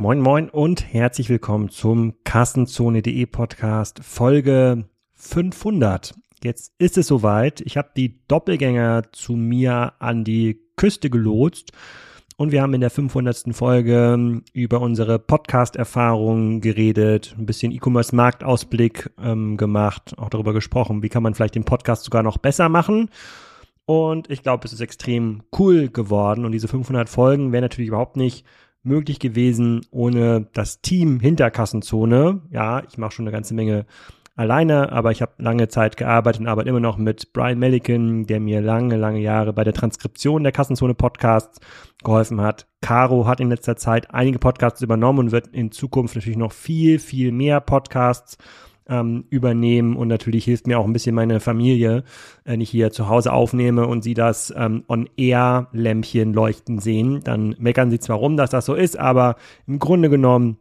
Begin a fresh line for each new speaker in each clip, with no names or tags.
Moin moin und herzlich willkommen zum Kassenzone.de Podcast Folge 500. Jetzt ist es soweit. Ich habe die Doppelgänger zu mir an die Küste gelotst und wir haben in der 500. Folge über unsere Podcast-Erfahrungen geredet, ein bisschen E-Commerce-Marktausblick ähm, gemacht, auch darüber gesprochen, wie kann man vielleicht den Podcast sogar noch besser machen. Und ich glaube, es ist extrem cool geworden und diese 500 Folgen wären natürlich überhaupt nicht möglich gewesen ohne das Team hinter Kassenzone. Ja, ich mache schon eine ganze Menge alleine, aber ich habe lange Zeit gearbeitet und arbeite immer noch mit Brian Melican, der mir lange, lange Jahre bei der Transkription der Kassenzone Podcasts geholfen hat. Caro hat in letzter Zeit einige Podcasts übernommen und wird in Zukunft natürlich noch viel, viel mehr Podcasts ähm, übernehmen und natürlich hilft mir auch ein bisschen meine Familie, wenn ich hier zu Hause aufnehme und sie das ähm, On-Air-Lämpchen leuchten sehen. Dann meckern sie zwar rum, dass das so ist, aber im Grunde genommen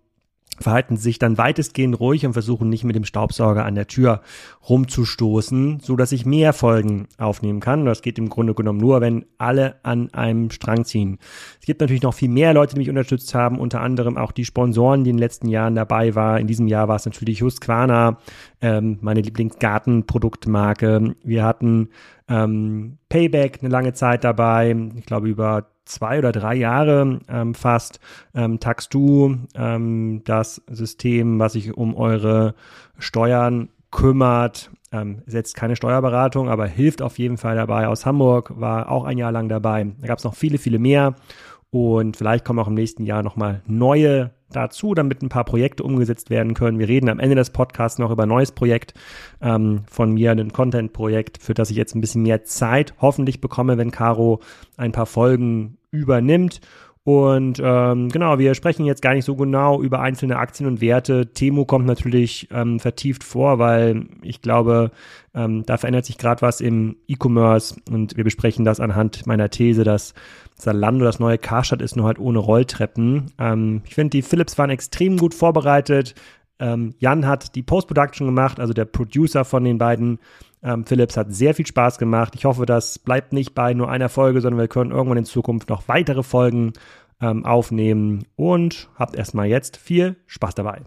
verhalten sich dann weitestgehend ruhig und versuchen nicht mit dem Staubsauger an der Tür rumzustoßen, so dass ich mehr Folgen aufnehmen kann. Das geht im Grunde genommen nur, wenn alle an einem Strang ziehen. Es gibt natürlich noch viel mehr Leute, die mich unterstützt haben, unter anderem auch die Sponsoren, die in den letzten Jahren dabei waren. In diesem Jahr war es natürlich Husqvarna, ähm, meine Lieblingsgartenproduktmarke. Wir hatten ähm, Payback eine lange Zeit dabei, ich glaube über zwei oder drei Jahre ähm, fast ähm, Taxdu, ähm, das System, was sich um eure Steuern kümmert, ähm, setzt keine Steuerberatung, aber hilft auf jeden Fall dabei. Aus Hamburg war auch ein Jahr lang dabei. Da gab es noch viele, viele mehr. Und vielleicht kommen auch im nächsten Jahr nochmal neue dazu, damit ein paar Projekte umgesetzt werden können. Wir reden am Ende des Podcasts noch über ein neues Projekt ähm, von mir, ein Content-Projekt, für das ich jetzt ein bisschen mehr Zeit hoffentlich bekomme, wenn Caro ein paar Folgen übernimmt. Und ähm, genau, wir sprechen jetzt gar nicht so genau über einzelne Aktien und Werte. Temo kommt natürlich ähm, vertieft vor, weil ich glaube, ähm, da verändert sich gerade was im E-Commerce und wir besprechen das anhand meiner These, dass Zalando das neue Karstadt ist, nur halt ohne Rolltreppen. Ähm, ich finde, die Philips waren extrem gut vorbereitet. Ähm, Jan hat die Post-Production gemacht, also der Producer von den beiden ähm, Philips hat sehr viel Spaß gemacht. Ich hoffe, das bleibt nicht bei nur einer Folge, sondern wir können irgendwann in Zukunft noch weitere Folgen ähm, aufnehmen. Und habt erstmal jetzt viel Spaß dabei.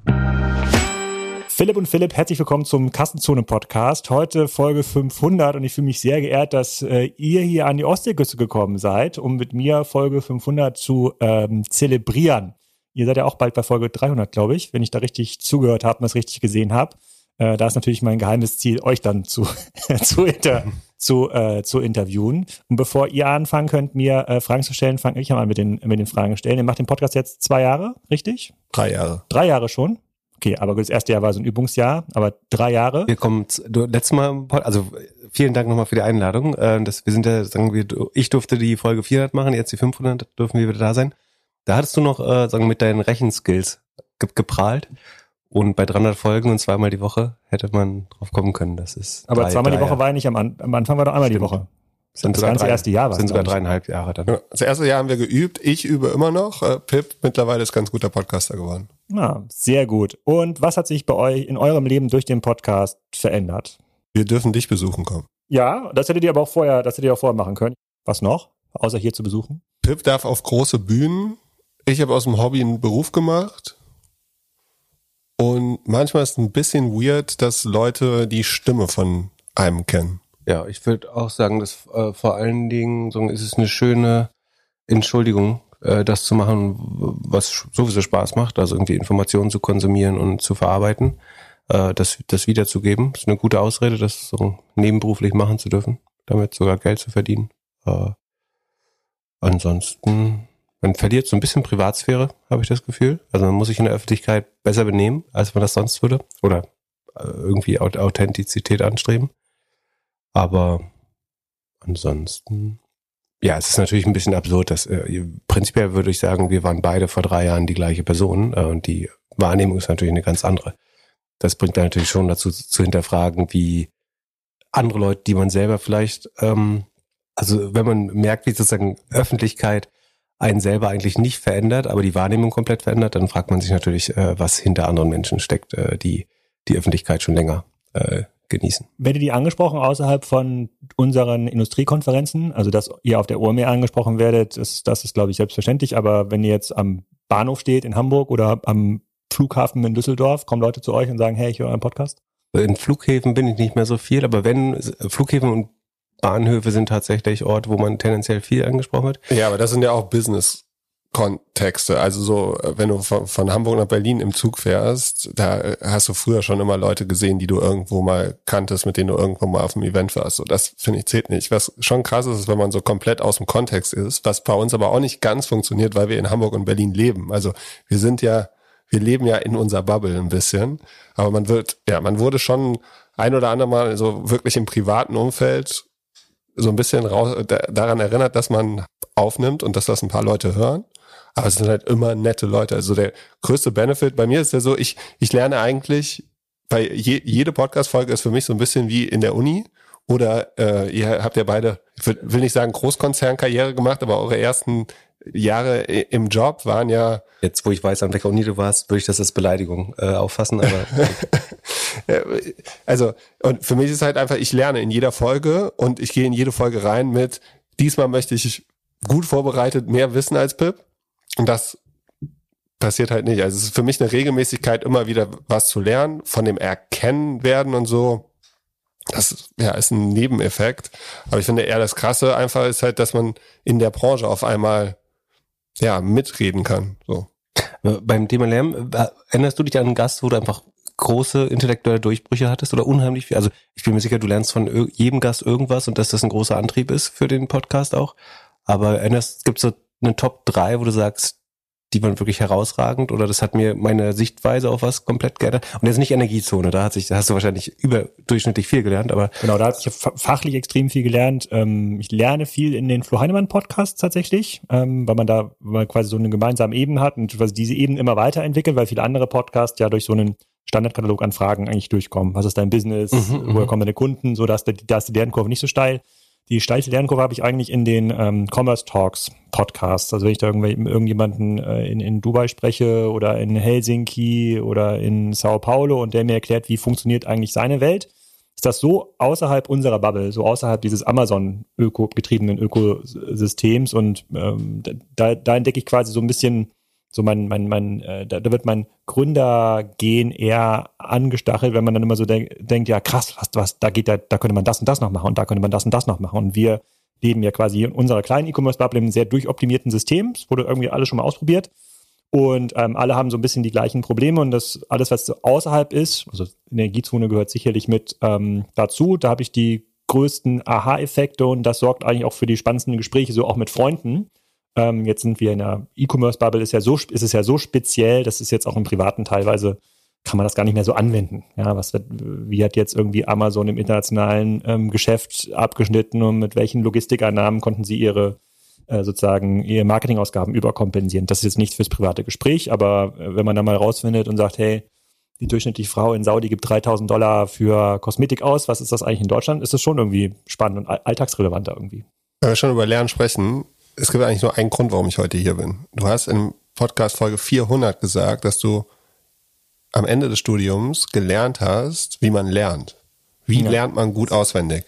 Philipp und Philipp, herzlich willkommen zum Kassenzone Podcast. Heute Folge 500 und ich fühle mich sehr geehrt, dass äh, ihr hier an die Ostseeküste gekommen seid, um mit mir Folge 500 zu ähm, zelebrieren. Ihr seid ja auch bald bei Folge 300, glaube ich, wenn ich da richtig zugehört habe und das richtig gesehen habe. Äh, da ist natürlich mein geheimes Ziel, euch dann zu, zu, inter, zu, äh, zu interviewen. Und bevor ihr anfangen könnt, mir äh, Fragen zu stellen, fange ich mal mit den, mit den Fragen stellen. Ihr macht den Podcast jetzt zwei Jahre, richtig?
Drei Jahre.
Drei Jahre schon? Okay, aber das erste Jahr war so ein Übungsjahr, aber drei Jahre.
Wir kommen, du, letztes Mal, also vielen Dank nochmal für die Einladung. Äh, das, wir sind ja, sagen wir, ich durfte die Folge 400 machen, jetzt die 500 dürfen wir wieder da sein. Da hattest du noch, äh, sagen mit deinen Rechenskills ge geprahlt. Und bei 300 Folgen und zweimal die Woche hätte man drauf kommen können. Das ist.
Aber drei, zweimal die Woche Jahre. war ja nicht am, am Anfang war doch einmal Stimmt. die Woche.
Sind das ganze drei, erste Jahr war Sind sogar dreieinhalb Jahre dann. Ja,
das erste Jahr haben wir geübt. Ich übe immer noch. Äh, Pip mittlerweile ist ganz guter Podcaster geworden.
Na, sehr gut. Und was hat sich bei euch in eurem Leben durch den Podcast verändert?
Wir dürfen dich besuchen kommen.
Ja, das hättet ihr aber auch vorher, das hättet ihr auch vorher machen können. Was noch? Außer hier zu besuchen?
Pip darf auf große Bühnen. Ich habe aus dem Hobby einen Beruf gemacht. Und manchmal ist es ein bisschen weird, dass Leute die Stimme von einem kennen.
Ja, ich würde auch sagen, dass äh, vor allen Dingen so ist es eine schöne Entschuldigung, äh, das zu machen, was sowieso Spaß macht, also irgendwie Informationen zu konsumieren und zu verarbeiten, äh, das, das wiederzugeben. Das ist eine gute Ausrede, das so nebenberuflich machen zu dürfen, damit sogar Geld zu verdienen. Äh, ansonsten man verliert so ein bisschen Privatsphäre, habe ich das Gefühl. Also man muss sich in der Öffentlichkeit besser benehmen, als man das sonst würde. Oder äh, irgendwie Authentizität anstreben. Aber ansonsten, ja, es ist natürlich ein bisschen absurd, dass äh, prinzipiell würde ich sagen, wir waren beide vor drei Jahren die gleiche Person äh, und die Wahrnehmung ist natürlich eine ganz andere. Das bringt dann natürlich schon dazu zu hinterfragen, wie andere Leute, die man selber vielleicht, ähm, also wenn man merkt, wie sozusagen Öffentlichkeit einen selber eigentlich nicht verändert, aber die Wahrnehmung komplett verändert, dann fragt man sich natürlich, äh, was hinter anderen Menschen steckt, äh, die die Öffentlichkeit schon länger äh, genießen.
Werdet ihr angesprochen außerhalb von unseren Industriekonferenzen? Also, dass ihr auf der OMR angesprochen werdet, ist, das ist, glaube ich, selbstverständlich. Aber wenn ihr jetzt am Bahnhof steht in Hamburg oder am Flughafen in Düsseldorf, kommen Leute zu euch und sagen, hey, ich höre euren Podcast?
In Flughäfen bin ich nicht mehr so viel, aber wenn Flughäfen und Bahnhöfe sind tatsächlich Orte, wo man tendenziell viel angesprochen wird.
Ja, aber das sind ja auch Business Kontexte. Also so, wenn du von, von, Hamburg nach Berlin im Zug fährst, da hast du früher schon immer Leute gesehen, die du irgendwo mal kanntest, mit denen du irgendwo mal auf dem Event warst. So, das finde ich zählt nicht. Was schon krass ist, ist, wenn man so komplett aus dem Kontext ist, was bei uns aber auch nicht ganz funktioniert, weil wir in Hamburg und Berlin leben. Also wir sind ja, wir leben ja in unserer Bubble ein bisschen. Aber man wird, ja, man wurde schon ein oder andere Mal so wirklich im privaten Umfeld so ein bisschen raus, daran erinnert, dass man aufnimmt und dass das ein paar Leute hören. Aber es sind halt immer nette Leute. Also der größte Benefit bei mir ist ja so, ich, ich lerne eigentlich, bei je, jede Podcast-Folge ist für mich so ein bisschen wie in der Uni. Oder äh, ihr habt ja beide, ich will, will nicht sagen Großkonzernkarriere gemacht, aber eure ersten Jahre im Job waren ja.
Jetzt, wo ich weiß, an welcher Uni du warst, würde ich das als Beleidigung äh, auffassen. Aber
also und für mich ist halt einfach, ich lerne in jeder Folge und ich gehe in jede Folge rein mit. Diesmal möchte ich gut vorbereitet mehr wissen als Pip. Und das passiert halt nicht. Also es ist für mich eine Regelmäßigkeit, immer wieder was zu lernen, von dem Erkennen werden und so. Das ja, ist ein Nebeneffekt. Aber ich finde eher das Krasse einfach ist halt, dass man in der Branche auf einmal ja mitreden kann. So.
Beim Thema Lärm, äh, erinnerst du dich an einen Gast, wo du einfach große intellektuelle Durchbrüche hattest oder unheimlich viel? Also ich bin mir sicher, du lernst von jedem Gast irgendwas und dass das ein großer Antrieb ist für den Podcast auch. Aber erinnerst, gibt es so eine Top 3, wo du sagst, die waren wirklich herausragend oder das hat mir meine Sichtweise auf was komplett geändert. Und jetzt nicht Energiezone, da hat sich, da hast du wahrscheinlich überdurchschnittlich viel gelernt, aber.
Genau, da habe ich fachlich extrem viel gelernt. Ähm, ich lerne viel in den Flo Heinemann Podcasts tatsächlich, ähm, weil man da weil quasi so eine gemeinsame Ebene hat und quasi diese Ebene immer weiterentwickelt, weil viele andere Podcasts ja durch so einen Standardkatalog an Fragen eigentlich durchkommen. Was ist dein Business? Mhm, woher mhm. kommen deine Kunden? So, dass da ist die Lernkurve nicht so steil. Die steilste Lernkurve habe ich eigentlich in den ähm, Commerce Talks Podcasts. Also wenn ich da irgendjemanden äh, in, in Dubai spreche oder in Helsinki oder in Sao Paulo und der mir erklärt, wie funktioniert eigentlich seine Welt, ist das so außerhalb unserer Bubble, so außerhalb dieses Amazon-Öko getriebenen Ökosystems und ähm, da, da entdecke ich quasi so ein bisschen so mein, mein, mein, äh, da, wird mein Gründergehen eher angestachelt, wenn man dann immer so denk, denkt, ja krass, was, was, da geht da, da könnte man das und das noch machen und da könnte man das und das noch machen. Und wir leben ja quasi in unserer kleinen E-Commerce-Bubble im sehr durchoptimierten System. Es wurde irgendwie alles schon mal ausprobiert. Und ähm, alle haben so ein bisschen die gleichen Probleme und das alles, was außerhalb ist, also Energiezone gehört sicherlich mit ähm, dazu. Da habe ich die größten Aha-Effekte und das sorgt eigentlich auch für die spannendsten Gespräche, so auch mit Freunden. Ähm, jetzt sind wir in der E-Commerce-Bubble, ist ja so, ist es ja so speziell, das ist jetzt auch im Privaten teilweise, kann man das gar nicht mehr so anwenden. Ja, was wie hat jetzt irgendwie Amazon im internationalen ähm, Geschäft abgeschnitten und mit welchen Logistikeinnahmen konnten sie ihre äh, sozusagen ihre Marketingausgaben überkompensieren? Das ist jetzt nicht fürs private Gespräch, aber äh, wenn man da mal rausfindet und sagt, hey, die durchschnittliche Frau in Saudi gibt 3000 Dollar für Kosmetik aus, was ist das eigentlich in Deutschland? Ist das schon irgendwie spannend und alltagsrelevanter irgendwie.
Wenn wir schon über Lernen sprechen, es gibt eigentlich nur einen Grund, warum ich heute hier bin. Du hast in Podcast Folge 400 gesagt, dass du am Ende des Studiums gelernt hast, wie man lernt. Wie ja. lernt man gut auswendig?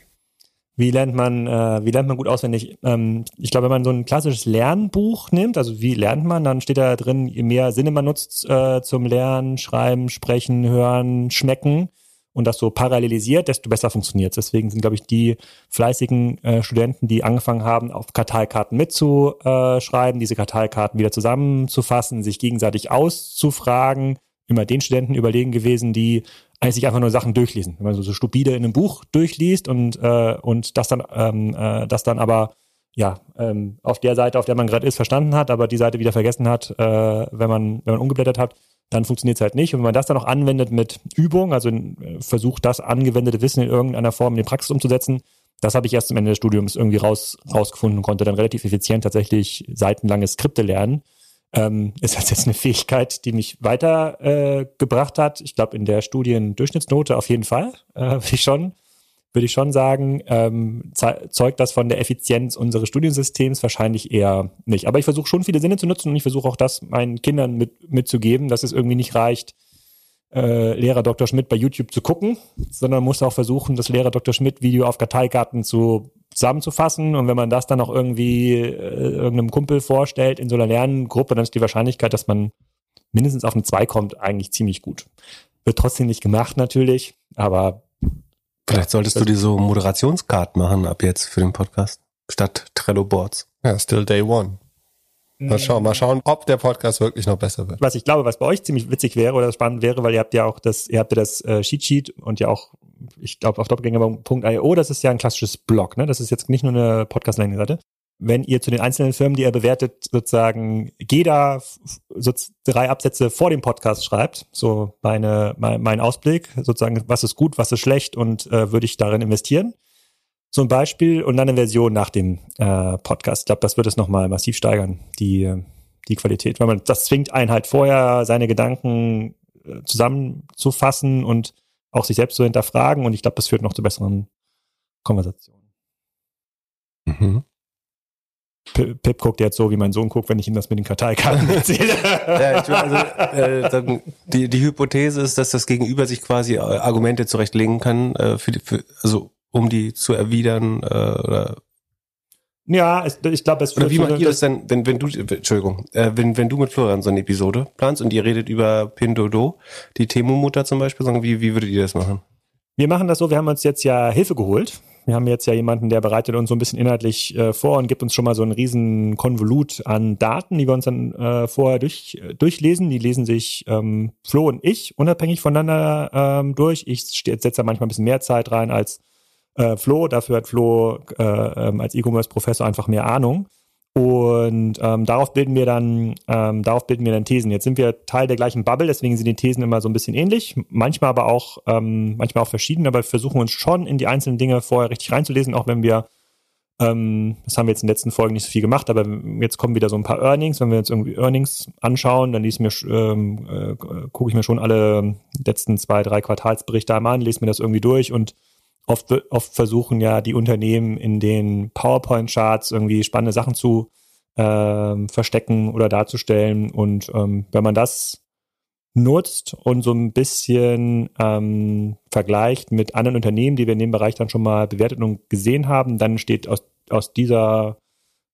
Wie lernt man, äh, wie lernt man gut auswendig? Ähm, ich glaube, wenn man so ein klassisches Lernbuch nimmt, also wie lernt man, dann steht da drin, je mehr Sinne man nutzt äh, zum Lernen, Schreiben, Sprechen, Hören, Schmecken, und das so parallelisiert, desto besser funktioniert Deswegen sind, glaube ich, die fleißigen äh, Studenten, die angefangen haben, auf Karteikarten mitzuschreiben, diese Karteikarten wieder zusammenzufassen, sich gegenseitig auszufragen, immer den Studenten überlegen gewesen, die eigentlich sich einfach nur Sachen durchlesen. Wenn man so, so stupide in einem Buch durchliest und, äh, und das dann, ähm, äh, das dann aber ja, ähm, auf der Seite, auf der man gerade ist, verstanden hat, aber die Seite wieder vergessen hat, äh, wenn man, wenn man umgeblättert hat, dann funktioniert es halt nicht. Und wenn man das dann noch anwendet mit Übung, also äh, versucht, das angewendete Wissen in irgendeiner Form in die Praxis umzusetzen, das habe ich erst am Ende des Studiums irgendwie raus, rausgefunden und konnte dann relativ effizient tatsächlich seitenlange Skripte lernen. Ähm, ist das jetzt eine Fähigkeit, die mich weitergebracht äh, hat? Ich glaube, in der Studiendurchschnittsnote auf jeden Fall, äh, ich schon würde ich schon sagen, ähm, zeugt das von der Effizienz unseres Studiensystems wahrscheinlich eher nicht. Aber ich versuche schon viele Sinne zu nutzen und ich versuche auch das meinen Kindern mit, mitzugeben, dass es irgendwie nicht reicht, äh, Lehrer Dr. Schmidt bei YouTube zu gucken, sondern muss auch versuchen, das Lehrer Dr. Schmidt Video auf Karteikarten zu zusammenzufassen und wenn man das dann auch irgendwie äh, irgendeinem Kumpel vorstellt in so einer Lerngruppe, dann ist die Wahrscheinlichkeit, dass man mindestens auf eine 2 kommt, eigentlich ziemlich gut. Wird trotzdem nicht gemacht natürlich, aber
Vielleicht solltest du dir so Moderationskarten machen ab jetzt für den Podcast statt Trello Boards.
Ja, still day one. Mal schauen, mal schauen, ob der Podcast wirklich noch besser wird.
was ich glaube, was bei euch ziemlich witzig wäre oder spannend wäre, weil ihr habt ja auch das, ihr habt ja das äh, Cheat Sheet und ja auch, ich glaube, auf doppelgänger.io, das ist ja ein klassisches Blog, ne? Das ist jetzt nicht nur eine Podcast-Landing-Seite. Wenn ihr zu den einzelnen Firmen, die ihr bewertet, sozusagen jeder so drei Absätze vor dem Podcast schreibt, so meine, mein, mein Ausblick, sozusagen, was ist gut, was ist schlecht und äh, würde ich darin investieren. Zum Beispiel und dann eine Version nach dem äh, Podcast. Ich glaube, das wird es nochmal massiv steigern, die, die Qualität. Weil man, das zwingt einen halt vorher, seine Gedanken äh, zusammenzufassen und auch sich selbst zu hinterfragen. Und ich glaube, das führt noch zu besseren Konversationen.
Mhm.
Pip guckt jetzt so, wie mein Sohn guckt, wenn ich ihm das mit den Karteikarten erzähle.
Ja, ich, also, äh, dann, die, die Hypothese ist, dass das Gegenüber sich quasi äh, Argumente zurechtlegen kann, äh, für, die- für, also um die zu erwidern äh, oder
ja, es, ich glaube, es
Oder wie macht ihr das denn, wenn, wenn du, Entschuldigung, äh, wenn, wenn du mit Florian so eine Episode planst und ihr redet über Pindodo, die Temu-Mutter zum Beispiel, sagen, wie, wie würdet ihr das machen?
Wir machen das so, wir haben uns jetzt ja Hilfe geholt. Wir haben jetzt ja jemanden, der bereitet uns so ein bisschen inhaltlich äh, vor und gibt uns schon mal so einen riesen Konvolut an Daten, die wir uns dann äh, vorher durch, äh, durchlesen. Die lesen sich ähm, Flo und ich unabhängig voneinander ähm, durch. Ich setze da manchmal ein bisschen mehr Zeit rein als äh, Flo. Dafür hat Flo äh, ähm, als E-Commerce-Professor einfach mehr Ahnung. Und ähm, darauf bilden wir dann, ähm, darauf bilden wir dann Thesen. Jetzt sind wir Teil der gleichen Bubble, deswegen sind die Thesen immer so ein bisschen ähnlich, manchmal aber auch, ähm, manchmal auch verschieden, aber wir versuchen uns schon in die einzelnen Dinge vorher richtig reinzulesen, auch wenn wir, ähm, das haben wir jetzt in den letzten Folgen nicht so viel gemacht, aber jetzt kommen wieder so ein paar Earnings. Wenn wir jetzt irgendwie Earnings anschauen, dann lese mir, ähm, äh, gucke ich mir schon alle letzten zwei, drei Quartalsberichte einmal an, lese mir das irgendwie durch und oft, oft versuchen ja die Unternehmen in den PowerPoint-Charts irgendwie spannende Sachen zu ähm, verstecken oder darzustellen. Und ähm, wenn man das nutzt und so ein bisschen ähm, vergleicht mit anderen Unternehmen, die wir in dem Bereich dann schon mal bewertet und gesehen haben, dann steht aus, aus dieser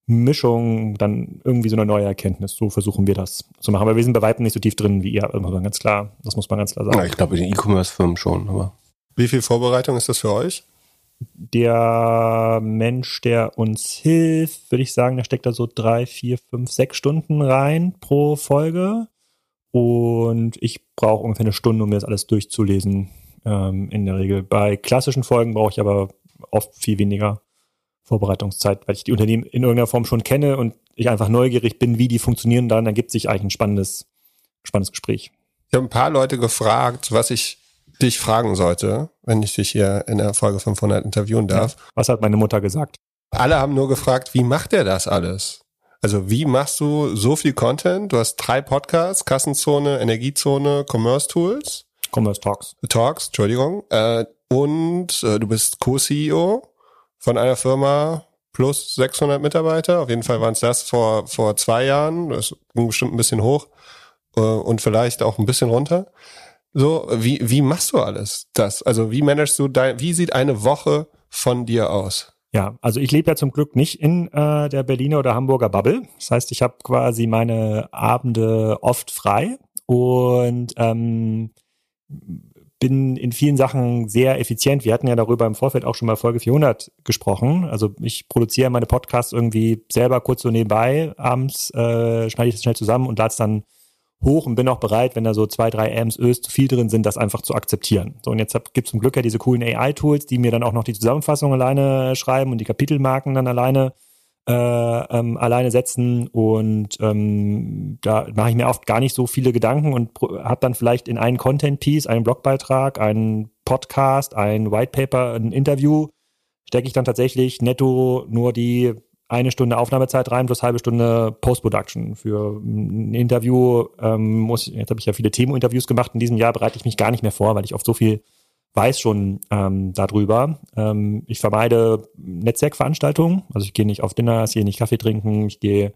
Mischung dann irgendwie so eine neue Erkenntnis. So versuchen wir das zu machen. Aber wir sind bei weitem nicht so tief drin wie ihr, ganz klar, das muss man ganz klar sagen.
Ja, ich glaube in den E-Commerce-Firmen schon, aber
Wie viel Vorbereitung ist das für euch?
der Mensch, der uns hilft, würde ich sagen, der steckt da so drei, vier, fünf, sechs Stunden rein pro Folge. Und ich brauche ungefähr eine Stunde, um mir das alles durchzulesen, ähm, in der Regel. Bei klassischen Folgen brauche ich aber oft viel weniger Vorbereitungszeit, weil ich die Unternehmen in irgendeiner Form schon kenne und ich einfach neugierig bin, wie die funktionieren. Dann ergibt sich eigentlich ein spannendes, spannendes Gespräch.
Ich habe ein paar Leute gefragt, was ich dich fragen sollte, wenn ich dich hier in der Folge 500 interviewen darf.
Was hat meine Mutter gesagt?
Alle haben nur gefragt, wie macht er das alles? Also wie machst du so viel Content? Du hast drei Podcasts, Kassenzone, Energiezone, Commerce Tools,
Commerce Talks.
Talks, Entschuldigung, äh, und äh, du bist Co-CEO von einer Firma plus 600 Mitarbeiter. Auf jeden Fall waren es das vor, vor zwei Jahren. Das ging bestimmt ein bisschen hoch äh, und vielleicht auch ein bisschen runter. So, wie, wie machst du alles das? Also wie managst du dein, wie sieht eine Woche von dir aus?
Ja, also ich lebe ja zum Glück nicht in äh, der Berliner oder Hamburger Bubble. Das heißt, ich habe quasi meine Abende oft frei und ähm, bin in vielen Sachen sehr effizient. Wir hatten ja darüber im Vorfeld auch schon mal Folge 400 gesprochen. Also ich produziere meine Podcasts irgendwie selber kurz so nebenbei. Abends äh, schneide ich das schnell zusammen und lade es dann hoch und bin auch bereit, wenn da so zwei, drei Amps Ös zu viel drin sind, das einfach zu akzeptieren. So, und jetzt gibt es zum Glück ja diese coolen AI-Tools, die mir dann auch noch die Zusammenfassung alleine schreiben und die Kapitelmarken dann alleine äh, ähm, alleine setzen und ähm, da mache ich mir oft gar nicht so viele Gedanken und habe dann vielleicht in einen Content-Piece, einen Blogbeitrag, einen Podcast, ein White Paper, ein Interview, stecke ich dann tatsächlich netto nur die eine Stunde Aufnahmezeit rein plus halbe Stunde Post-Production. Für ein Interview ähm, muss, jetzt habe ich ja viele Themo-Interviews gemacht, in diesem Jahr bereite ich mich gar nicht mehr vor, weil ich oft so viel weiß schon ähm, darüber. Ähm, ich vermeide Netzwerkveranstaltungen, also ich gehe nicht auf Dinners, gehe nicht Kaffee trinken, ich gehe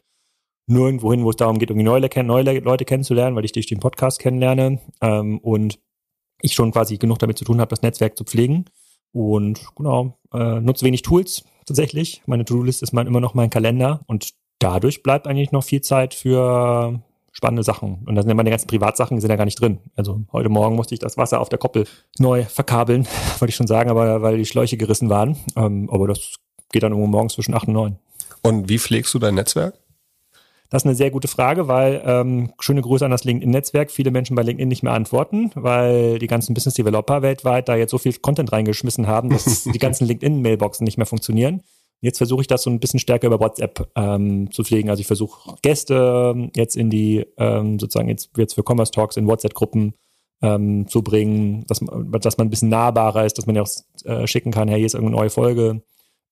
nirgendwo hin, wo es darum geht, irgendwie neue, neue Leute kennenzulernen, weil ich durch den Podcast kennenlerne ähm, und ich schon quasi genug damit zu tun habe, das Netzwerk zu pflegen und genau, äh, nutze wenig Tools, tatsächlich. Meine To-Do-List ist mein, immer noch mein Kalender und dadurch bleibt eigentlich noch viel Zeit für spannende Sachen. Und da sind ja meine ganzen Privatsachen, die sind ja gar nicht drin. Also heute Morgen musste ich das Wasser auf der Koppel neu verkabeln, wollte ich schon sagen, aber weil die Schläuche gerissen waren. Ähm, aber das geht dann irgendwo morgens zwischen 8 und 9.
Und wie pflegst du dein Netzwerk?
Das ist eine sehr gute Frage, weil ähm, schöne Grüße an das LinkedIn-Netzwerk. Viele Menschen bei LinkedIn nicht mehr antworten, weil die ganzen Business-Developer weltweit da jetzt so viel Content reingeschmissen haben, dass die ganzen LinkedIn-Mailboxen nicht mehr funktionieren. Jetzt versuche ich das so ein bisschen stärker über WhatsApp ähm, zu pflegen. Also ich versuche Gäste ähm, jetzt in die, ähm, sozusagen jetzt, jetzt für Commerce Talks in WhatsApp-Gruppen ähm, zu bringen, dass, man, dass man ein bisschen nahbarer ist, dass man ja auch äh, schicken kann, hey, hier ist irgendeine neue Folge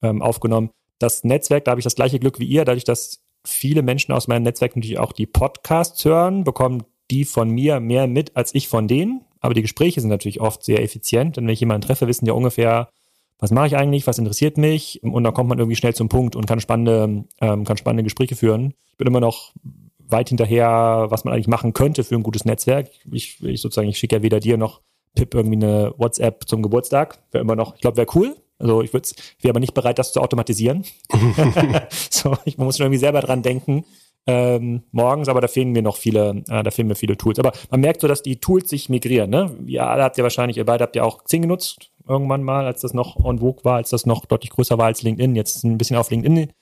ähm, aufgenommen. Das Netzwerk, da habe ich das gleiche Glück wie ihr, dadurch, dass viele Menschen aus meinem Netzwerk natürlich auch die Podcasts hören, bekommen die von mir mehr mit als ich von denen. Aber die Gespräche sind natürlich oft sehr effizient. Denn wenn ich jemanden treffe, wissen die ungefähr, was mache ich eigentlich, was interessiert mich und dann kommt man irgendwie schnell zum Punkt und kann spannende, ähm, kann spannende Gespräche führen. Ich bin immer noch weit hinterher, was man eigentlich machen könnte für ein gutes Netzwerk. Ich, ich sozusagen, ich schicke ja weder dir noch Pip irgendwie eine WhatsApp zum Geburtstag. Wäre immer noch, ich glaube, wäre cool. Also ich würde, wäre aber nicht bereit, das zu automatisieren. so, ich muss schon irgendwie selber dran denken. Ähm, morgens, aber da fehlen mir noch viele, äh, da fehlen mir viele Tools. Aber man merkt so, dass die Tools sich migrieren. Ne? Ihr alle habt ja wahrscheinlich, ihr beide habt ja auch Xing genutzt irgendwann mal, als das noch on vogue war, als das noch deutlich größer war als LinkedIn. Jetzt ein bisschen auf LinkedIn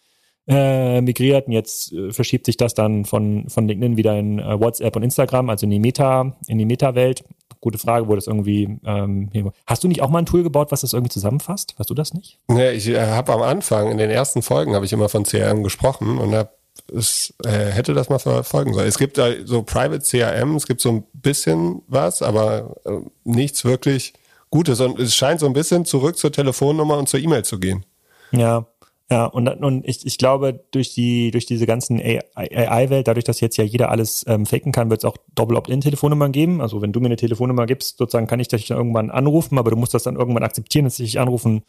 äh, migriert und jetzt äh, verschiebt sich das dann von, von LinkedIn wieder in äh, WhatsApp und Instagram, also in die Meta, in die Meta-Welt. Gute Frage, wo das irgendwie. Ähm, hast du nicht auch mal ein Tool gebaut, was das irgendwie zusammenfasst? Hast du das nicht?
Ja, ich äh, habe am Anfang, in den ersten Folgen, habe ich immer von CRM gesprochen und habe es äh, hätte das mal verfolgen sollen. Es gibt da so Private CRM, es gibt so ein bisschen was, aber äh, nichts wirklich Gutes. Und es scheint so ein bisschen zurück zur Telefonnummer und zur E-Mail zu gehen.
Ja, ja, und, und ich, ich glaube, durch die, durch diese ganzen AI-Welt, dadurch, dass jetzt ja jeder alles ähm, faken kann, wird es auch Doppel-Opt-in-Telefonnummern geben. Also wenn du mir eine Telefonnummer gibst, sozusagen kann ich dich dann irgendwann anrufen, aber du musst das dann irgendwann akzeptieren, dass ich dich anrufen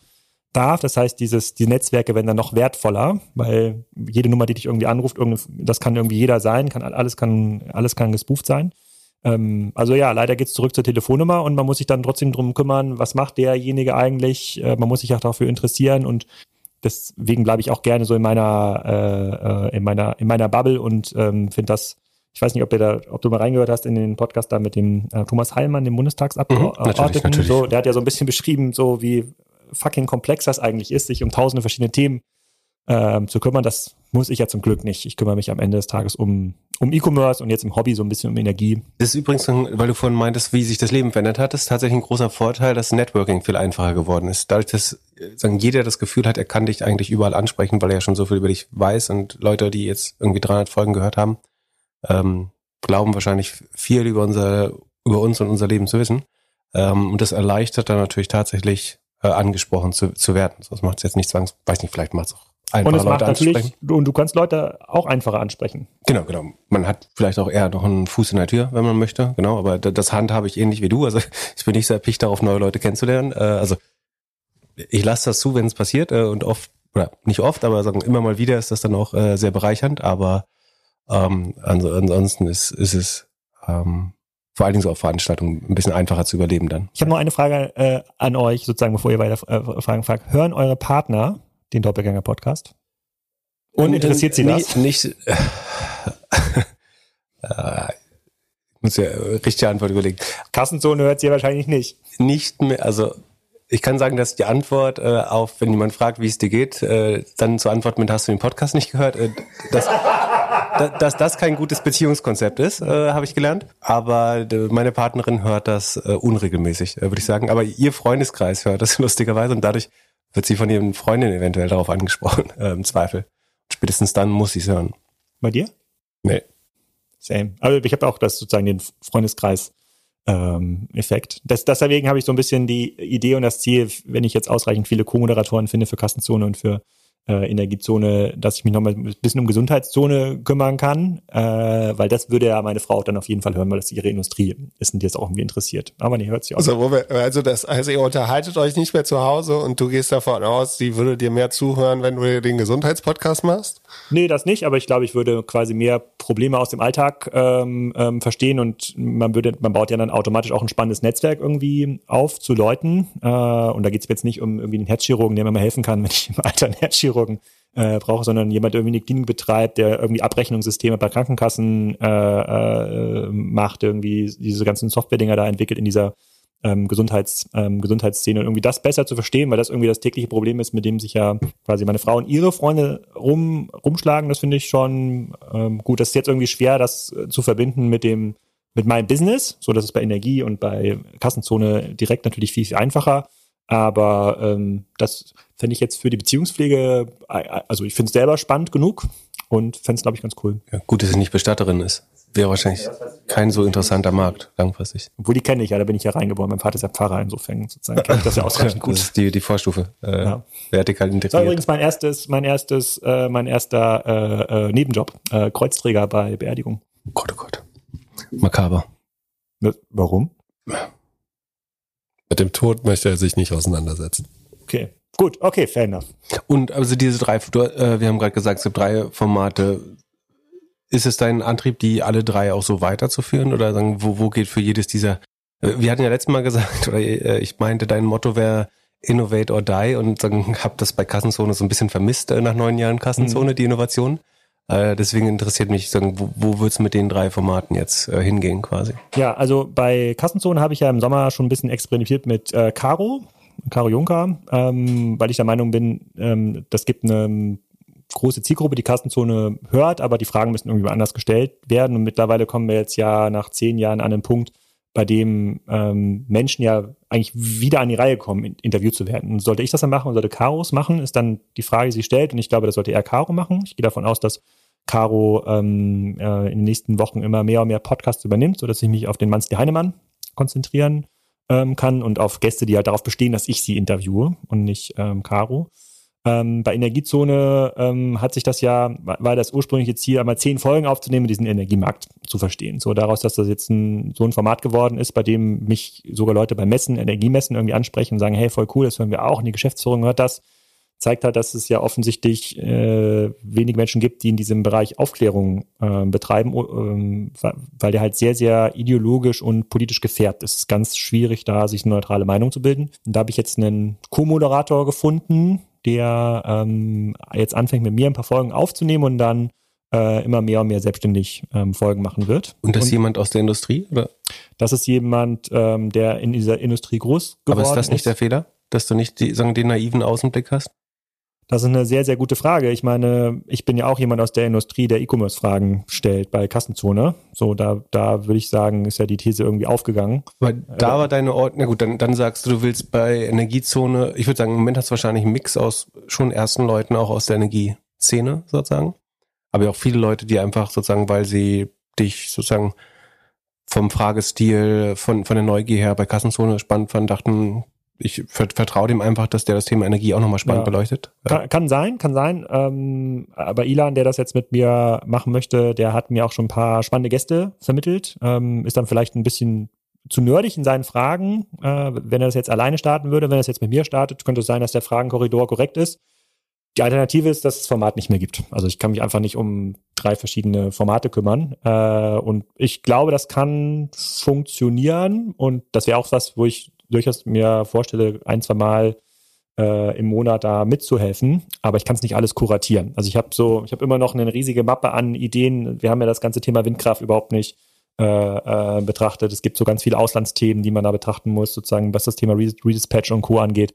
darf. Das heißt, dieses, die Netzwerke werden dann noch wertvoller, weil jede Nummer, die dich irgendwie anruft, das kann irgendwie jeder sein, kann, alles kann, alles kann gespooft sein. Ähm, also ja, leider geht's zurück zur Telefonnummer und man muss sich dann trotzdem drum kümmern, was macht derjenige eigentlich. Äh, man muss sich auch dafür interessieren und deswegen bleibe ich auch gerne so in meiner, äh, äh in meiner, in meiner Bubble und ähm, finde das, ich weiß nicht, ob, ihr da, ob du mal reingehört hast in den Podcast da mit dem äh, Thomas Heilmann, dem Bundestagsabgeordneten. Mhm, so, der hat ja so ein bisschen beschrieben, so wie fucking komplex das eigentlich ist, sich um tausende verschiedene Themen ähm, zu kümmern. Das muss ich ja zum Glück nicht. Ich kümmere mich am Ende des Tages um, um E-Commerce und jetzt im Hobby so ein bisschen um Energie.
Das ist übrigens, weil du vorhin meintest, wie sich das Leben verändert hat, ist tatsächlich ein großer Vorteil, dass Networking viel einfacher geworden ist. Dadurch, dass sagen, jeder das Gefühl hat, er kann dich eigentlich überall ansprechen, weil er ja schon so viel über dich weiß und Leute, die jetzt irgendwie 300 Folgen gehört haben, ähm, glauben wahrscheinlich viel über unser, über uns und unser Leben zu wissen. Ähm, und das erleichtert dann natürlich tatsächlich äh, angesprochen zu, zu werden. Das macht es jetzt nicht zwangs, weiß nicht, vielleicht macht es auch
einfacher und es Leute macht natürlich, Und du kannst Leute auch einfacher ansprechen.
Genau, genau. Man hat vielleicht auch eher noch einen Fuß in der Tür, wenn man möchte. Genau, aber das Hand habe ich ähnlich wie du. Also ich bin nicht sehr picht darauf, neue Leute kennenzulernen. Äh, also ich lasse das zu, wenn es passiert äh, und oft, oder nicht oft, aber sagen immer mal wieder ist das dann auch äh, sehr bereichernd. Aber ähm, ansonsten ist, ist es ähm, vor allen Dingen so auf Veranstaltungen ein bisschen einfacher zu überleben dann.
Ich habe noch eine Frage äh, an euch, sozusagen, bevor ihr weiter äh, Fragen fragt. Hören eure Partner den Doppelgänger-Podcast? Und interessiert Sie das?
Nicht, nicht äh, muss ja richtige Antwort überlegen.
Kassenzone hört sie wahrscheinlich nicht.
Nicht mehr, also ich kann sagen, dass die Antwort äh, auf, wenn jemand fragt, wie es dir geht, äh, dann zur Antwort mit, hast du den Podcast nicht gehört? Äh, dass, dass das kein gutes Beziehungskonzept ist, äh, habe ich gelernt. Aber äh, meine Partnerin hört das äh, unregelmäßig, äh, würde ich sagen. Aber ihr Freundeskreis hört das lustigerweise und dadurch wird sie von ihren Freundinnen eventuell darauf angesprochen, äh, im Zweifel. Spätestens dann muss sie es hören.
Bei dir?
Nee.
Same. Aber ich habe auch das sozusagen den Freundeskreis ähm, Effekt. Das, deswegen habe ich so ein bisschen die Idee und das Ziel, wenn ich jetzt ausreichend viele Co-Moderatoren finde für Kassenzone und für äh, Energiezone, dass ich mich noch mal ein bisschen um Gesundheitszone kümmern kann, äh, weil das würde ja meine Frau dann auf jeden Fall hören, weil das ihre Industrie ist und die jetzt auch irgendwie interessiert. Aber nee, hört sich auch.
Also, wir, also das, also ihr unterhaltet euch nicht mehr zu Hause und du gehst davon aus, sie würde dir mehr zuhören, wenn du den Gesundheitspodcast machst?
Nee, das nicht, aber ich glaube, ich würde quasi mehr Probleme aus dem Alltag ähm, ähm, verstehen und man würde, man baut ja dann automatisch auch ein spannendes Netzwerk irgendwie auf zu Leuten. Äh, und da geht es jetzt nicht um irgendwie einen Herzchirurgen, der mir mal helfen kann, wenn ich im Alter einen Herzchirurgen äh, brauche, sondern jemand irgendwie eine Klinik betreibt, der irgendwie Abrechnungssysteme bei Krankenkassen äh, äh, macht, irgendwie diese ganzen Software-Dinger da entwickelt in dieser ähm, Gesundheits, ähm, Gesundheitsszene und irgendwie das besser zu verstehen, weil das irgendwie das tägliche Problem ist, mit dem sich ja quasi meine Frau und ihre Freunde rum, rumschlagen. Das finde ich schon ähm, gut. Das ist jetzt irgendwie schwer, das äh, zu verbinden mit dem mit meinem Business. So, das ist bei Energie und bei Kassenzone direkt natürlich viel, viel einfacher. Aber ähm, das fände ich jetzt für die Beziehungspflege, also ich finde es selber spannend genug und fände es, glaube ich, ganz cool.
Ja, gut, dass sie nicht Bestatterin ist. Wäre wahrscheinlich kein so interessanter Markt, langfristig.
Obwohl die kenne ich ja, da bin ich ja reingeboren. Mein Vater ist ja Pfarrer, insofern sozusagen kenne ich das ja ausreichend gut.
Das ist die, die Vorstufe. Äh, ja. Vertikal integriert.
Das war übrigens mein erstes, mein erstes, äh, mein erster äh, äh, Nebenjob, äh, Kreuzträger bei Beerdigung.
Gott, oh Gott. Makaber.
Warum?
Mit dem Tod möchte er sich nicht auseinandersetzen.
Okay. Gut, okay, fair enough.
Und also diese drei, du, äh, wir haben gerade gesagt, es gibt drei Formate. Ist es dein Antrieb, die alle drei auch so weiterzuführen? Oder sagen, wo, wo geht für jedes dieser. Äh, wir hatten ja letztes Mal gesagt, oder äh, ich meinte, dein Motto wäre Innovate or Die und sagen, hab das bei Kassenzone so ein bisschen vermisst äh, nach neun Jahren Kassenzone, mhm. die Innovation. Äh, deswegen interessiert mich, sagen, wo, wo wird es mit den drei Formaten jetzt äh, hingehen quasi?
Ja, also bei Kassenzone habe ich ja im Sommer schon ein bisschen experimentiert mit äh, Caro, Caro Juncker, ähm, weil ich der Meinung bin, ähm, das gibt eine große Zielgruppe, die Kassenzone hört, aber die Fragen müssen irgendwie anders gestellt werden. Und mittlerweile kommen wir jetzt ja nach zehn Jahren an einen Punkt, bei dem ähm, Menschen ja eigentlich wieder an die Reihe kommen, in, interviewt zu werden. Und sollte ich das dann machen und sollte Karos machen, ist dann die Frage, die sie stellt. Und ich glaube, das sollte eher Caro machen. Ich gehe davon aus, dass Caro ähm, äh, in den nächsten Wochen immer mehr und mehr Podcasts übernimmt, sodass ich mich auf den Manski Heinemann konzentrieren ähm, kann und auf Gäste, die halt darauf bestehen, dass ich sie interviewe und nicht ähm, Caro. Ähm, bei Energiezone ähm, hat sich das ja, war das ursprüngliche Ziel, einmal zehn Folgen aufzunehmen, diesen Energiemarkt zu verstehen. So daraus, dass das jetzt ein, so ein Format geworden ist, bei dem mich sogar Leute beim Messen, Energiemessen irgendwie ansprechen und sagen, hey, voll cool, das hören wir auch und die Geschäftsführung hört das, zeigt halt, dass es ja offensichtlich äh, wenige Menschen gibt, die in diesem Bereich Aufklärung äh, betreiben, äh, weil der halt sehr, sehr ideologisch und politisch gefärbt ist. Es ist ganz schwierig, da sich eine neutrale Meinung zu bilden. Und da habe ich jetzt einen Co-Moderator gefunden, der ähm, jetzt anfängt mit mir ein paar Folgen aufzunehmen und dann äh, immer mehr und mehr selbstständig ähm, Folgen machen wird.
Und das ist jemand aus der Industrie? Oder?
Das ist jemand, ähm, der in dieser Industrie groß geworden ist.
Aber ist das nicht
ist.
der Fehler? Dass du nicht die, sagen, den naiven Außenblick hast?
Das ist eine sehr, sehr gute Frage. Ich meine, ich bin ja auch jemand aus der Industrie, der E-Commerce-Fragen stellt bei Kassenzone. So, da, da würde ich sagen, ist ja die These irgendwie aufgegangen.
Weil da war deine Ort, na gut, dann, dann sagst du, du willst bei Energiezone, ich würde sagen, im Moment hast du wahrscheinlich einen Mix aus schon ersten Leuten, auch aus der Energieszene sozusagen. Aber auch viele Leute, die einfach sozusagen, weil sie dich sozusagen vom Fragestil, von, von der Neugier her bei Kassenzone spannend fanden, dachten, ich vertraue dem einfach, dass der das Thema Energie auch nochmal spannend ja. beleuchtet.
Kann, kann, sein, kann sein. Ähm, aber Ilan, der das jetzt mit mir machen möchte, der hat mir auch schon ein paar spannende Gäste vermittelt. Ähm, ist dann vielleicht ein bisschen zu nerdig in seinen Fragen. Äh, wenn er das jetzt alleine starten würde, wenn er das jetzt mit mir startet, könnte es sein, dass der Fragenkorridor korrekt ist. Die Alternative ist, dass es das Format nicht mehr gibt. Also ich kann mich einfach nicht um drei verschiedene Formate kümmern. Äh, und ich glaube, das kann funktionieren. Und das wäre auch was, wo ich durchaus mir vorstelle, ein, zwei Mal äh, im Monat da mitzuhelfen, aber ich kann es nicht alles kuratieren. Also ich habe so, ich habe immer noch eine riesige Mappe an Ideen. Wir haben ja das ganze Thema Windkraft überhaupt nicht äh, äh, betrachtet. Es gibt so ganz viele Auslandsthemen, die man da betrachten muss, sozusagen, was das Thema Redispatch und Co. angeht.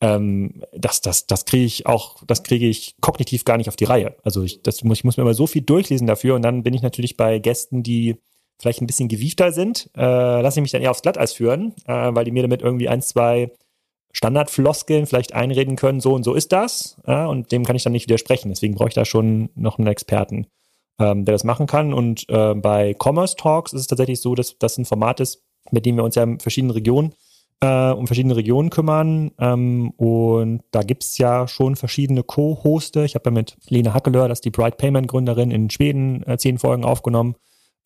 Ähm, das, das, das kriege ich auch, das kriege ich kognitiv gar nicht auf die Reihe. Also ich, das muss, ich muss mir immer so viel durchlesen dafür und dann bin ich natürlich bei Gästen, die vielleicht ein bisschen gewiefter sind, äh, lasse ich mich dann eher aufs Glatteis führen, äh, weil die mir damit irgendwie ein, zwei Standardfloskeln vielleicht einreden können, so und so ist das. Ja, und dem kann ich dann nicht widersprechen. Deswegen brauche ich da schon noch einen Experten, ähm, der das machen kann. Und äh, bei Commerce Talks ist es tatsächlich so, dass das ein Format ist, mit dem wir uns ja in verschiedenen Regionen äh, um verschiedene Regionen kümmern. Ähm, und da gibt's ja schon verschiedene Co-Hoste. Ich habe ja mit Lena Hackelör, das ist die Bright Payment Gründerin in Schweden, äh, zehn Folgen aufgenommen.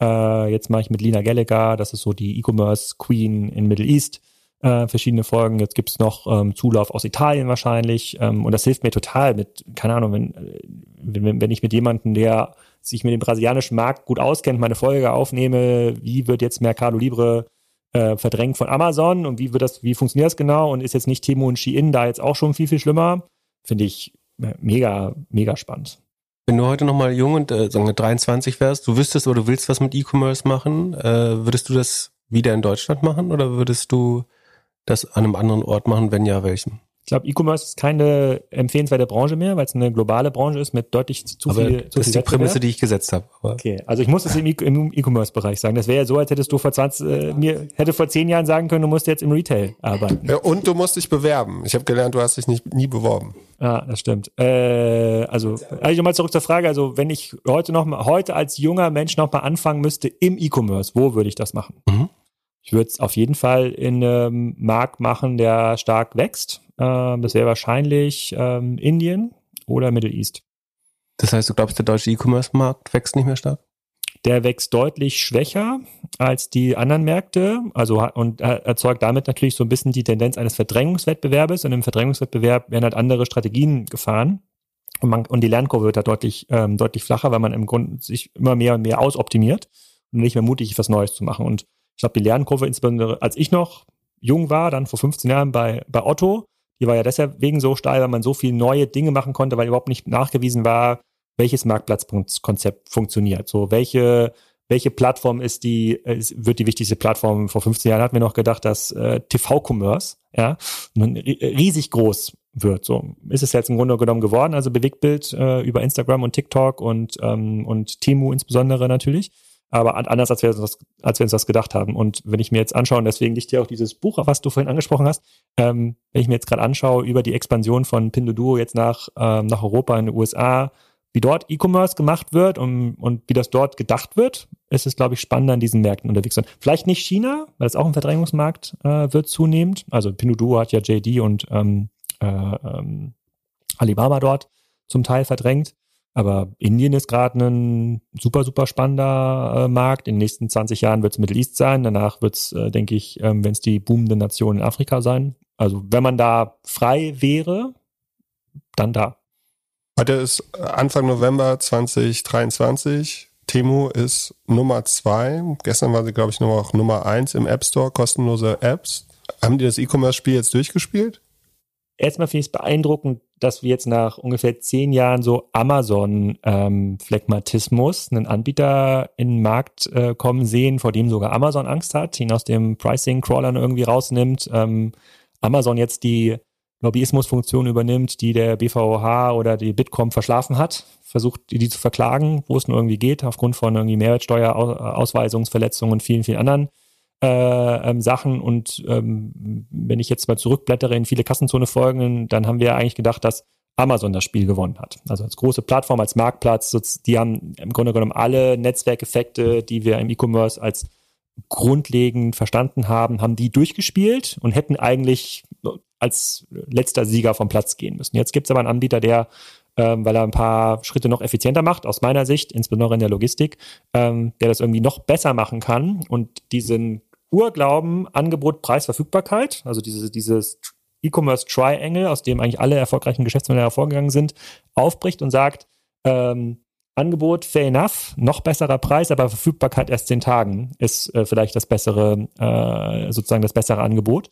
Äh, jetzt mache ich mit Lina Gallagher, das ist so die E-Commerce Queen in Middle East, äh, verschiedene Folgen. Jetzt gibt's noch ähm, Zulauf aus Italien wahrscheinlich. Ähm, und das hilft mir total mit, keine Ahnung, wenn, wenn, wenn ich mit jemandem, der sich mit dem brasilianischen Markt gut auskennt, meine Folge aufnehme, wie wird jetzt Mercado Libre äh, verdrängt von Amazon und wie wird das, wie funktioniert das genau und ist jetzt nicht Temo und Shein da jetzt auch schon viel, viel schlimmer? Finde ich äh, mega, mega spannend.
Wenn du heute nochmal jung und äh, sagen wir 23 wärst, du wüsstest oder du willst was mit E-Commerce machen, äh, würdest du das wieder in Deutschland machen oder würdest du das an einem anderen Ort machen? Wenn ja, welchem?
Ich glaube, E-Commerce ist keine empfehlenswerte Branche mehr, weil es eine globale Branche ist mit deutlich zu
Aber
viel. Zu
das ist die Prämisse, die ich gesetzt habe.
Okay, also ich muss es im E- E-Commerce-Bereich sagen. Das wäre ja so, als hättest du vor 20, äh, mir hätte vor zehn Jahren sagen können, du musst jetzt im Retail arbeiten.
Ja, und du musst dich bewerben. Ich habe gelernt, du hast dich nicht, nie beworben.
Ja, das stimmt. Äh, also, also nochmal zurück zur Frage. Also, wenn ich heute noch mal, heute als junger Mensch noch mal anfangen müsste im E-Commerce, wo würde ich das machen?
Mhm.
Ich würde es auf jeden Fall in einem Markt machen, der stark wächst. Ähm, das wäre wahrscheinlich ähm, Indien oder Middle East.
das heißt, du glaubst, der deutsche E-Commerce-Markt wächst nicht mehr stark?
Der wächst deutlich schwächer als die anderen Märkte, also und äh, erzeugt damit natürlich so ein bisschen die Tendenz eines Verdrängungswettbewerbes. Und im Verdrängungswettbewerb werden halt andere Strategien gefahren. Und, man, und die Lernkurve wird da deutlich, ähm, deutlich flacher, weil man im Grunde sich immer mehr und mehr ausoptimiert und nicht mehr mutig was Neues zu machen. Und ich glaube, die Lernkurve, insbesondere als ich noch jung war, dann vor 15 Jahren bei, bei Otto, die war ja deswegen so steil, weil man so viele neue Dinge machen konnte, weil überhaupt nicht nachgewiesen war, welches Marktplatzkonzept funktioniert. So, welche, welche Plattform ist die, wird die wichtigste Plattform? Vor 15 Jahren hatten wir noch gedacht, dass äh, TV-Commerce, ja, riesig groß wird. So ist es jetzt im Grunde genommen geworden. Also Bewegtbild äh, über Instagram und TikTok und, ähm, und Temu insbesondere natürlich. Aber an- anders, als wir, uns das, als wir uns das gedacht haben. Und wenn ich mir jetzt anschaue, und deswegen liegt hier auch dieses Buch, was du vorhin angesprochen hast, ähm, wenn ich mir jetzt gerade anschaue über die Expansion von Pinduoduo jetzt nach, ähm, nach Europa in den USA, wie dort E-Commerce gemacht wird und, und wie das dort gedacht wird, ist es, glaube ich, spannend an diesen Märkten unterwegs zu sein. Vielleicht nicht China, weil es auch ein Verdrängungsmarkt äh, wird zunehmend. Also Pinduoduo hat ja JD und ähm, äh, ähm, Alibaba dort zum Teil verdrängt. Aber Indien ist gerade ein super, super spannender äh, Markt. In den nächsten 20 Jahren wird es Middle East sein. Danach wird es, äh, denke ich, ähm, wenn es die boomende Nation in Afrika sein. Also wenn man da frei wäre, dann da.
Heute ist Anfang November 2023. Temu ist Nummer zwei. Gestern war sie, glaube ich, noch auch Nummer eins im App Store, kostenlose Apps. Haben die das E-Commerce-Spiel jetzt durchgespielt?
Erstmal finde ich es beeindruckend, dass wir jetzt nach ungefähr zehn Jahren so Amazon-Phlegmatismus einen Anbieter in den Markt äh, kommen sehen, vor dem sogar Amazon Angst hat, ihn aus dem Pricing-Crawlern irgendwie rausnimmt. Ähm, Amazon jetzt die Lobbyismusfunktion übernimmt, die der BVH oder die Bitkom verschlafen hat, versucht die zu verklagen, wo es nur irgendwie geht, aufgrund von irgendwie Mehrwertsteuerausweisungsverletzungen und vielen, vielen anderen äh, ähm, Sachen. Und ähm, wenn ich jetzt mal zurückblättere in viele Kassenzone-Folgen, dann haben wir eigentlich gedacht, dass Amazon das Spiel gewonnen hat. Also als große Plattform, als Marktplatz, die haben im Grunde genommen alle Netzwerkeffekte, die wir im E-Commerce als grundlegend verstanden haben, haben die durchgespielt und hätten eigentlich als letzter Sieger vom Platz gehen müssen. Jetzt gibt es aber einen Anbieter, der, ähm, weil er ein paar Schritte noch effizienter macht, aus meiner Sicht, insbesondere in der Logistik, ähm, der das irgendwie noch besser machen kann und diesen Urglauben, Angebot, Preis, Verfügbarkeit, also dieses, dieses E-Commerce Triangle, aus dem eigentlich alle erfolgreichen Geschäftsmodelle hervorgegangen sind, aufbricht und sagt, ähm, Angebot, fair enough, noch besserer Preis, aber Verfügbarkeit erst zehn Tagen ist äh, vielleicht das bessere, äh, sozusagen das bessere Angebot.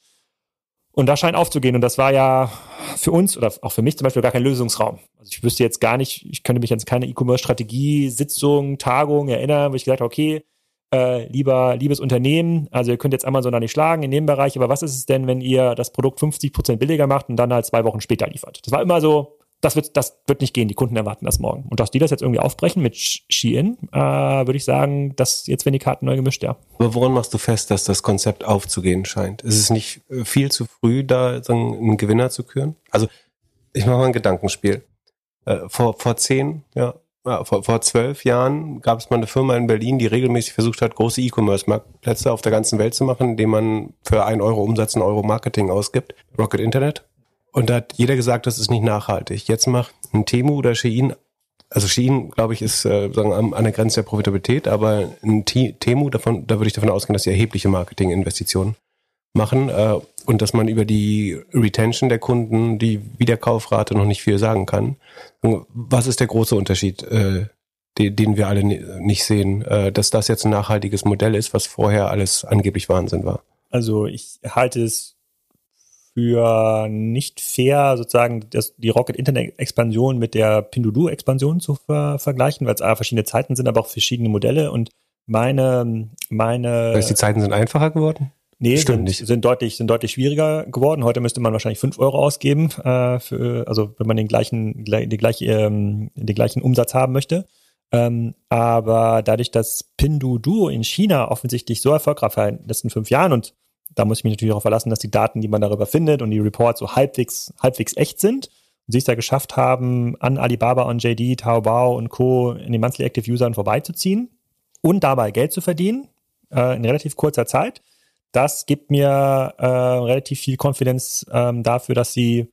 Und da scheint aufzugehen. Und das war ja für uns oder auch für mich zum Beispiel gar kein Lösungsraum. Also ich wüsste jetzt gar nicht, ich könnte mich an keine E-Commerce-Strategie, Sitzung, Tagung erinnern, wo ich gesagt habe, okay, äh, lieber, liebes Unternehmen, also ihr könnt jetzt Amazon da nicht schlagen in dem Bereich, aber was ist es denn, wenn ihr das Produkt 50 Prozent billiger macht und dann halt zwei Wochen später liefert? Das war immer so, das wird, das wird nicht gehen, die Kunden erwarten das morgen. Und dass die das jetzt irgendwie aufbrechen mit Sh- Shein, äh, würde ich sagen, dass jetzt werden die Karten neu gemischt, ja.
Aber woran machst du fest, dass das Konzept aufzugehen scheint? Ist es nicht viel zu früh, da sagen, einen Gewinner zu küren? Also, ich mache mal ein Gedankenspiel. Äh, vor, vor zehn, ja, ja, vor, vor zwölf Jahren gab es mal eine Firma in Berlin, die regelmäßig versucht hat, große E-Commerce-Marktplätze auf der ganzen Welt zu machen, indem man für ein Euro Umsatz ein Euro Marketing ausgibt. Rocket Internet. Und da hat jeder gesagt, das ist nicht nachhaltig. Jetzt macht ein Temu oder Shein, also Shein, glaube ich, ist äh, sagen, an der Grenze der Profitabilität, aber ein Temu, davon, da würde ich davon ausgehen, dass sie erhebliche Marketinginvestitionen machen äh, und dass man über die Retention der Kunden, die Wiederkaufrate noch nicht viel sagen kann. Was ist der große Unterschied, äh, den, den wir alle nicht sehen, äh, dass das jetzt ein nachhaltiges Modell ist, was vorher alles angeblich Wahnsinn war?
Also ich halte es für nicht fair, sozusagen das, die Rocket Internet Expansion mit der Pinduoduo Expansion zu ver vergleichen, weil es A, verschiedene Zeiten sind, aber auch verschiedene Modelle und meine, meine.
Das heißt, die Zeiten sind einfacher geworden?
Nee, Stimmt sind, nicht. sind deutlich, sind deutlich schwieriger geworden. Heute müsste man wahrscheinlich fünf Euro ausgeben, äh, für, also wenn man den gleichen, die gleiche, ähm, den gleichen Umsatz haben möchte. Ähm, aber dadurch, dass Pinduoduo in China offensichtlich so erfolgreich war in den letzten fünf Jahren und da muss ich mich natürlich darauf verlassen, dass die Daten, die man darüber findet und die Reports so halbwegs, halbwegs echt sind und sie es da geschafft haben, an Alibaba und JD, Taobao und Co. in den Monthly Active Usern vorbeizuziehen und dabei Geld zu verdienen äh, in relativ kurzer Zeit das gibt mir äh, relativ viel Konfidenz ähm, dafür, dass sie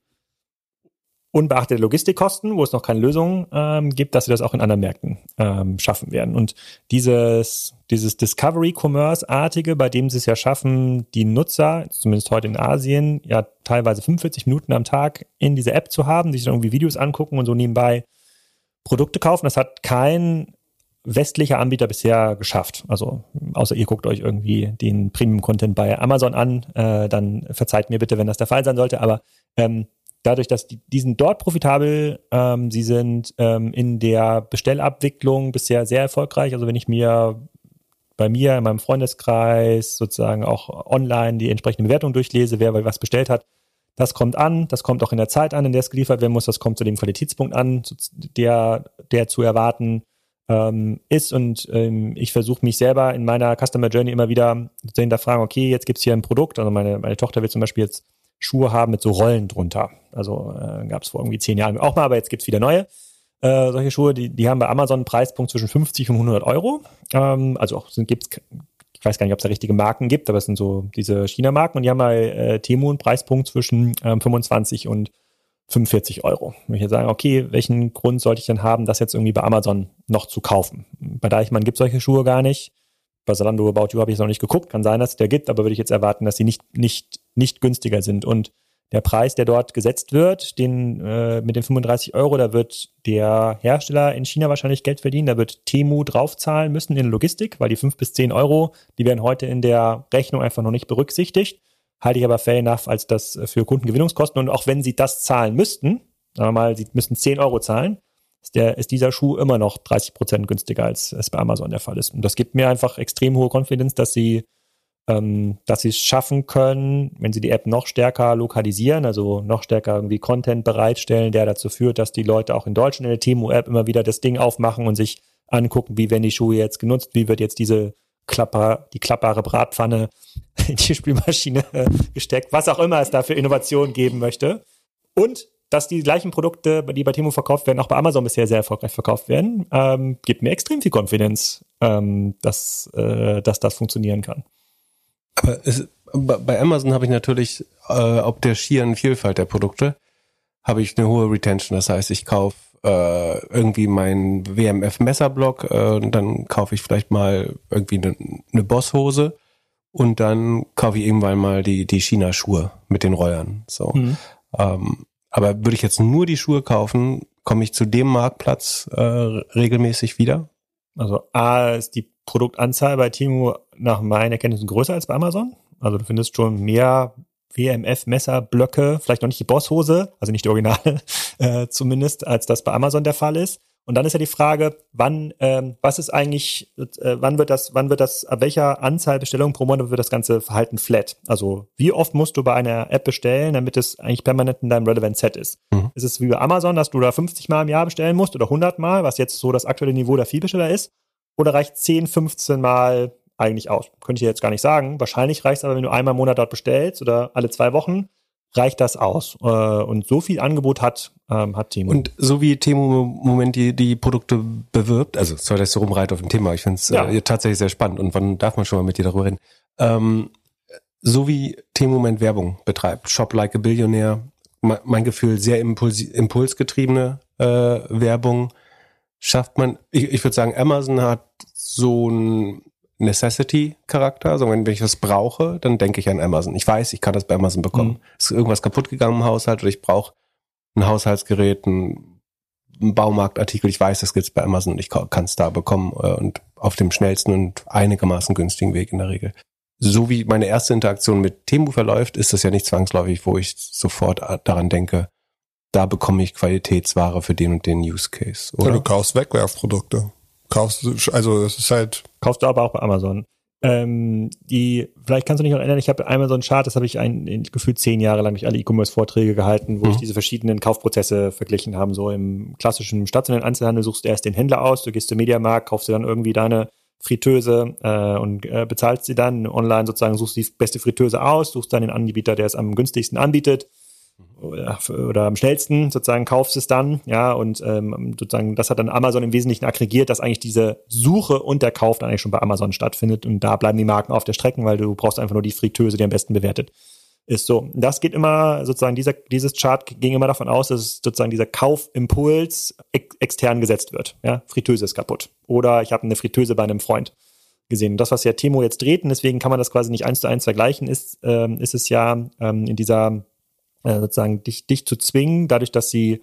unbeachtet der Logistikkosten, wo es noch keine Lösung ähm, gibt, dass sie das auch in anderen Märkten ähm, schaffen werden. Und dieses, dieses Discovery-Commerce-artige, bei dem sie es ja schaffen, die Nutzer, zumindest heute in Asien, ja teilweise 45 Minuten am Tag in dieser App zu haben, die sich dann irgendwie Videos angucken und so nebenbei Produkte kaufen. Das hat kein westlicher Anbieter bisher geschafft. Also außer ihr guckt euch irgendwie den Premium-Content bei Amazon an, äh, dann verzeiht mir bitte, wenn das der Fall sein sollte. Aber ähm, dadurch, dass die, die sind dort profitabel, ähm, sie sind ähm, in der Bestellabwicklung bisher sehr erfolgreich. Also wenn ich mir bei mir in meinem Freundeskreis sozusagen auch online die entsprechende Bewertung durchlese, wer was bestellt hat, das kommt an, das kommt auch in der Zeit an, in der es geliefert werden muss, das kommt zu dem Qualitätspunkt an, der, der zu erwarten ähm, ist und ähm, ich versuche mich selber in meiner Customer Journey immer wieder zu hinterfragen, okay, jetzt gibt's hier ein Produkt, also meine, meine Tochter will zum Beispiel jetzt Schuhe haben mit so Rollen drunter. Also äh, gab es vor irgendwie zehn Jahren auch mal, aber jetzt gibt's wieder neue. Äh, solche Schuhe, die, die haben bei Amazon einen Preispunkt zwischen 50 und 100 Euro. Ähm, also auch sind, gibt's, ich weiß gar nicht, ob es da richtige Marken gibt, aber es sind so diese China-Marken und die haben bei äh, Temu einen Preispunkt zwischen ähm, 25 und 45 Euro. Wenn ich jetzt sagen, okay, welchen Grund sollte ich denn haben, das jetzt irgendwie bei Amazon noch zu kaufen? Bei Deichmann gibt es solche Schuhe gar nicht. Bei Zalando About You habe ich es noch nicht geguckt. Kann sein, dass es der gibt, aber würde ich jetzt erwarten, dass sie nicht, nicht, nicht günstiger sind. Und der Preis, der dort gesetzt wird, den äh, mit den 35 Euro, da wird der Hersteller in China wahrscheinlich Geld verdienen. Da wird Temu draufzahlen müssen in Logistik, weil die 5 bis 10 Euro, die werden heute in der Rechnung einfach noch nicht berücksichtigt halte ich aber fair enough als das äh, für Kundengewinnungskosten. Und auch wenn sie das zahlen müssten, sagen wir mal, sie müssten 10 Euro zahlen, ist, der, ist dieser Schuh immer noch 30 Prozent günstiger, als es bei Amazon der Fall ist. Und das gibt mir einfach extrem hohe Konfidenz, dass sie ähm, dass sie es schaffen können, wenn sie die App noch stärker lokalisieren, also noch stärker irgendwie Content bereitstellen, der dazu führt, dass die Leute auch in Deutschland in der Temu-App immer wieder das Ding aufmachen und sich angucken, wie werden die Schuhe jetzt genutzt, wie wird jetzt diese Klapper, die klappbare Bratpfanne in die Spülmaschine äh, gesteckt, was auch immer es da für Innovationen geben möchte. Und dass die gleichen Produkte, die bei Timo verkauft werden, auch bei Amazon bisher sehr erfolgreich verkauft werden, ähm, gibt mir extrem viel Konfidenz, ähm, dass, äh, dass das funktionieren kann.
Aber es, bei Amazon habe ich natürlich, äh, ob der schieren Vielfalt der Produkte, habe ich eine hohe Retention. Das heißt, ich kaufe äh, irgendwie mein WMF-Messerblock äh, und dann kaufe ich vielleicht mal irgendwie eine, eine Bosshose und dann kaufe ich irgendwann mal die, die China-Schuhe mit den Rollern. So. Mhm. Ähm, aber würde ich jetzt nur die Schuhe kaufen, komme ich zu dem Marktplatz äh, regelmäßig wieder?
Also A ist die Produktanzahl bei Timo nach meinen Erkenntnissen größer als bei Amazon. Also du findest schon mehr WMF-Messerblöcke, vielleicht noch nicht die Bosshose, also nicht die Originale äh, zumindest, als das bei Amazon der Fall ist. Und dann ist ja die Frage, wann, ähm, was ist eigentlich, äh, wann wird das, wann wird das, ab welcher Anzahl Bestellungen pro Monat wird das ganze Verhalten flat? Also wie oft musst du bei einer App bestellen, damit es eigentlich permanent in deinem Relevant Set ist? Mhm. Ist es wie bei Amazon, dass du da 50 Mal im Jahr bestellen musst oder 100 Mal, was jetzt so das aktuelle Niveau der Vielbesteller ist? Oder reicht 10, 15 Mal eigentlich aus? Könnte ich jetzt gar nicht sagen. Wahrscheinlich reicht es aber, wenn du einmal im Monat dort bestellst oder alle zwei Wochen, reicht das aus. Äh, und so viel Angebot hat, ähm, hat Temo.
Und so wie Temo im Moment die, die Produkte bewirbt, also sorry, dass du rumreite auf dem Thema, ich finde es ja. äh, tatsächlich sehr spannend und wann darf man schon mal mit dir darüber reden? Ähm, so wie Temo im Moment Werbung betreibt, Shop Like a Billionaire, mein Gefühl, sehr impuls, impulsgetriebene äh, Werbung, schafft man, ich, ich würde sagen, Amazon hat so ein Necessity-Charakter. Also wenn ich was brauche, dann denke ich an Amazon. Ich weiß, ich kann das bei Amazon bekommen. Mhm. Ist irgendwas kaputt gegangen im Haushalt oder ich brauche ein Haushaltsgerät, ein, ein Baumarktartikel. Ich weiß, das gibt's bei Amazon und ich kann es da bekommen äh, und auf dem schnellsten und einigermaßen günstigen Weg in der Regel. So wie meine erste Interaktion mit Temu verläuft, ist das ja nicht zwangsläufig, wo ich sofort daran denke, da bekomme ich Qualitätsware für den und den Use Case.
Oder? Ja, du kaufst Wegwerfprodukte. Kaufst du, also es ist halt.
Kaufst du aber auch bei Amazon. Ähm, die, vielleicht kannst du dich noch erinnern, ich habe einmal so einen Chart, das habe ich ein, gefühlt zehn Jahre lang durch alle E-Commerce-Vorträge gehalten, wo mhm. ich diese verschiedenen Kaufprozesse verglichen habe. So im klassischen stationären Einzelhandel suchst du erst den Händler aus, du gehst zum Mediamarkt, kaufst dir dann irgendwie deine Fritteuse äh, und äh, bezahlst sie dann online sozusagen, suchst die beste Fritteuse aus, suchst dann den Anbieter, der es am günstigsten anbietet oder, am schnellsten sozusagen kaufst es dann, ja, und ähm, sozusagen das hat dann Amazon im Wesentlichen aggregiert, dass eigentlich diese Suche und der Kauf dann eigentlich schon bei Amazon stattfindet und da bleiben die Marken auf der Strecke, weil du brauchst einfach nur die Fritteuse, die am besten bewertet ist. So, das geht immer sozusagen dieser dieses Chart ging immer davon aus, dass sozusagen dieser Kaufimpuls ex extern gesetzt wird. Ja, Fritteuse ist kaputt oder ich habe eine Fritteuse bei einem Freund gesehen. Und das, was ja Timo jetzt dreht, und deswegen kann man das quasi nicht eins zu eins vergleichen, ist, ähm, ist es ja ähm, in dieser äh, sozusagen dich, dich zu zwingen, dadurch, dass sie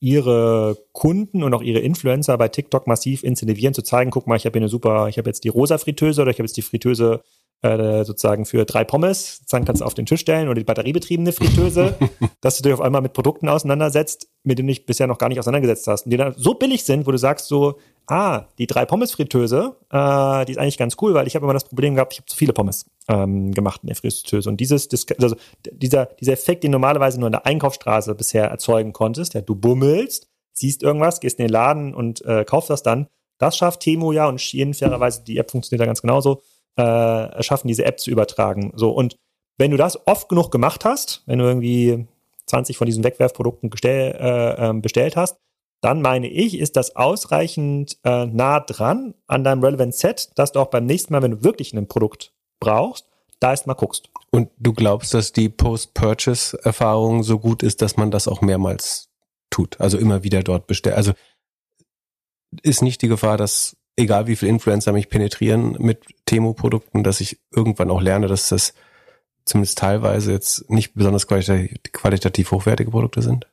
ihre Kunden und auch ihre Influencer bei TikTok massiv incentivieren, zu zeigen, guck mal, ich habe hier eine super, ich habe jetzt die rosa Fritteuse oder ich habe jetzt die Fritteuse äh, sozusagen für drei Pommes, sozusagen kannst du auf den Tisch stellen oder die batteriebetriebene Fritteuse, dass du dich auf einmal mit Produkten auseinandersetzt, mit denen du dich bisher noch gar nicht auseinandergesetzt hast. Und die dann so billig sind, wo du sagst so, ah, die drei Pommes Fritteuse, äh, die ist eigentlich ganz cool, weil ich habe immer das Problem gehabt, ich habe zu viele Pommes ähm, gemacht in der Fritteuse und dieses, also dieser, dieser Effekt, den normalerweise nur in der Einkaufsstraße bisher erzeugen konntest, ja, du bummelst, siehst irgendwas, gehst in den Laden und äh, kaufst das dann, das schafft Temo ja und Shein fairerweise, die App funktioniert da ganz genauso, äh, schaffen, diese App zu übertragen. So, und wenn du das oft genug gemacht hast, wenn du irgendwie 20 von diesen Wegwerfprodukten gestell, äh, ähm, bestellt hast, dann meine ich, ist das ausreichend äh, nah dran an deinem Relevant Set, dass du auch beim nächsten Mal, wenn du wirklich ein Produkt brauchst, da erst mal guckst.
Und du glaubst, dass die Post-Purchase-Erfahrung so gut ist, dass man das auch mehrmals tut, also immer wieder dort bestellt. Also ist nicht die Gefahr, dass egal wie viel Influencer mich penetrieren mit Temo-Produkten, dass ich irgendwann auch lerne, dass das zumindest teilweise jetzt nicht besonders qualitativ hochwertige Produkte sind?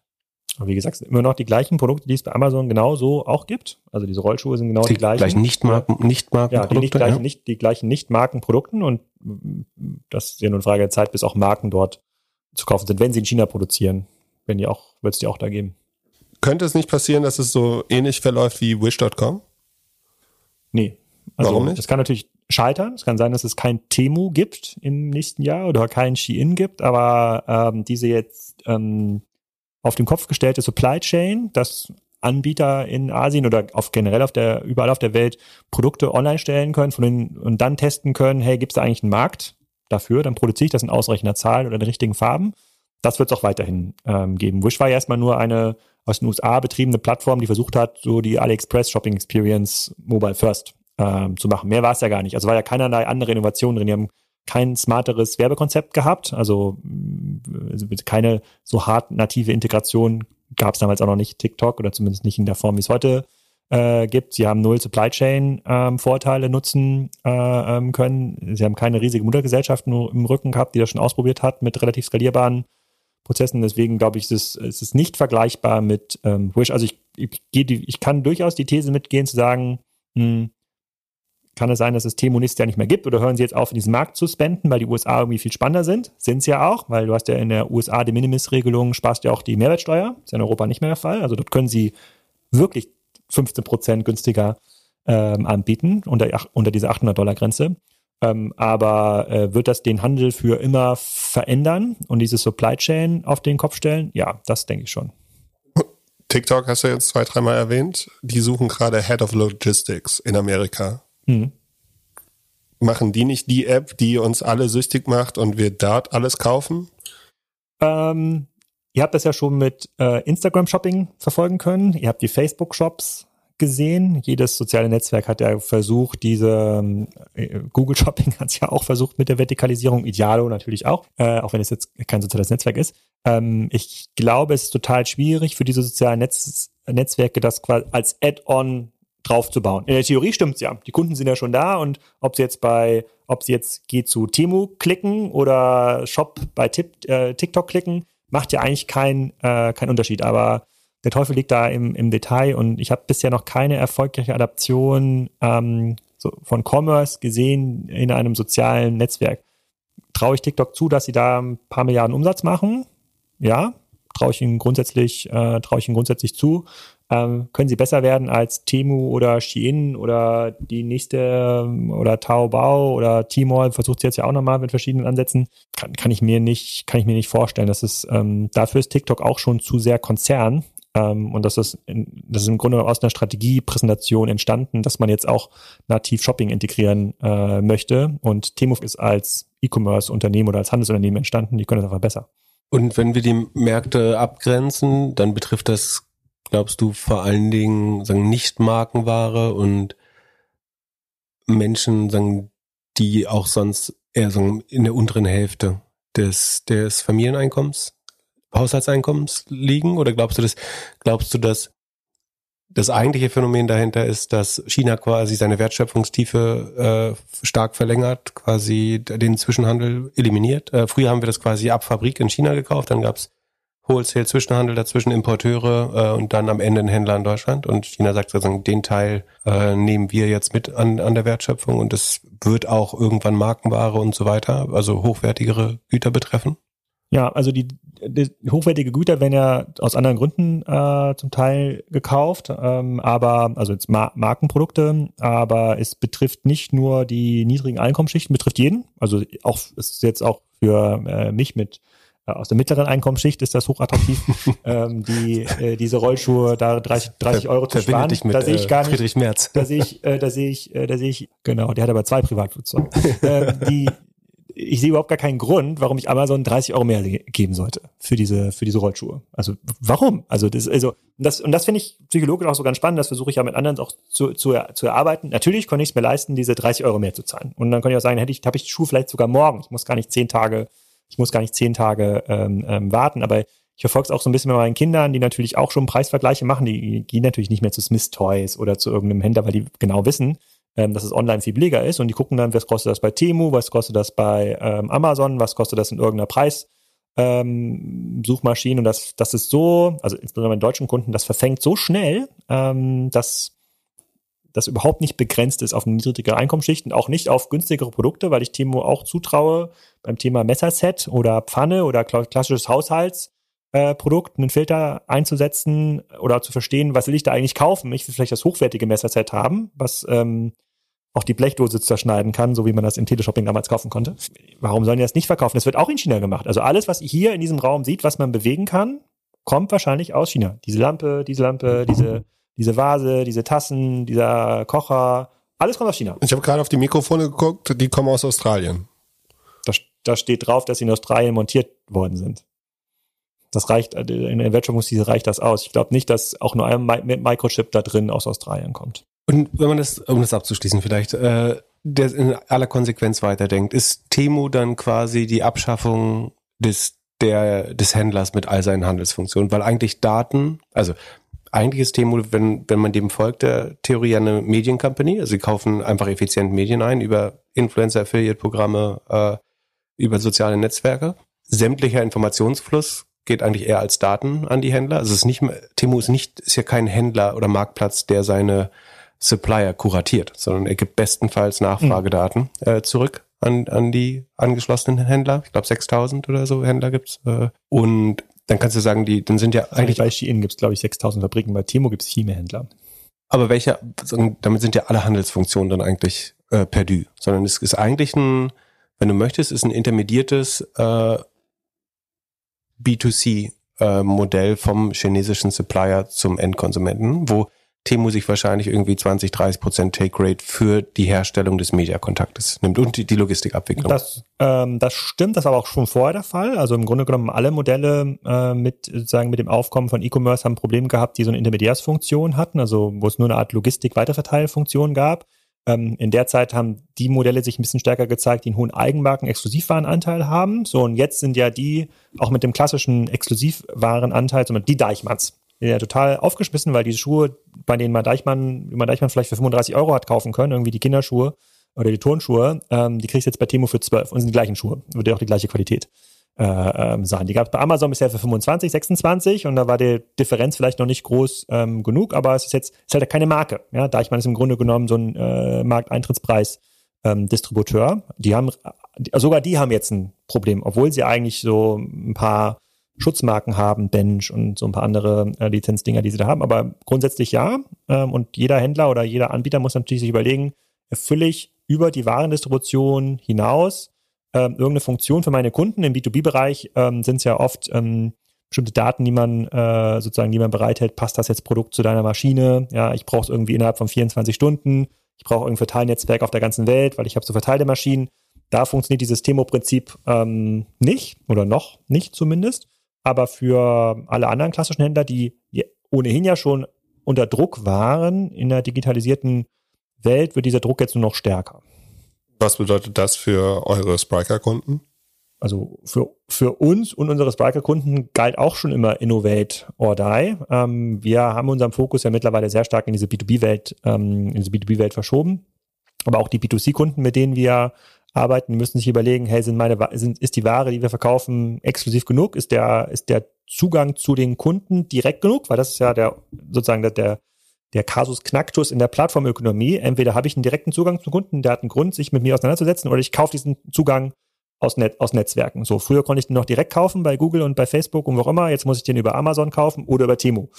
Aber wie gesagt, immer noch die gleichen Produkte, die es bei Amazon genauso auch gibt. Also diese Rollschuhe sind genau die, die gleichen.
Gleichen Nicht-Marken, Nicht-Marken
ja, die nicht gleichen, ja. nicht, die gleichen Nicht-Marken-Produkten und das ist ja nur eine Frage der Zeit, bis auch Marken dort zu kaufen sind, wenn sie in China produzieren. Wenn die auch, wird es die auch da geben.
Könnte es nicht passieren, dass es so ähnlich verläuft wie Wish.com?
Nee. Also, Warum nicht? Es kann natürlich scheitern. Es kann sein, dass es kein Temu gibt im nächsten Jahr oder kein Shein gibt, aber ähm, diese jetzt ähm, auf den Kopf gestellte Supply Chain, dass Anbieter in Asien oder auf generell auf der überall auf der Welt Produkte online stellen können von den, und dann testen können, hey, gibt es da eigentlich einen Markt dafür? Dann produziere ich das in ausreichender Zahl oder in richtigen Farben. Das wird es auch weiterhin ähm, geben. Wish war ja erstmal nur eine aus den USA betriebene Plattform, die versucht hat, so die AliExpress Shopping Experience Mobile First ähm, zu machen. Mehr war es ja gar nicht. Also war ja keinerlei andere Innovation drin. Die haben kein smarteres Werbekonzept gehabt, also, also keine so hart native Integration gab es damals auch noch nicht TikTok oder zumindest nicht in der Form, wie es heute äh, gibt. Sie haben null Supply Chain ähm, Vorteile nutzen äh, ähm, können. Sie haben keine riesige Muttergesellschaft nur im Rücken gehabt, die das schon ausprobiert hat mit relativ skalierbaren Prozessen. Deswegen glaube ich, es ist, es ist nicht vergleichbar mit ähm, Wish. Also ich, ich, ich kann durchaus die These mitgehen zu sagen, mh, hm, kann es sein, dass es Temonis ja nicht mehr gibt oder hören sie jetzt auf, in diesen Markt zu spenden, weil die USA irgendwie viel spannender sind? Sind sie ja auch, weil du hast ja in der USA die Minimis-Regelung, sparst ja auch die Mehrwertsteuer. Ist ja in Europa nicht mehr der Fall. Also dort können sie wirklich 15 Prozent günstiger ähm, anbieten unter, unter dieser 800 Dollar Grenze. Ähm, aber äh, wird das den Handel für immer verändern und diese Supply Chain auf den Kopf stellen? Ja, das denke ich schon.
TikTok hast du jetzt zwei, dreimal erwähnt. Die suchen gerade Head of Logistics in Amerika. Hm. Machen die nicht die App, die uns alle süchtig macht und wir dort alles kaufen?
Ähm, ihr habt das ja schon mit äh, Instagram-Shopping verfolgen können. Ihr habt die Facebook-Shops gesehen. Jedes soziale Netzwerk hat ja versucht, diese äh, Google Shopping hat es ja auch versucht mit der Vertikalisierung, Idealo natürlich auch, äh, auch wenn es jetzt kein soziales Netzwerk ist. Ähm, ich glaube, es ist total schwierig für diese sozialen Netz Netzwerke, das quasi als Add-on draufzubauen. In der Theorie stimmt's ja. Die Kunden sind ja schon da und ob sie jetzt bei, ob sie jetzt geht zu Temu klicken oder Shop bei Tip, äh, TikTok klicken, macht ja eigentlich keinen äh, kein Unterschied. Aber der Teufel liegt da im, im Detail und ich habe bisher noch keine erfolgreiche Adaption ähm, so von Commerce gesehen in einem sozialen Netzwerk. Traue ich TikTok zu, dass sie da ein paar Milliarden Umsatz machen? Ja, traue ich ihnen grundsätzlich, äh, traue ich ihnen grundsätzlich zu. Ähm, können sie besser werden als Temu oder Shein oder die nächste oder Taobao oder Tmall versucht sie jetzt ja auch nochmal mit verschiedenen Ansätzen. Kann, kann ich mir nicht, kann ich mir nicht vorstellen. Das ist, ähm, dafür ist TikTok auch schon zu sehr Konzern ähm, und das ist, in, das ist im Grunde aus einer Strategiepräsentation entstanden, dass man jetzt auch nativ Shopping integrieren äh, möchte. Und Temu ist als E-Commerce-Unternehmen oder als Handelsunternehmen entstanden. Die können das einfach besser.
Und wenn wir die Märkte abgrenzen, dann betrifft das, glaubst du, vor allen Dingen sagen nicht Markenware und Menschen, sagen, die auch sonst eher sagen, in der unteren Hälfte des, des Familieneinkommens Haushaltseinkommens liegen? Oder glaubst du, dass, glaubst du, dass das eigentliche Phänomen dahinter ist, dass China quasi seine Wertschöpfungstiefe äh, stark verlängert, quasi den Zwischenhandel eliminiert. Äh, früher haben wir das quasi ab Fabrik in China gekauft, dann gab's Wholesale Zwischenhandel dazwischen, Importeure äh, und dann am Ende ein Händler in Deutschland. Und China sagt sozusagen, den Teil äh, nehmen wir jetzt mit an, an der Wertschöpfung und es wird auch irgendwann Markenware und so weiter, also hochwertigere Güter betreffen.
Ja, also die, die hochwertige Güter werden ja aus anderen Gründen äh, zum Teil gekauft, ähm, aber also jetzt Mar Markenprodukte, aber es betrifft nicht nur die niedrigen Einkommensschichten, betrifft jeden. Also auch es ist jetzt auch für äh, mich mit aus der mittleren Einkommensschicht ist das hochattraktiv, ähm, die äh, diese Rollschuhe da 30, 30 Euro zu sparen.
Dich mit, da sehe ich gar nicht. Friedrich Merz.
Da sehe ich, äh, da sehe ich, äh, da sehe ich, genau, der hat aber zwei Privatflugzeuge. ähm, die ich sehe überhaupt gar keinen Grund, warum ich Amazon 30 Euro mehr geben sollte für diese, für diese Rollschuhe. Also warum? Also das, also das, und das finde ich psychologisch auch so ganz spannend. Das versuche ich ja mit anderen auch zu, zu, zu erarbeiten. Natürlich konnte ich es mir leisten, diese 30 Euro mehr zu zahlen. Und dann könnte ich auch sagen, hätte ich, habe ich die Schuhe vielleicht sogar morgen. Ich muss gar nicht zehn Tage, ich muss gar nicht zehn Tage ähm, ähm, warten. Aber ich verfolge es auch so ein bisschen mit meinen Kindern, die natürlich auch schon Preisvergleiche machen. Die gehen natürlich nicht mehr zu Smith Toys oder zu irgendeinem Händler, weil die genau wissen, ähm, dass es online viel billiger ist und die gucken dann, was kostet das bei Temu, was kostet das bei ähm, Amazon, was kostet das in irgendeiner Preis. Ähm, und das, das ist so, also insbesondere bei deutschen Kunden, das verfängt so schnell, ähm, dass das überhaupt nicht begrenzt ist auf niedrigere Einkommensschichten, auch nicht auf günstigere Produkte, weil ich Timo auch zutraue, beim Thema Messerset oder Pfanne oder klassisches Haushalts, äh, einen Filter einzusetzen oder zu verstehen, was will ich da eigentlich kaufen. Ich will vielleicht das hochwertige Messerset haben, was ähm, auch die Blechdose zerschneiden kann, so wie man das im Teleshopping damals kaufen konnte. Warum sollen die das nicht verkaufen? Das wird auch in China gemacht. Also alles, was hier in diesem Raum sieht, was man bewegen kann, kommt wahrscheinlich aus China. Diese Lampe, diese Lampe, diese, diese Vase, diese Tassen, dieser Kocher, alles kommt aus China.
Ich habe gerade auf die Mikrofone geguckt, die kommen aus Australien.
Da, da steht drauf, dass sie in Australien montiert worden sind. Das reicht, äh, in der Wertschöpfungskrise reicht das aus. Ich glaube nicht, dass auch nur ein Microchip da drin aus Australien kommt.
Und wenn man das, um das abzuschließen vielleicht, äh, der in aller Konsequenz weiterdenkt, ist Temu dann quasi die Abschaffung des, der, des Händlers mit all seinen Handelsfunktionen? Weil eigentlich Daten, also eigentlich ist Temu, wenn, wenn man dem folgt, der Theorie eine Mediencompany. Also sie kaufen einfach effizient Medien ein über Influencer-Affiliate-Programme, äh, über soziale Netzwerke. Sämtlicher Informationsfluss geht eigentlich eher als Daten an die Händler. Also es ist nicht, Temu ist nicht, ist ja kein Händler oder Marktplatz, der seine Supplier kuratiert, sondern er gibt bestenfalls Nachfragedaten mhm. äh, zurück an, an die angeschlossenen Händler. Ich glaube 6000 oder so Händler gibt's. Äh, und dann kannst du sagen, die, dann sind ja eigentlich.
Bei Shein gibt's glaube ich 6000 Fabriken, bei Temo gibt's viel mehr Händler.
Aber welcher, damit sind ja alle Handelsfunktionen dann eigentlich äh, perdu, sondern es ist eigentlich ein, wenn du möchtest, ist ein intermediertes äh, B2C-Modell äh, vom chinesischen Supplier zum Endkonsumenten, wo Temu sich wahrscheinlich irgendwie 20, 30 Prozent Take Rate für die Herstellung des Mediakontaktes nimmt und die, die Logistikabwicklung.
Das, ähm, das stimmt, das war aber auch schon vorher der Fall. Also im Grunde genommen alle Modelle äh, mit sozusagen mit dem Aufkommen von E-Commerce haben ein Problem gehabt, die so eine Intermediärsfunktion hatten, also wo es nur eine Art Logistik-Weiterverteilfunktion gab. Ähm, in der Zeit haben die Modelle sich ein bisschen stärker gezeigt, die einen hohen Eigenmarken-Exklusivwarenanteil haben. So, und jetzt sind ja die auch mit dem klassischen Exklusivwarenanteil, sondern die Deichmanns ja total aufgeschmissen, weil diese Schuhe, bei denen man Deichmann, man Deichmann vielleicht für 35 Euro hat kaufen können, irgendwie die Kinderschuhe oder die Turnschuhe, ähm, die kriegst du jetzt bei Temo für 12 und sind die gleichen Schuhe. Würde auch die gleiche Qualität äh, ähm, sein. Die gab es bei Amazon bisher für 25, 26 und da war die Differenz vielleicht noch nicht groß ähm, genug, aber es ist jetzt ist halt keine Marke. Ja, Deichmann ist im Grunde genommen so ein äh, Markteintrittspreis. Ähm, Distributeur, die haben sogar die haben jetzt ein Problem, obwohl sie eigentlich so ein paar Schutzmarken haben, Bench und so ein paar andere äh, Lizenzdinger, die sie da haben. Aber grundsätzlich ja. Ähm, und jeder Händler oder jeder Anbieter muss natürlich sich überlegen, erfülle ich über die Warendistribution hinaus ähm, irgendeine Funktion für meine Kunden. Im B2B-Bereich ähm, sind es ja oft ähm, bestimmte Daten, die man äh, sozusagen, die man bereithält. Passt das jetzt Produkt zu deiner Maschine? Ja, ich brauche es irgendwie innerhalb von 24 Stunden. Ich brauche irgendein Verteilnetzwerk auf der ganzen Welt, weil ich habe so verteilte Maschinen. Da funktioniert dieses Temo-Prinzip ähm, nicht oder noch nicht zumindest. Aber für alle anderen klassischen Händler, die ohnehin ja schon unter Druck waren in der digitalisierten Welt, wird dieser Druck jetzt nur noch stärker.
Was bedeutet das für eure Spriker-Kunden?
Also für, für uns und unsere Spriker-Kunden galt auch schon immer Innovate or Die. Ähm, wir haben unseren Fokus ja mittlerweile sehr stark in diese B2B-Welt, ähm, in diese B2B-Welt verschoben. Aber auch die B2C-Kunden, mit denen wir arbeiten, müssen sich überlegen, hey, sind meine, sind, ist die Ware, die wir verkaufen, exklusiv genug? Ist der, ist der Zugang zu den Kunden direkt genug? Weil das ist ja der, sozusagen der, der, der Kasus Knacktus in der Plattformökonomie. Entweder habe ich einen direkten Zugang zum Kunden, der hat einen Grund, sich mit mir auseinanderzusetzen, oder ich kaufe diesen Zugang aus, Net, aus Netzwerken. So, früher konnte ich den noch direkt kaufen bei Google und bei Facebook und wo auch immer. Jetzt muss ich den über Amazon kaufen oder über Temo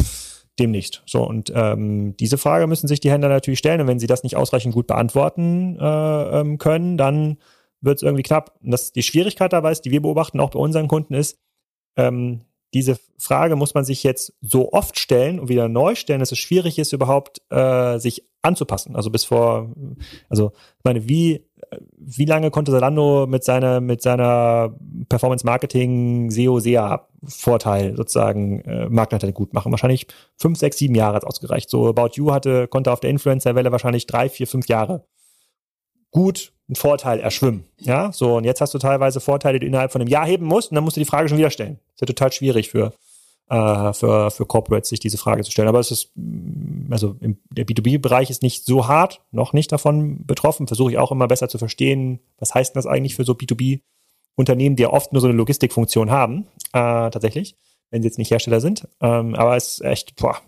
demnächst. So, und ähm, diese Frage müssen sich die Händler natürlich stellen. Und wenn sie das nicht ausreichend gut beantworten äh, ähm, können, dann wird es irgendwie knapp. Und das, die Schwierigkeit dabei ist, die wir beobachten, auch bei unseren Kunden, ist, ähm, diese Frage muss man sich jetzt so oft stellen und wieder neu stellen, dass es schwierig ist, überhaupt äh, sich anzupassen. Also bis vor, also ich meine, wie wie lange konnte Zalando mit seiner mit seiner Performance Marketing SEO SEA Vorteil sozusagen äh, Marktanteil gut machen? Wahrscheinlich fünf, sechs, sieben Jahre hat ausgereicht. So About You hatte konnte auf der Influencer Welle wahrscheinlich drei, vier, fünf Jahre gut einen Vorteil erschwimmen. Ja, so und jetzt hast du teilweise Vorteile, die du innerhalb von einem Jahr heben musst und dann musst du die Frage schon wieder stellen. Das ist ja total schwierig für äh, für, für Corporates sich diese Frage zu stellen. Aber es ist, mm, also im, der B2B-Bereich ist nicht so hart, noch nicht davon betroffen. Versuche ich auch immer besser zu verstehen, was heißt denn das eigentlich für so B2B-Unternehmen, die ja oft nur so eine Logistikfunktion haben, äh, tatsächlich, wenn sie jetzt nicht Hersteller sind. Ähm, aber es ist echt, boah,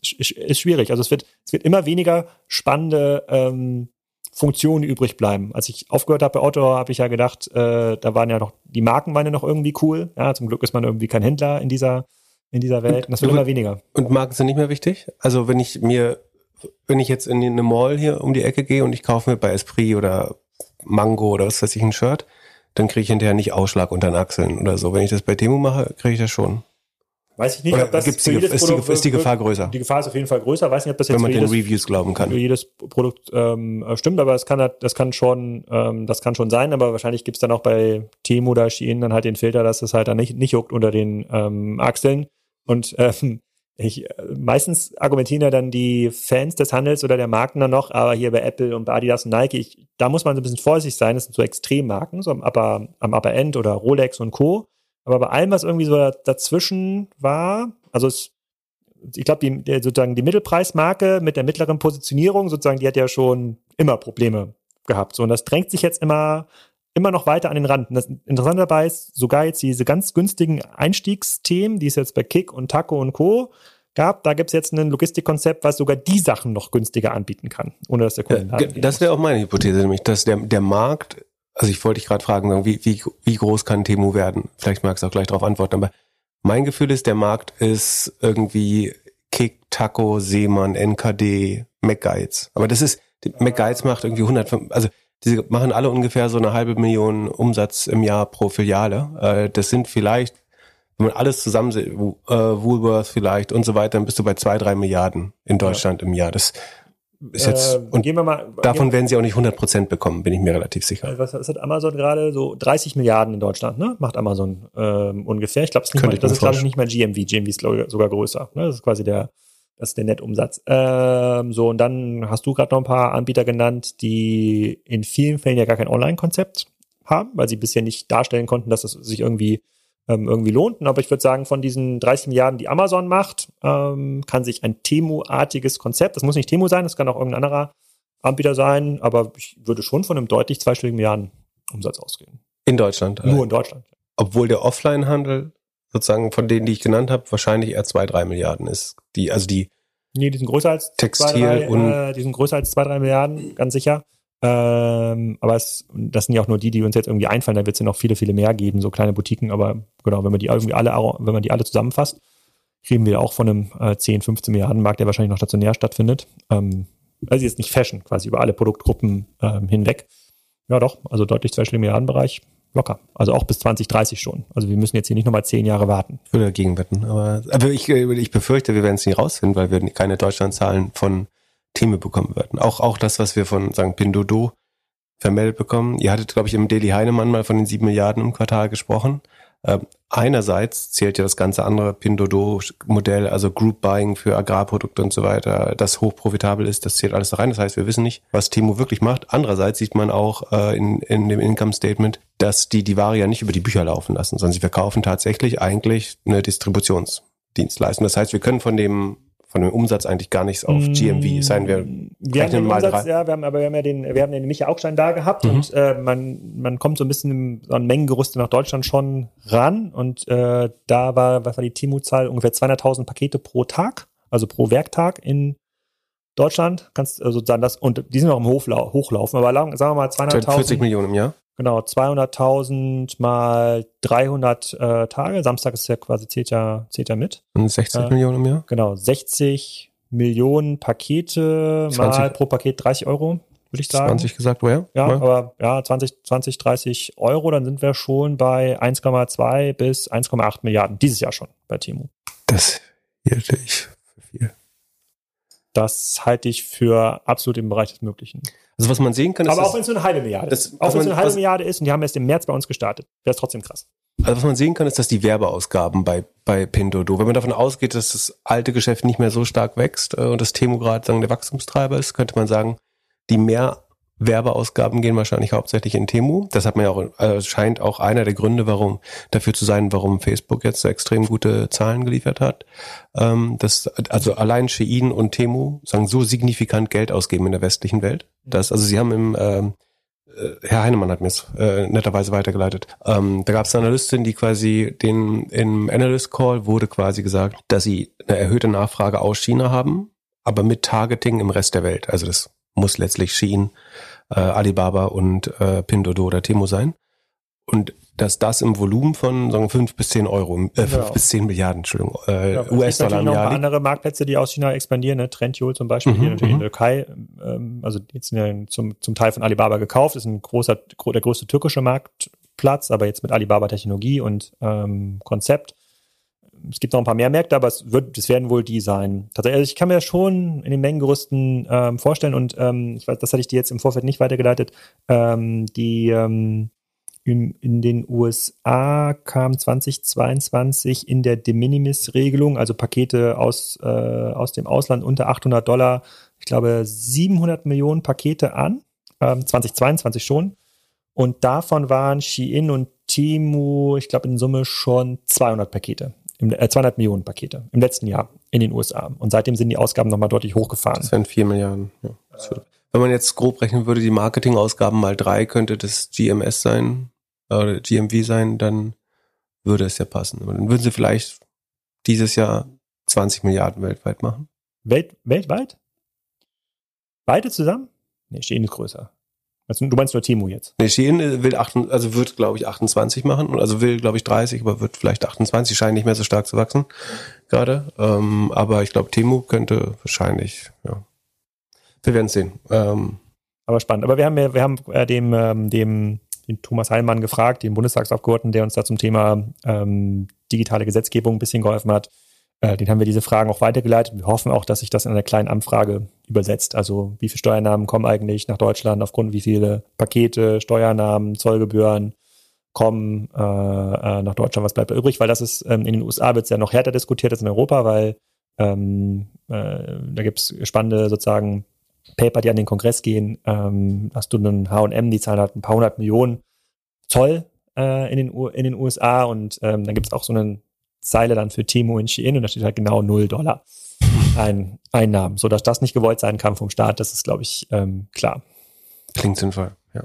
ist, ist schwierig. Also es wird, es wird immer weniger spannende ähm, Funktionen übrig bleiben. Als ich aufgehört habe bei Otto, habe ich ja gedacht, äh, da waren ja noch, die Marken waren ja noch irgendwie cool. Ja, zum Glück ist man irgendwie kein Händler in dieser in dieser Welt. Und das wird immer weniger.
Und Marken sind nicht mehr wichtig? Also wenn ich mir, wenn ich jetzt in eine Mall hier um die Ecke gehe und ich kaufe mir bei Esprit oder Mango oder was weiß ich ein Shirt, dann kriege ich hinterher nicht Ausschlag unter den Achseln oder so. Wenn ich das bei Temu mache, kriege ich das schon.
Weiß ich nicht,
Oder ob das gibt's die, ist, Produkt, die, ist die Gefahr größer?
Die Gefahr ist auf jeden Fall größer. Weiß nicht, ob das jetzt
Wenn man den jedes, Reviews glauben kann.
Für jedes Produkt ähm, stimmt, aber es kann halt, das kann schon, ähm, das kann schon sein, aber wahrscheinlich gibt's dann auch bei Temu oder Shein dann halt den Filter, dass es halt dann nicht, nicht juckt unter den ähm, Achseln. Und ähm, ich, meistens argumentieren ja dann die Fans des Handels oder der Marken dann noch, aber hier bei Apple und bei Adidas und Nike, ich, da muss man so ein bisschen vorsichtig sein, das sind so Extremmarken, so am Upper, am Upper End oder Rolex und Co. Aber bei allem, was irgendwie so dazwischen war, also es, ich glaube, die, sozusagen die Mittelpreismarke mit der mittleren Positionierung, sozusagen, die hat ja schon immer Probleme gehabt. So, und das drängt sich jetzt immer immer noch weiter an den Rand. Und das Interessante dabei ist, sogar jetzt diese ganz günstigen Einstiegsthemen, die es jetzt bei Kick und Taco und Co. gab, da gibt es jetzt ein Logistikkonzept, was sogar die Sachen noch günstiger anbieten kann, ohne dass der Kunde
ja, Das wäre auch meine Hypothese, nämlich, dass der, der Markt, also ich wollte dich gerade fragen, wie, wie, wie groß kann Temu werden? Vielleicht magst du auch gleich darauf antworten, aber mein Gefühl ist, der Markt ist irgendwie Kick, Taco, Seemann, NKD, McGuides. Aber das ist, McGuides macht irgendwie 100, also die machen alle ungefähr so eine halbe Million Umsatz im Jahr pro Filiale. Äh, das sind vielleicht wenn man alles zusammen, äh, Woolworth vielleicht und so weiter, dann bist du bei zwei, drei Milliarden in Deutschland ja. im Jahr. Das ist jetzt, äh, und gehen wir mal, davon werden sie auch nicht 100 Prozent bekommen, bin ich mir relativ sicher.
Was, was hat Amazon gerade? So 30 Milliarden in Deutschland, ne? Macht Amazon ähm, ungefähr. Ich glaube, das ist, glaube ich, nicht mal GMV. GMV ist sogar größer. Ne? Das ist quasi der, das ist der Nettumsatz. Ähm, so, und dann hast du gerade noch ein paar Anbieter genannt, die in vielen Fällen ja gar kein Online-Konzept haben, weil sie bisher nicht darstellen konnten, dass es sich irgendwie ähm, irgendwie lohnt. Aber ich würde sagen, von diesen 30 Milliarden, die Amazon macht, ähm, kann sich ein Temu-artiges Konzept, das muss nicht Temu sein, das kann auch irgendein anderer Anbieter sein, aber ich würde schon von einem deutlich zweistelligen Milliarden Umsatz ausgehen.
In Deutschland?
Nur in Deutschland.
Obwohl der Offline-Handel sozusagen von denen, die ich genannt habe, wahrscheinlich eher zwei, drei Milliarden ist. Die, also die
Nee, die sind größer als
Textil zwei, drei, und
äh, die sind größer als zwei, drei Milliarden, ganz sicher. Ähm, aber es, das sind ja auch nur die, die uns jetzt irgendwie einfallen. Da wird es ja noch viele, viele mehr geben, so kleine Boutiquen. Aber genau, wenn man die irgendwie alle, wenn man die alle zusammenfasst, reden wir auch von einem äh, 10, 15 Milliarden Markt, der wahrscheinlich noch stationär stattfindet. Ähm, also jetzt nicht Fashion, quasi über alle Produktgruppen ähm, hinweg. Ja, doch, also deutlich zweistelligen Milliardenbereich. Locker. Also auch bis 2030 schon. Also wir müssen jetzt hier nicht nochmal zehn Jahre warten.
Ich würde dagegen wetten. Aber, aber ich, ich befürchte, wir werden es nicht rausfinden, weil wir keine Deutschlandzahlen von Themen bekommen würden. Auch, auch das, was wir von sagen Pindodo vermeldet bekommen. Ihr hattet, glaube ich, im Daily Heinemann mal von den sieben Milliarden im Quartal gesprochen. Ähm, einerseits zählt ja das ganze andere Pindodo-Modell, also Group Buying für Agrarprodukte und so weiter, das hochprofitabel ist, das zählt alles da rein. Das heißt, wir wissen nicht, was Timo wirklich macht. Andererseits sieht man auch äh, in, in dem Income Statement, dass die die Ware ja nicht über die Bücher laufen lassen, sondern sie verkaufen tatsächlich eigentlich eine Distributionsdienstleistung. Das heißt, wir können von dem von dem Umsatz eigentlich gar nichts auf GMV. Sein wir,
wir haben den mal Umsatz, drei. ja, wir haben aber wir haben ja den, wir haben den Micha Augstein da gehabt mhm. und äh, man, man kommt so ein bisschen an Mengengerüste nach Deutschland schon ran und äh, da war, was war die Timo-Zahl? Ungefähr 200.000 Pakete pro Tag, also pro Werktag in Deutschland. Kannst also sagen das und die sind auch im Hochlau Hochlaufen, aber sagen wir mal 200.000.
40 Millionen im Jahr.
Genau, 200.000 mal 300 äh, Tage. Samstag ist ja quasi, zählt ja, zählt ja mit.
Und 60 äh, Millionen im Jahr?
Genau, 60 Millionen Pakete 20. mal pro Paket 30 Euro, würde ich sagen.
20 gesagt, woher?
Ja, ja, aber ja, 20, 20, 30 Euro, dann sind wir schon bei 1,2 bis 1,8 Milliarden. Dieses Jahr schon bei Timo.
Das hielte ich.
Das halte ich für absolut im Bereich des Möglichen.
Also was man sehen kann,
ist. Aber auch wenn es nur eine halbe Milliarde ist. Auch wenn es eine halbe Milliarde ist und die haben erst im März bei uns gestartet, wäre es trotzdem krass.
Also was man sehen kann, ist, dass die Werbeausgaben bei, bei Pindodo, wenn man davon ausgeht, dass das alte Geschäft nicht mehr so stark wächst äh, und das Temo gerade sagen der Wachstumstreiber ist, könnte man sagen, die mehr Werbeausgaben gehen wahrscheinlich hauptsächlich in Temu. Das hat man ja auch, also scheint auch einer der Gründe, warum dafür zu sein, warum Facebook jetzt so extrem gute Zahlen geliefert hat. Ähm, das, also allein Shein und Temu sagen so signifikant Geld ausgeben in der westlichen Welt. Das, also sie haben im ähm, äh, Herr Heinemann hat mir es äh, netterweise weitergeleitet. Ähm, da gab es eine Analystin, die quasi den im Analyst Call wurde quasi gesagt, dass sie eine erhöhte Nachfrage aus China haben, aber mit Targeting im Rest der Welt. Also das muss letztlich Shein, äh, Alibaba und äh, Pindodo oder Temo sein. Und dass das im Volumen von sagen fünf bis zehn Euro, äh, fünf ja. bis zehn Milliarden, Entschuldigung, äh, ja, US-Dollar im
Jahr. Noch andere Marktplätze, die aus China expandieren, ne? Trendyol zum Beispiel, mhm, hier natürlich in der mhm. Türkei, ähm, also jetzt ja zum, zum Teil von Alibaba gekauft, ist ein großer, der größte türkische Marktplatz, aber jetzt mit Alibaba-Technologie und ähm, Konzept es gibt noch ein paar mehr Märkte, aber es wird, es werden wohl die sein. Tatsächlich, also ich kann mir schon in den Mengengerüsten ähm, vorstellen und ähm, ich weiß, das hatte ich dir jetzt im Vorfeld nicht weitergeleitet. Ähm, die ähm, in, in den USA kam 2022 in der De Minimis-Regelung, also Pakete aus, äh, aus dem Ausland unter 800 Dollar, ich glaube 700 Millionen Pakete an, ähm, 2022 schon. Und davon waren Shein und Timu, ich glaube in Summe schon 200 Pakete im, äh, 200 Millionen Pakete im letzten Jahr in den USA. Und seitdem sind die Ausgaben nochmal deutlich hochgefahren.
Das wären 4 Milliarden. Ja. Äh, wenn man jetzt grob rechnen würde, die Marketingausgaben mal drei könnte das GMS sein, oder GMV sein, dann würde es ja passen. Und dann würden sie vielleicht dieses Jahr 20 Milliarden weltweit machen.
Welt, weltweit? Beide zusammen? Nee, stehen ist größer. Also, du meinst nur Timo jetzt?
Nee, Shein will acht, also wird, glaube ich, 28 machen. Also will, glaube ich, 30, aber wird vielleicht 28. Scheint nicht mehr so stark zu wachsen gerade. Ähm, aber ich glaube, Timo könnte wahrscheinlich, ja. Wir werden sehen. Ähm,
aber spannend. Aber wir haben, wir haben äh, dem, ähm, dem den Thomas Heilmann gefragt, den Bundestagsabgeordneten, der uns da zum Thema ähm, digitale Gesetzgebung ein bisschen geholfen hat. Äh, den haben wir diese Fragen auch weitergeleitet. Wir hoffen auch, dass sich das in einer kleinen Anfrage übersetzt. Also wie viele Steuernahmen kommen eigentlich nach Deutschland aufgrund wie viele Pakete, Steuernahmen, Zollgebühren kommen äh, äh, nach Deutschland, was bleibt da übrig? Weil das ist, ähm, in den USA wird es ja noch härter diskutiert als in Europa, weil ähm, äh, da gibt es spannende sozusagen Paper, die an den Kongress gehen. Ähm, hast du einen H&M, die zahlen halt ein paar hundert Millionen Zoll äh, in, den U in den USA und ähm, dann gibt es auch so einen Zeile dann für Timo in Shein und da steht halt genau null Dollar ein Einnahmen, so dass das nicht gewollt sein kann vom Staat. Das ist, glaube ich, ähm, klar.
Klingt sinnvoll, ja.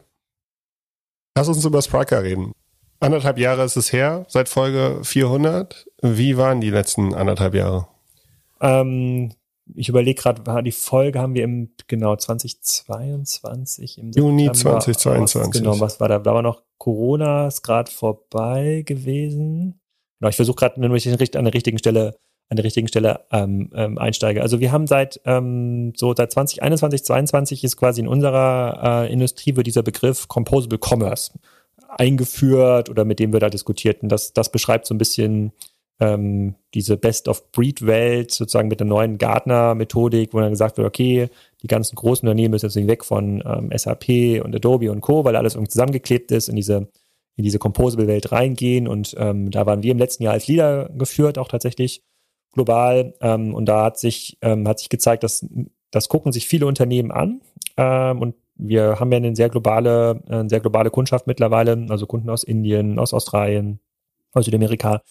Lass uns über Spriker reden. Anderthalb Jahre ist es her, seit Folge 400. Wie waren die letzten anderthalb Jahre?
Ähm, ich überlege gerade, die Folge haben wir im, genau, 2022, im
Juni September 2022.
genau, was war da? Da war noch Corona, ist gerade vorbei gewesen. Genau, ich versuche gerade, wenn ich an der richtigen Stelle, an der richtigen Stelle ähm, ähm, einsteige. Also wir haben seit ähm, so seit 2021, 2022 ist quasi in unserer äh, Industrie wird dieser Begriff Composable Commerce eingeführt oder mit dem wir da diskutierten. Das, das beschreibt so ein bisschen ähm, diese Best-of-Breed-Welt sozusagen mit der neuen Gartner-Methodik, wo dann gesagt wird, okay, die ganzen großen Unternehmen müssen jetzt weg von ähm, SAP und Adobe und Co., weil alles irgendwie zusammengeklebt ist in diese in diese Composable-Welt reingehen. Und ähm, da waren wir im letzten Jahr als Leader geführt, auch tatsächlich global. Ähm, und da hat sich, ähm, hat sich gezeigt, dass das gucken sich viele Unternehmen an. Ähm, und wir haben ja eine sehr globale, eine sehr globale Kundschaft mittlerweile, also Kunden aus Indien, aus Australien, aus Südamerika.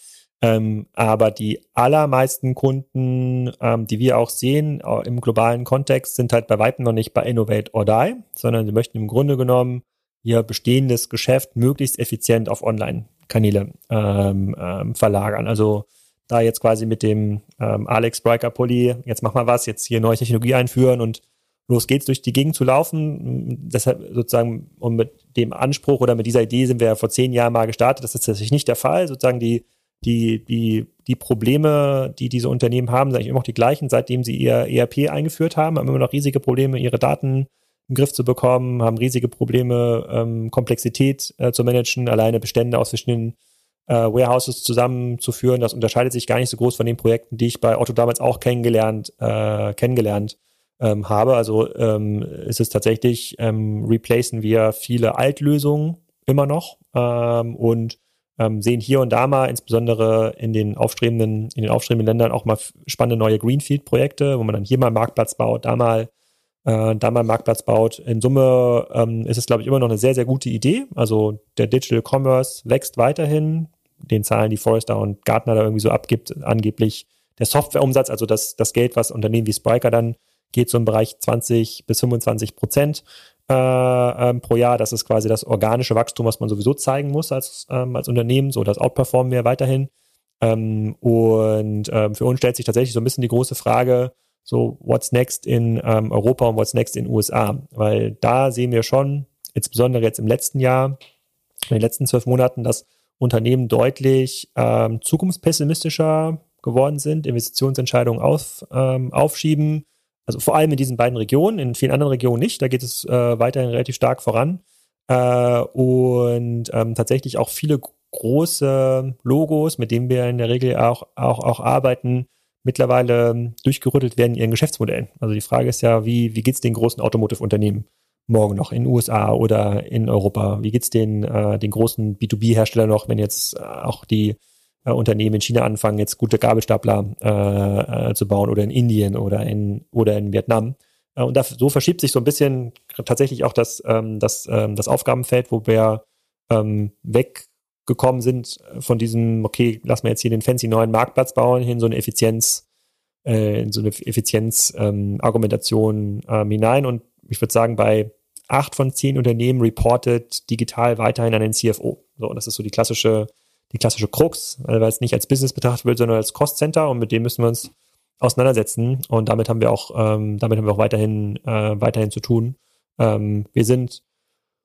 Ähm, aber die allermeisten Kunden, ähm, die wir auch sehen im globalen Kontext, sind halt bei Weitem noch nicht bei Innovate or Die, sondern sie möchten im Grunde genommen ihr bestehendes Geschäft möglichst effizient auf Online-Kanäle ähm, ähm, verlagern. Also da jetzt quasi mit dem ähm, Alex Briker Pulli, jetzt mach mal was, jetzt hier neue Technologie einführen und los geht's durch die Gegend zu laufen. Deshalb sozusagen, und mit dem Anspruch oder mit dieser Idee sind wir ja vor zehn Jahren mal gestartet. Das ist tatsächlich nicht der Fall. Sozusagen die, die, die, die Probleme, die diese Unternehmen haben, sind eigentlich immer noch die gleichen, seitdem sie ihr ERP eingeführt haben, haben immer noch riesige Probleme, ihre Daten im Griff zu bekommen, haben riesige Probleme, ähm, Komplexität äh, zu managen, alleine Bestände aus verschiedenen äh, Warehouses zusammenzuführen. Das unterscheidet sich gar nicht so groß von den Projekten, die ich bei Otto damals auch kennengelernt, äh, kennengelernt ähm, habe. Also ähm, ist es tatsächlich, ähm, replacen wir viele Altlösungen immer noch ähm, und ähm, sehen hier und da mal, insbesondere in den aufstrebenden, in den aufstrebenden Ländern auch mal spannende neue Greenfield-Projekte, wo man dann hier mal einen Marktplatz baut, da mal äh, da mal Marktplatz baut. In Summe ähm, ist es, glaube ich, immer noch eine sehr, sehr gute Idee. Also der Digital Commerce wächst weiterhin. Den Zahlen, die Forrester und Gartner da irgendwie so abgibt, angeblich der Softwareumsatz, also das, das Geld, was Unternehmen wie Spriker dann geht so im Bereich 20 bis 25 Prozent äh, ähm, pro Jahr. Das ist quasi das organische Wachstum, was man sowieso zeigen muss als, ähm, als Unternehmen. So, das outperformen wir weiterhin. Ähm, und ähm, für uns stellt sich tatsächlich so ein bisschen die große Frage, so what's next in ähm, Europa und what's next in USA. Weil da sehen wir schon, insbesondere jetzt im letzten Jahr, in den letzten zwölf Monaten, dass Unternehmen deutlich ähm, zukunftspessimistischer geworden sind, Investitionsentscheidungen auf, ähm, aufschieben. Also vor allem in diesen beiden Regionen, in vielen anderen Regionen nicht. Da geht es äh, weiterhin relativ stark voran. Äh, und ähm, tatsächlich auch viele große Logos, mit denen wir in der Regel auch, auch, auch arbeiten, mittlerweile ähm, durchgerüttelt werden in ihren Geschäftsmodellen. Also die Frage ist ja, wie, wie geht's den großen Automotive-Unternehmen morgen noch in den USA oder in Europa? Wie geht's den, äh, den großen B2B-Herstellern noch, wenn jetzt äh, auch die äh, Unternehmen in China anfangen, jetzt gute Gabelstapler äh, äh, zu bauen oder in Indien oder in, oder in Vietnam? Äh, und da, so verschiebt sich so ein bisschen tatsächlich auch das, ähm, das, ähm, das Aufgabenfeld, wo wir ähm, weg gekommen sind äh, von diesem, okay, lass mal jetzt hier den fancy neuen Marktplatz bauen, hin so eine Effizienz, äh, in so eine Effizienz-Argumentation ähm, ähm, hinein. Und ich würde sagen, bei acht von zehn Unternehmen reportet digital weiterhin an den CFO. So, das ist so die klassische, die klassische Krux, weil es nicht als Business betrachtet wird, sondern als Cost Center und mit dem müssen wir uns auseinandersetzen. Und damit haben wir auch, ähm, damit haben wir auch weiterhin, äh, weiterhin zu tun. Ähm, wir sind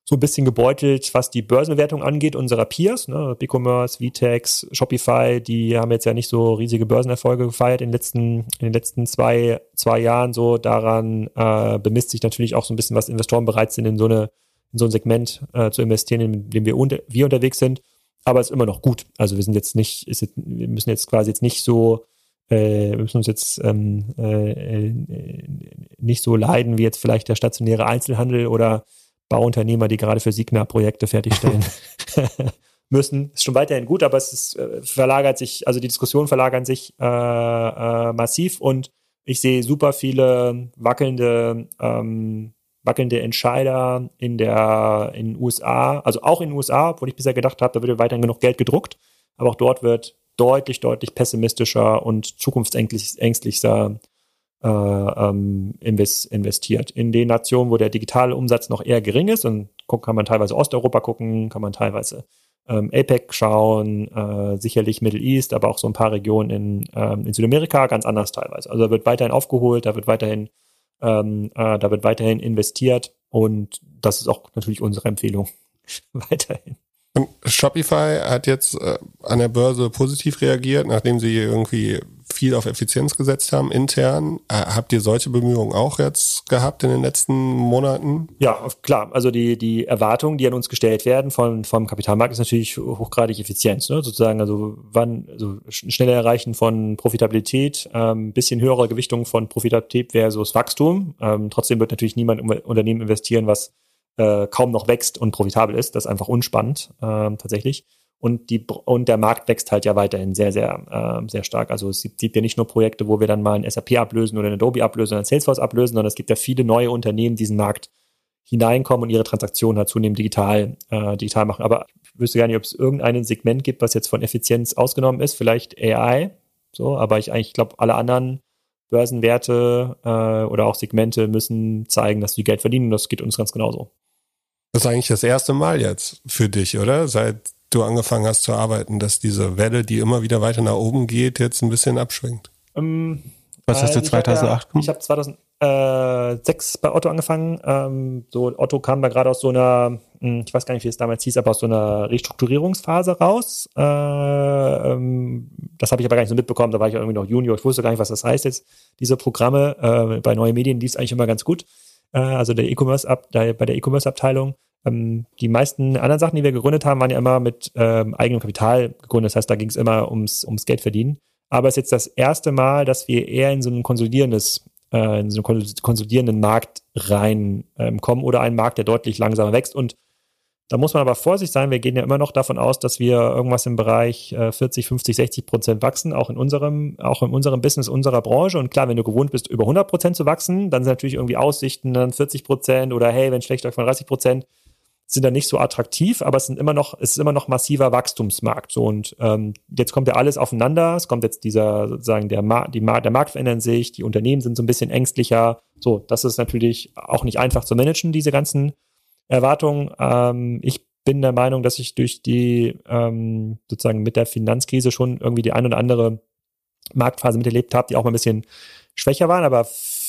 so ein bisschen gebeutelt, was die Börsenbewertung angeht, unserer Peers, ne, BigCommerce, VTEX, Shopify, die haben jetzt ja nicht so riesige Börsenerfolge gefeiert in den letzten, in den letzten zwei, zwei Jahren. So daran äh, bemisst sich natürlich auch so ein bisschen, was Investoren bereit sind, in so eine, in so ein Segment äh, zu investieren, in dem wir, unter, wir unterwegs sind. Aber es ist immer noch gut. Also wir sind jetzt nicht, ist jetzt, wir müssen jetzt quasi jetzt nicht so, äh, wir müssen uns jetzt ähm, äh, nicht so leiden wie jetzt vielleicht der stationäre Einzelhandel oder Bauunternehmer, die gerade für Signa Projekte fertigstellen müssen. Ist schon weiterhin gut, aber es ist, äh, verlagert sich, also die Diskussion verlagern sich äh, äh, massiv und ich sehe super viele wackelnde, ähm, wackelnde Entscheider in der in den USA, also auch in den USA, obwohl ich bisher gedacht habe, da wird weiterhin genug Geld gedruckt, aber auch dort wird deutlich, deutlich pessimistischer und zukunftsängstlicher äh, ähm, investiert. In den Nationen, wo der digitale Umsatz noch eher gering ist, und kann man teilweise Osteuropa gucken, kann man teilweise ähm, APEC schauen, äh, sicherlich Middle East, aber auch so ein paar Regionen in, ähm, in Südamerika, ganz anders teilweise. Also da wird weiterhin aufgeholt, da wird weiterhin, ähm, äh, da wird weiterhin investiert und das ist auch natürlich unsere Empfehlung weiterhin.
Shopify hat jetzt äh, an der Börse positiv reagiert, nachdem sie irgendwie viel auf Effizienz gesetzt haben intern. Äh, habt ihr solche Bemühungen auch jetzt gehabt in den letzten Monaten?
Ja, klar. Also die, die Erwartungen, die an uns gestellt werden von, vom Kapitalmarkt, ist natürlich hochgradig Effizienz. Ne? Sozusagen, also wann, also schnelle Erreichen von Profitabilität, ähm, bisschen höhere Gewichtung von Profitabilität versus Wachstum. Ähm, trotzdem wird natürlich niemand im Unternehmen investieren, was äh, kaum noch wächst und profitabel ist. Das ist einfach unspannend äh, tatsächlich. Und, die, und der Markt wächst halt ja weiterhin sehr, sehr, äh, sehr stark. Also es gibt, ja nicht nur Projekte, wo wir dann mal ein SAP ablösen oder ein Adobe ablösen oder ein Salesforce ablösen, sondern es gibt ja viele neue Unternehmen, die diesen Markt hineinkommen und ihre Transaktionen halt zunehmend digital, äh, digital machen. Aber ich wüsste gar nicht, ob es irgendein Segment gibt, was jetzt von Effizienz ausgenommen ist. Vielleicht AI, so, aber ich eigentlich glaube, alle anderen Börsenwerte äh, oder auch Segmente müssen zeigen, dass sie Geld verdienen. Und das geht uns ganz genauso.
Das ist eigentlich das erste Mal jetzt für dich, oder? Seit du angefangen hast zu arbeiten, dass diese Welle, die immer wieder weiter nach oben geht, jetzt ein bisschen abschwingt?
Ähm, Was hast du 2008 gemacht? Ich habe 2006 bei Otto angefangen. Ähm, so Otto kam da gerade aus so einer, hm, ich weiß gar nicht, wie es damals hieß, aber aus so einer Restrukturierungsphase raus. Äh, ähm, das habe ich aber gar nicht so mitbekommen. Da war ich irgendwie noch Junior. Ich wusste gar nicht, was das heißt jetzt. Diese Programme äh, bei neuen Medien lief es eigentlich immer ganz gut. Äh, also der E-Commerce ab, bei der E-Commerce-Abteilung. Ähm, die meisten anderen Sachen, die wir gegründet haben, waren ja immer mit ähm, eigenem Kapital gegründet. Das heißt, da ging es immer ums, ums Geld verdienen. Aber es ist jetzt das erste Mal, dass wir eher in so ein konsolidierendes, äh, in so einen konsolidierenden Markt reinkommen ähm, oder einen Markt, der deutlich langsamer wächst. Und da muss man aber vorsichtig sein. Wir gehen ja immer noch davon aus, dass wir irgendwas im Bereich äh, 40, 50, 60 Prozent wachsen, auch in unserem, auch in unserem Business, unserer Branche. Und klar, wenn du gewohnt bist, über 100 Prozent zu wachsen, dann sind natürlich irgendwie Aussichten dann 40 Prozent oder hey, wenn schlecht von 30 Prozent sind dann nicht so attraktiv, aber es sind immer noch, es ist immer noch massiver Wachstumsmarkt. So und ähm, jetzt kommt ja alles aufeinander. Es kommt jetzt dieser sozusagen der Markt, die Mar der Markt verändern sich, die Unternehmen sind so ein bisschen ängstlicher. So, das ist natürlich auch nicht einfach zu managen, diese ganzen Erwartungen. Ähm, ich bin der Meinung, dass ich durch die ähm, sozusagen mit der Finanzkrise schon irgendwie die ein oder andere Marktphase miterlebt habe, die auch mal ein bisschen schwächer waren, aber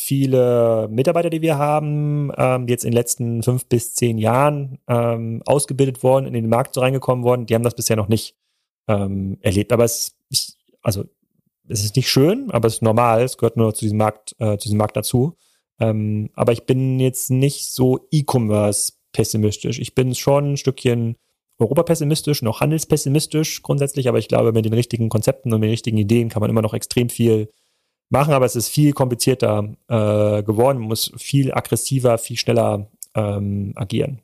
viele Mitarbeiter, die wir haben, ähm, die jetzt in den letzten fünf bis zehn Jahren ähm, ausgebildet worden, in den Markt so reingekommen worden, die haben das bisher noch nicht ähm, erlebt. Aber es ist, also es ist nicht schön, aber es ist normal, es gehört nur zu diesem Markt, äh, zu diesem Markt dazu. Ähm, aber ich bin jetzt nicht so E-Commerce pessimistisch. Ich bin schon ein Stückchen Europa-pessimistisch, noch handelspessimistisch grundsätzlich, aber ich glaube, mit den richtigen Konzepten und den richtigen Ideen kann man immer noch extrem viel machen, aber es ist viel komplizierter äh, geworden, man muss viel aggressiver, viel schneller ähm, agieren.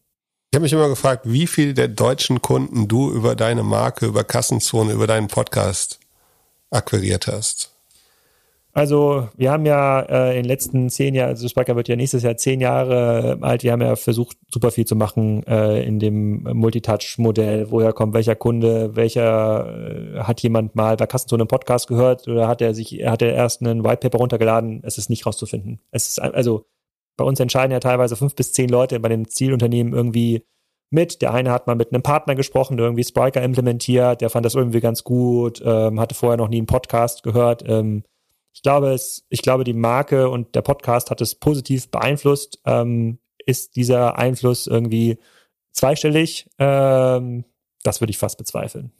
Ich habe mich immer gefragt, wie viel der deutschen Kunden du über deine Marke, über Kassenzone, über deinen Podcast akquiriert hast.
Also wir haben ja äh, in den letzten zehn Jahren, also Spiker wird ja nächstes Jahr zehn Jahre alt, wir haben ja versucht, super viel zu machen äh, in dem Multitouch-Modell. Woher kommt welcher Kunde, welcher äh, hat jemand mal bei Kassenzone einen Podcast gehört oder hat er sich, hat er erst einen Whitepaper runtergeladen? Es ist nicht rauszufinden. Es ist also bei uns entscheiden ja teilweise fünf bis zehn Leute bei den Zielunternehmen irgendwie mit. Der eine hat mal mit einem Partner gesprochen, der irgendwie Spriker implementiert, der fand das irgendwie ganz gut, ähm, hatte vorher noch nie einen Podcast gehört. Ähm, ich glaube, es, ich glaube, die Marke und der Podcast hat es positiv beeinflusst. Ähm, ist dieser Einfluss irgendwie zweistellig? Ähm, das würde ich fast bezweifeln.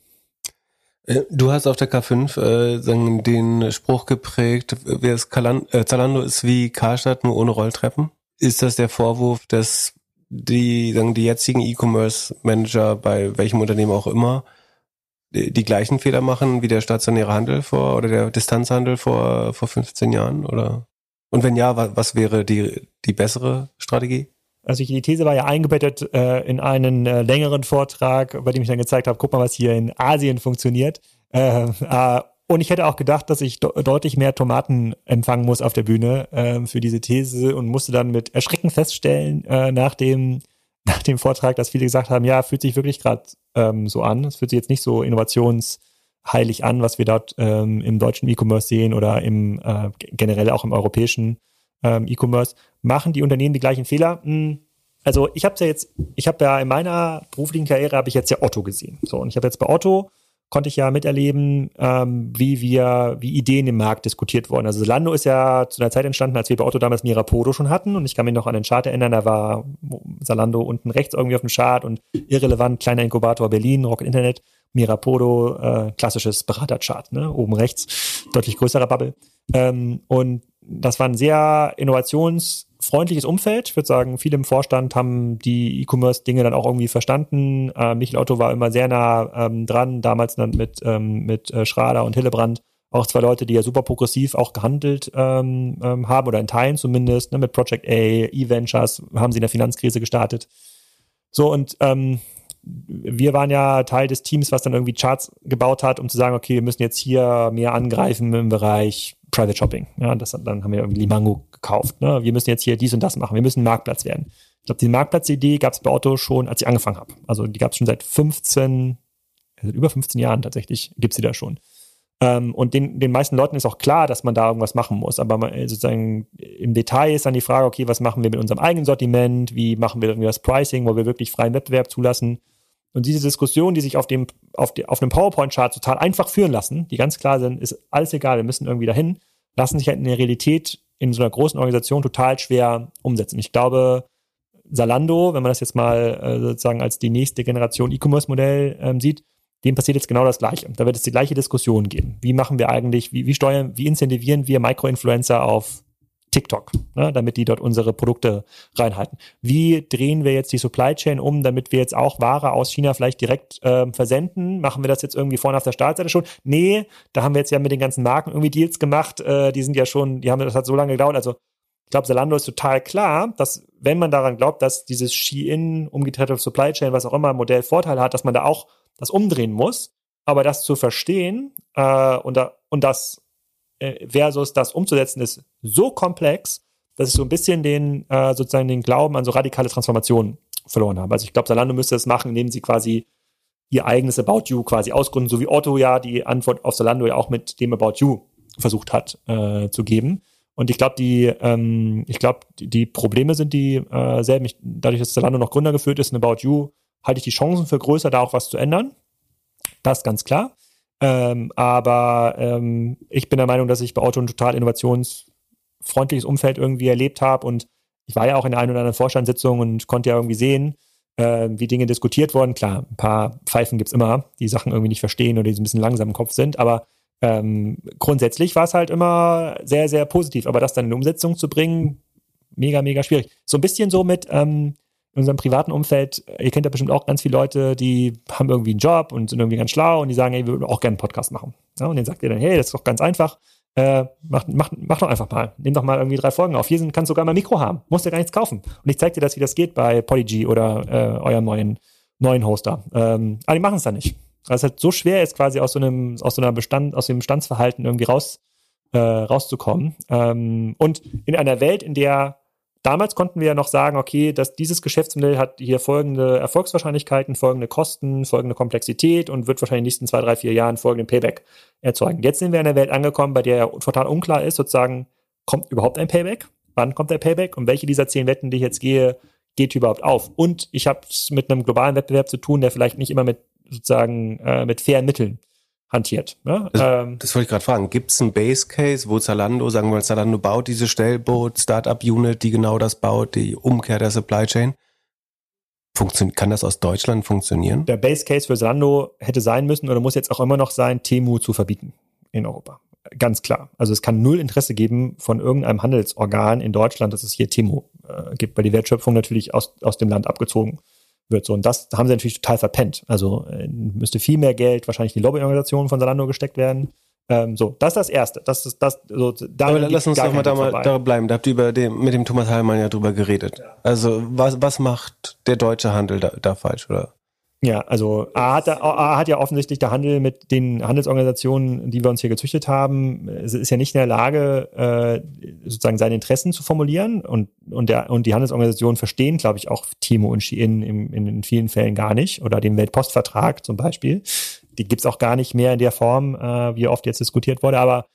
Äh, du hast auf der K5 äh, sagen, den Spruch geprägt, wer ist Kalan äh, Zalando ist wie Karstadt, nur ohne Rolltreppen. Ist das der Vorwurf, dass die, sagen die jetzigen E-Commerce-Manager bei welchem Unternehmen auch immer die, gleichen Fehler machen wie der stationäre Handel vor oder der Distanzhandel vor, vor 15 Jahren? Oder? Und wenn ja, was, was wäre die, die bessere Strategie?
Also die These war ja eingebettet äh, in einen äh, längeren Vortrag, bei dem ich dann gezeigt habe, guck mal, was hier in Asien funktioniert. Äh, äh, und ich hätte auch gedacht, dass ich deutlich mehr Tomaten empfangen muss auf der Bühne äh, für diese These und musste dann mit Erschrecken feststellen, äh, nach, dem, nach dem Vortrag, dass viele gesagt haben, ja, fühlt sich wirklich gerade ähm, so an. Es fühlt sich jetzt nicht so innovationsheilig an, was wir dort ähm, im deutschen E-Commerce sehen oder im äh, generell auch im europäischen ähm, E-Commerce. Machen die Unternehmen die gleichen Fehler? Hm. Also ich habe ja jetzt, ich habe ja in meiner beruflichen Karriere habe ich jetzt ja Otto gesehen. So und ich habe jetzt bei Otto konnte ich ja miterleben, ähm, wie wir, wie Ideen im Markt diskutiert wurden. Also Zalando ist ja zu einer Zeit entstanden, als wir bei Otto damals Mirapodo schon hatten und ich kann mich noch an den Chart erinnern, da war Zalando unten rechts irgendwie auf dem Chart und irrelevant, kleiner Inkubator Berlin, Rocket Internet, Mirapodo, äh, klassisches Beraterchart, ne? oben rechts, deutlich größerer Bubble. Ähm, und das war ein sehr innovations- freundliches Umfeld. Ich würde sagen, viele im Vorstand haben die E-Commerce-Dinge dann auch irgendwie verstanden. Äh, Michael Otto war immer sehr nah ähm, dran, damals dann mit, ähm, mit äh, Schrader und Hillebrand. Auch zwei Leute, die ja super progressiv auch gehandelt ähm, ähm, haben oder in Teilen zumindest. Ne, mit Project A, E-Ventures haben sie in der Finanzkrise gestartet. So und ähm, wir waren ja Teil des Teams, was dann irgendwie Charts gebaut hat, um zu sagen, okay, wir müssen jetzt hier mehr angreifen im Bereich Private Shopping. Ja, das, dann haben wir irgendwie Limango gekauft. Ne? Wir müssen jetzt hier dies und das machen. Wir müssen Marktplatz werden. Ich glaube, die Marktplatzidee gab es bei Otto schon, als ich angefangen habe. Also die gab es schon seit 15, also über 15 Jahren tatsächlich, gibt es die da schon. Ähm, und den, den meisten Leuten ist auch klar, dass man da irgendwas machen muss. Aber man, sozusagen im Detail ist dann die Frage, okay, was machen wir mit unserem eigenen Sortiment? Wie machen wir irgendwie das Pricing, wo wir wirklich freien Wettbewerb zulassen? Und diese Diskussion, die sich auf dem, auf, die, auf einem PowerPoint-Chart total einfach führen lassen, die ganz klar sind, ist alles egal, wir müssen irgendwie dahin, lassen sich halt in der Realität in so einer großen Organisation total schwer umsetzen. Ich glaube, Salando, wenn man das jetzt mal äh, sozusagen als die nächste Generation E-Commerce-Modell ähm, sieht, dem passiert jetzt genau das Gleiche. Da wird es die gleiche Diskussion geben. Wie machen wir eigentlich, wie, wie steuern, wie incentivieren wir Micro-Influencer auf TikTok, ne, damit die dort unsere Produkte reinhalten. Wie drehen wir jetzt die Supply Chain um, damit wir jetzt auch Ware aus China vielleicht direkt ähm, versenden? Machen wir das jetzt irgendwie vorne auf der Startseite schon? Nee, da haben wir jetzt ja mit den ganzen Marken irgendwie Deals gemacht. Äh, die sind ja schon, die haben, das hat so lange gedauert. Also ich glaube, Zalando ist total klar, dass wenn man daran glaubt, dass dieses Shein, umgetrennte Supply Chain, was auch immer, Modell Vorteil hat, dass man da auch das umdrehen muss. Aber das zu verstehen äh, und, da, und das äh, versus das umzusetzen ist so komplex, dass ich so ein bisschen den äh, sozusagen den Glauben an so radikale Transformationen verloren habe. Also ich glaube, Zalando müsste das machen, indem sie quasi ihr eigenes About You quasi ausgründen, so wie Otto ja die Antwort auf Zalando ja auch mit dem About You versucht hat äh, zu geben. Und ich glaube, die, ähm, ich glaube, die Probleme sind die äh, selben. Ich, dadurch, dass Zalando noch Gründer geführt ist in About You, halte ich die Chancen für größer, da auch was zu ändern. Das ist ganz klar. Ähm, aber ähm, ich bin der Meinung, dass ich bei Auto ein total innovationsfreundliches Umfeld irgendwie erlebt habe und ich war ja auch in der einen oder anderen Vorstandssitzung und konnte ja irgendwie sehen, äh, wie Dinge diskutiert wurden. Klar, ein paar Pfeifen gibt's immer, die Sachen irgendwie nicht verstehen oder die so ein bisschen langsam im Kopf sind, aber ähm, grundsätzlich war es halt immer sehr, sehr positiv. Aber das dann in Umsetzung zu bringen, mega, mega schwierig. So ein bisschen so mit, ähm, in unserem privaten Umfeld, ihr kennt ja bestimmt auch ganz viele Leute, die haben irgendwie einen Job und sind irgendwie ganz schlau und die sagen, hey, wir würden auch gerne einen Podcast machen. Ja, und dann sagt ihr dann, hey, das ist doch ganz einfach. Äh, mach, mach, mach doch einfach mal. Nimm doch mal irgendwie drei Folgen auf. Hier sind, kannst du sogar mal Mikro haben. Musst dir gar nichts kaufen. Und ich zeig dir das, wie das geht bei Polyg oder äh, eurem neuen, neuen Hoster. Ähm, aber die machen es dann nicht. Weil es halt so schwer ist, quasi aus so einem, aus so einer Bestand, aus dem Bestandsverhalten irgendwie raus, äh, rauszukommen. Ähm, und in einer Welt, in der Damals konnten wir ja noch sagen, okay, dass dieses Geschäftsmodell hat hier folgende Erfolgswahrscheinlichkeiten, folgende Kosten, folgende Komplexität und wird wahrscheinlich in den nächsten zwei, drei, vier Jahren folgenden Payback erzeugen. Jetzt sind wir in einer Welt angekommen, bei der total unklar ist, sozusagen, kommt überhaupt ein Payback? Wann kommt der Payback? Und welche dieser zehn Wetten, die ich jetzt gehe, geht überhaupt auf? Und ich habe es mit einem globalen Wettbewerb zu tun, der vielleicht nicht immer mit sozusagen äh, mit fairen Mitteln hantiert. Ne?
Das, ähm, das wollte ich gerade fragen. Gibt es einen Base Case, wo Zalando, sagen wir mal, Zalando baut diese Stellboot, Startup Unit, die genau das baut, die Umkehr der Supply Chain? Funktion kann das aus Deutschland funktionieren?
Der Base Case für Zalando hätte sein müssen oder muss jetzt auch immer noch sein, Temu zu verbieten in Europa. Ganz klar. Also es kann null Interesse geben von irgendeinem Handelsorgan in Deutschland, dass es hier Temu äh, gibt, weil die Wertschöpfung natürlich aus, aus dem Land abgezogen wird. So, und das haben sie natürlich total verpennt. Also äh, müsste viel mehr Geld wahrscheinlich in die Lobbyorganisationen von Salando gesteckt werden. Ähm, so, das ist das Erste. Das ist das. So,
da Aber lass uns doch mal da, mal da bleiben. Da habt ihr über dem, mit dem Thomas Heilmann ja drüber geredet. Ja. Also was, was macht der deutsche Handel da, da falsch, oder?
Ja, also A hat, A hat ja offensichtlich der Handel mit den Handelsorganisationen, die wir uns hier gezüchtet haben, es ist ja nicht in der Lage, äh, sozusagen seine Interessen zu formulieren und, und, der, und die Handelsorganisationen verstehen, glaube ich, auch Timo und Shein in, in, in vielen Fällen gar nicht oder den Weltpostvertrag zum Beispiel. Die gibt's auch gar nicht mehr in der Form, äh, wie oft jetzt diskutiert wurde, aber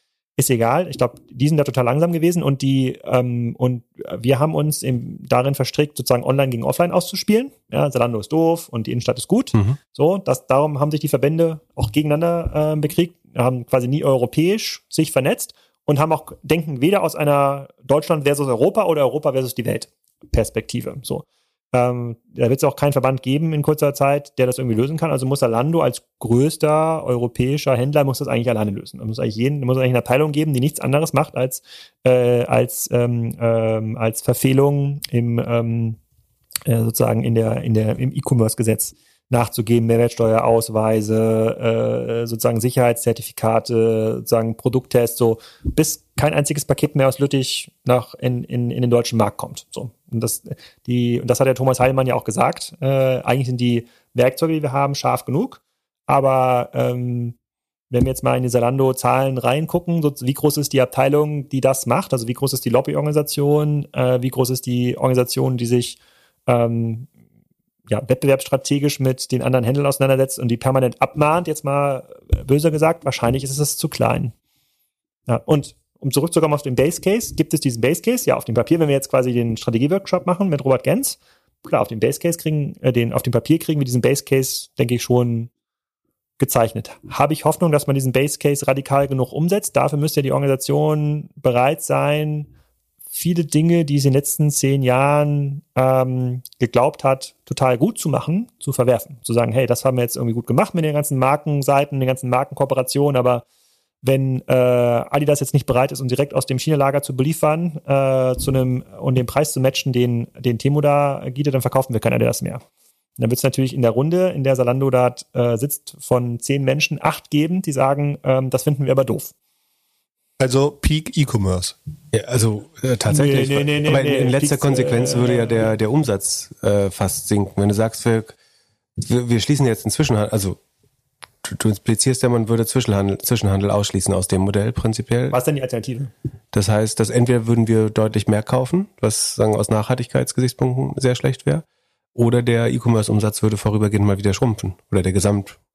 ist egal. Ich glaube, die sind da total langsam gewesen und die ähm, und wir haben uns im, darin verstrickt, sozusagen online gegen offline auszuspielen. Ja, Zalando ist doof und die Innenstadt ist gut. Mhm. So, das, darum haben sich die Verbände auch gegeneinander äh, bekriegt, haben quasi nie europäisch sich vernetzt und haben auch denken weder aus einer Deutschland versus Europa oder Europa versus die Welt Perspektive. So. Ähm, da wird es auch keinen Verband geben in kurzer Zeit, der das irgendwie lösen kann. Also muss Zalando als größter europäischer Händler muss das eigentlich alleine lösen. Da muss eigentlich jeden, muss eigentlich eine Abteilung geben, die nichts anderes macht als äh, als ähm, ähm, als Verfehlung im ähm, äh, sozusagen in der in der im E-Commerce-Gesetz nachzugeben, Mehrwertsteuerausweise, äh, sozusagen Sicherheitszertifikate, sozusagen Produkttests, so bis kein einziges Paket mehr aus Lüttich nach in, in, in den deutschen Markt kommt. So. Und das, die, und das hat der Thomas Heilmann ja auch gesagt. Äh, eigentlich sind die Werkzeuge, die wir haben, scharf genug. Aber ähm, wenn wir jetzt mal in die Zalando-Zahlen reingucken, so, wie groß ist die Abteilung, die das macht? Also wie groß ist die Lobbyorganisation? Äh, wie groß ist die Organisation, die sich ähm, ja, wettbewerbsstrategisch mit den anderen Händlern auseinandersetzt und die permanent abmahnt, jetzt mal äh, böser gesagt, wahrscheinlich ist es zu klein. Ja, und um zurückzukommen auf den Base Case, gibt es diesen Base Case? Ja, auf dem Papier, wenn wir jetzt quasi den Strategieworkshop machen mit Robert Gens, klar, auf dem Base Case kriegen, äh, den, auf dem Papier kriegen wir diesen Base Case, denke ich, schon gezeichnet. Habe ich Hoffnung, dass man diesen Base Case radikal genug umsetzt? Dafür müsste ja die Organisation bereit sein, viele Dinge, die sie in den letzten zehn Jahren ähm, geglaubt hat, total gut zu machen, zu verwerfen. Zu sagen, hey, das haben wir jetzt irgendwie gut gemacht mit den ganzen Markenseiten, den ganzen Markenkooperationen, aber wenn äh, Adidas jetzt nicht bereit ist, um direkt aus dem China-Lager zu beliefern äh, zu einem und den Preis zu matchen, den, den Temo da gibt, dann verkaufen wir kein Adidas mehr. Und dann wird es natürlich in der Runde, in der Salando da äh, sitzt, von zehn Menschen acht geben, die sagen, ähm, das finden wir aber doof.
Also Peak E-Commerce.
Ja, also äh, tatsächlich. Nee, nee, nee, aber in, in letzter Peaks, Konsequenz äh, würde ja der, der Umsatz äh, fast sinken. Wenn du sagst, wir, wir schließen jetzt inzwischen, also du, du implizierst ja, man würde Zwischenhandel, Zwischenhandel ausschließen aus dem Modell prinzipiell.
Was ist denn die Alternative?
Das heißt, dass entweder würden wir deutlich mehr kaufen, was sagen aus Nachhaltigkeitsgesichtspunkten sehr schlecht wäre, oder der E-Commerce-Umsatz würde vorübergehend mal wieder schrumpfen. Oder der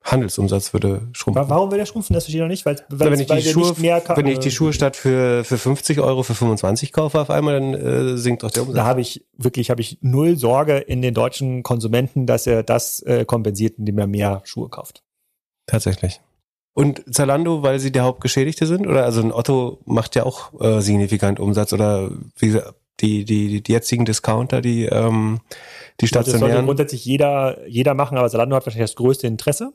Gesamthandelsumsatz würde schrumpfen.
Warum will der schrumpfen? Das verstehe ich noch nicht. Weil,
weil, wenn, ich weil die Schuhe, wenn ich die Schuhe statt für, für 50 Euro für 25 kaufe auf einmal, dann äh, sinkt doch der Umsatz.
Da habe ich wirklich habe ich null Sorge in den deutschen Konsumenten, dass er das äh, kompensiert, indem er mehr Schuhe kauft.
Tatsächlich. Und Zalando, weil sie der Hauptgeschädigte sind? Oder also ein Otto macht ja auch äh, signifikant Umsatz oder wie gesagt, die, die, die jetzigen Discounter, die, ähm, die stationären. Das sollte
grundsätzlich jeder, jeder machen, aber Zalando hat wahrscheinlich das größte Interesse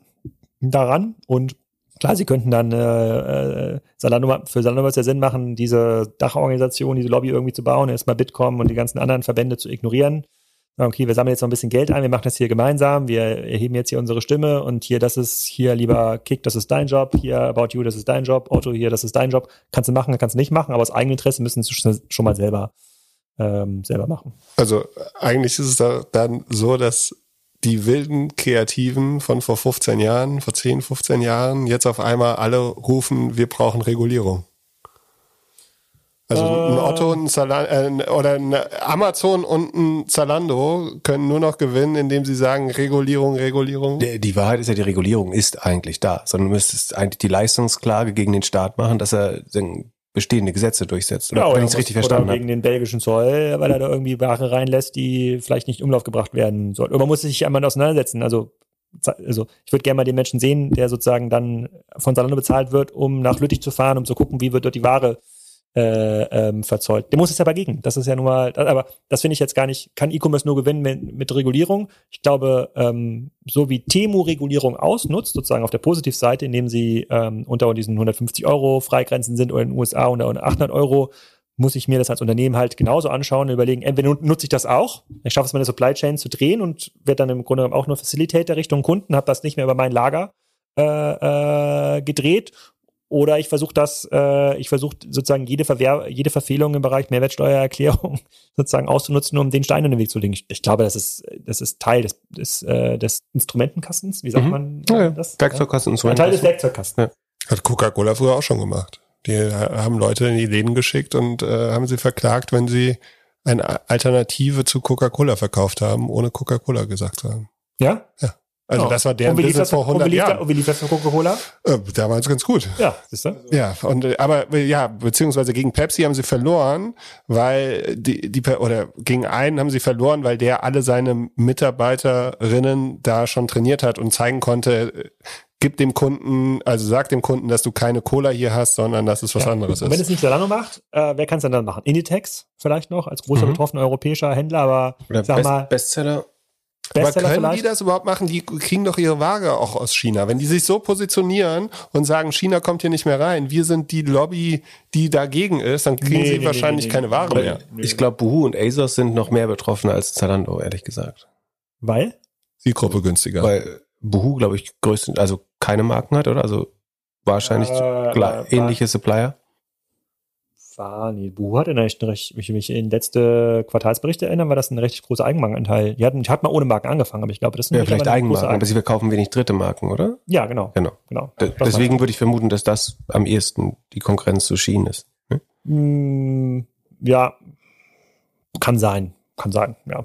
daran und Klar, sie könnten dann äh, äh Salando, für Salando es ja Sinn machen, diese Dachorganisation, diese Lobby irgendwie zu bauen, erstmal Bitkom und die ganzen anderen Verbände zu ignorieren. Okay, wir sammeln jetzt noch ein bisschen Geld ein, wir machen das hier gemeinsam, wir erheben jetzt hier unsere Stimme und hier, das ist hier lieber Kick, das ist dein Job, hier About You, das ist dein Job, Otto hier, das ist dein Job. Kannst du machen, kannst du nicht machen, aber aus eigenem Interesse müssen sie schon mal selber ähm, selber machen.
Also eigentlich ist es da dann so, dass die wilden Kreativen von vor 15 Jahren, vor 10, 15 Jahren jetzt auf einmal alle rufen, wir brauchen Regulierung. Also ein äh. Otto ein Zalando, äh, oder ein Amazon und ein Zalando können nur noch gewinnen, indem sie sagen Regulierung, Regulierung.
Die Wahrheit ist ja, die Regulierung ist eigentlich da, sondern du müsstest eigentlich die Leistungsklage gegen den Staat machen, dass er bestehende Gesetze durchsetzt.
Oder ja, wenn ich es richtig verstanden habe. Gegen den belgischen Zoll, weil er da irgendwie Ware reinlässt, die vielleicht nicht in Umlauf gebracht werden soll. Oder man muss sich einmal auseinandersetzen. Also, also ich würde gerne mal den Menschen sehen, der sozusagen dann von Salando bezahlt wird, um nach Lüttich zu fahren, um zu gucken, wie wird dort die Ware äh, ähm, verzollt. Der muss es aber gegen. Das ist ja nun mal, aber das finde ich jetzt gar nicht, kann E-Commerce nur gewinnen mit, mit Regulierung. Ich glaube, ähm, so wie Temu Regulierung ausnutzt, sozusagen auf der Positivseite, indem sie ähm, unter diesen 150 Euro Freigrenzen sind oder in den USA unter 800 Euro, muss ich mir das als Unternehmen halt genauso anschauen und überlegen, entweder nutze ich das auch, ich schaffe es meine Supply Chain zu drehen und werde dann im Grunde auch nur Facilitator Richtung Kunden, habe das nicht mehr über mein Lager äh, äh, gedreht oder ich versuche das, äh, ich versuche sozusagen jede, Verwehr jede Verfehlung im Bereich Mehrwertsteuererklärung sozusagen auszunutzen, um den Stein in den Weg zu legen. Ich, ich glaube, das ist, das ist Teil des, des, äh, des Instrumentenkastens. Wie sagt
Mhm.
man
Ja, ja.
das?
Werkzeugkasten,
Ja, Teil des Werkzeugkastens.
Hat Coca-Cola früher auch schon gemacht. Die haben Leute in die Läden geschickt und äh, haben sie verklagt, wenn sie eine Alternative zu Coca-Cola verkauft haben, ohne Coca-Cola gesagt zu haben.
Ja?
Also das war deren
und lief
Business
das,
vor
und wie
100
lief das,
Jahren.
und wie lief das für Coca-Cola?
Äh, damals ganz gut.
Ja, siehst du?
Ja, und äh, aber äh, ja, beziehungsweise gegen Pepsi haben sie verloren, weil die, die Per- oder gegen einen haben sie verloren, weil der alle seine Mitarbeiterinnen da schon trainiert hat und zeigen konnte, gib dem Kunden, also sag dem Kunden, dass du keine Cola hier hast, sondern dass es was
Ja.
anderes
Und wenn
ist.
es nicht Zalando macht, äh, wer kann es denn dann machen? Inditex vielleicht noch als großer
Mhm.
betroffener europäischer Händler, aber
Oder
sag
Best,
mal,
Bestseller.
Aber können
vielleicht?
die das überhaupt machen? Die kriegen doch ihre Ware auch aus China. Wenn die sich so positionieren und sagen, China kommt hier nicht mehr rein, wir sind die Lobby, die dagegen ist, dann kriegen
Nee,
sie
nee,
wahrscheinlich
nee, nee,
keine. Ware mehr.
Ich glaube, Boohoo und ASOS sind noch mehr betroffen als Zalando, ehrlich gesagt.
Weil?
Die Gruppe günstiger.
Weil Boohoo, glaube ich, größten, also keine Marken hat, oder? Also wahrscheinlich
Äh, äh,
ähnliche Supplier.
War, nee, Buhu hat recht, recht, mich, mich in letzte Quartalsberichte erinnern, war das ein richtig großer Eigenmarkenanteil. Die hatten, ich hatte mal ohne Marken angefangen, aber ich glaube, das sind
Ja, vielleicht Eigenmarken, aber sie verkaufen wenig dritte Marken, oder?
Ja, genau,
Genau.
genau.
D
Das
deswegen würde ich vermuten, dass das am ehesten die Konkurrenz zu Shein ist. Hm?
Ja, kann sein, kann sein, ja,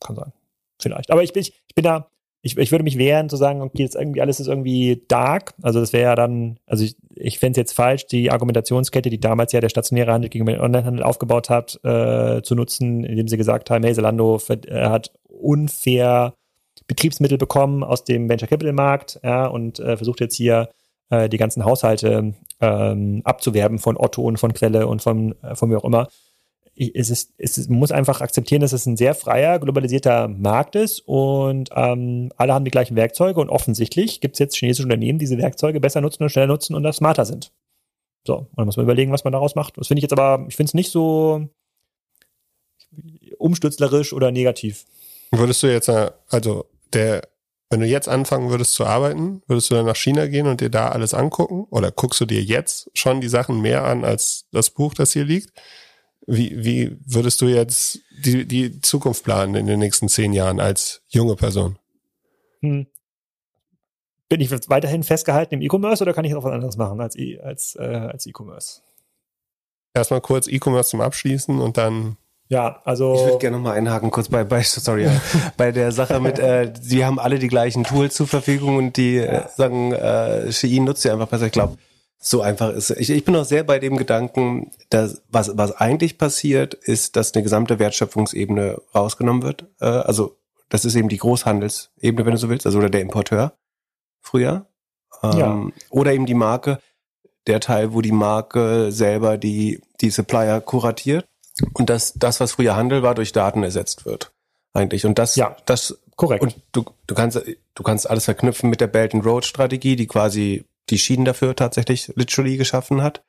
kann sein, vielleicht. Aber ich bin, ich, ich bin da, ich, ich würde mich wehren zu sagen, okay, jetzt irgendwie alles ist irgendwie dark. Also das wäre ja dann, also ich, ich fände es jetzt falsch, die Argumentationskette, die damals ja der stationäre Handel gegenüber dem Onlinehandel aufgebaut hat, äh, zu nutzen, indem sie gesagt haben, hey, Zalando äh, hat unfair Betriebsmittel bekommen aus dem Venture Capital Markt, ja, und äh, versucht jetzt hier äh, die ganzen Haushalte ähm, abzuwerben von Otto und von Quelle und von, äh, von wie auch immer. Es ist, es ist, man muss einfach akzeptieren, dass es ein sehr freier, globalisierter Markt ist und ähm, alle haben die gleichen Werkzeuge und offensichtlich gibt es jetzt chinesische Unternehmen, die diese Werkzeuge besser nutzen und schneller nutzen und da smarter sind. So, und dann muss man überlegen, was man daraus macht. Das finde ich jetzt aber, ich finde es nicht so umstürzlerisch oder negativ.
Würdest du jetzt, äh, also der, wenn du jetzt anfangen würdest zu arbeiten, würdest du dann nach China gehen und dir da alles angucken? Oder guckst du dir jetzt schon die Sachen mehr an als das Buch, das hier liegt? Wie, wie würdest du jetzt die, die Zukunft planen in den nächsten zehn Jahren als junge Person?
Hm. Bin ich weiterhin festgehalten im E-Commerce oder kann ich noch was anderes machen als E- als äh, als E-Commerce?
Erstmal kurz E-Commerce zum Abschließen und dann
Ja, also
Ich würde gerne nochmal einhaken, kurz bei, bei, sorry, bei der Sache mit, äh, sie haben alle die gleichen Tools zur Verfügung und die äh, sagen, äh, Shein nutzt sie einfach besser. Ich glaube, so einfach ist es. Ich, ich bin auch sehr bei dem Gedanken, dass was, was eigentlich passiert, ist, dass eine gesamte Wertschöpfungsebene rausgenommen wird. Äh, also das ist eben die Großhandelsebene, wenn du so willst, also oder der Importeur früher. Ähm,
Ja.
Oder eben die Marke, der Teil, wo die Marke selber die, die Supplier kuratiert und dass das, was früher Handel war, durch Daten ersetzt wird. Eigentlich. Und das,
Ja.
das,
korrekt.
und du, du kannst, du kannst alles verknüpfen mit der Belt and Road Strategie, die quasi die Schienen dafür tatsächlich literally geschaffen hat,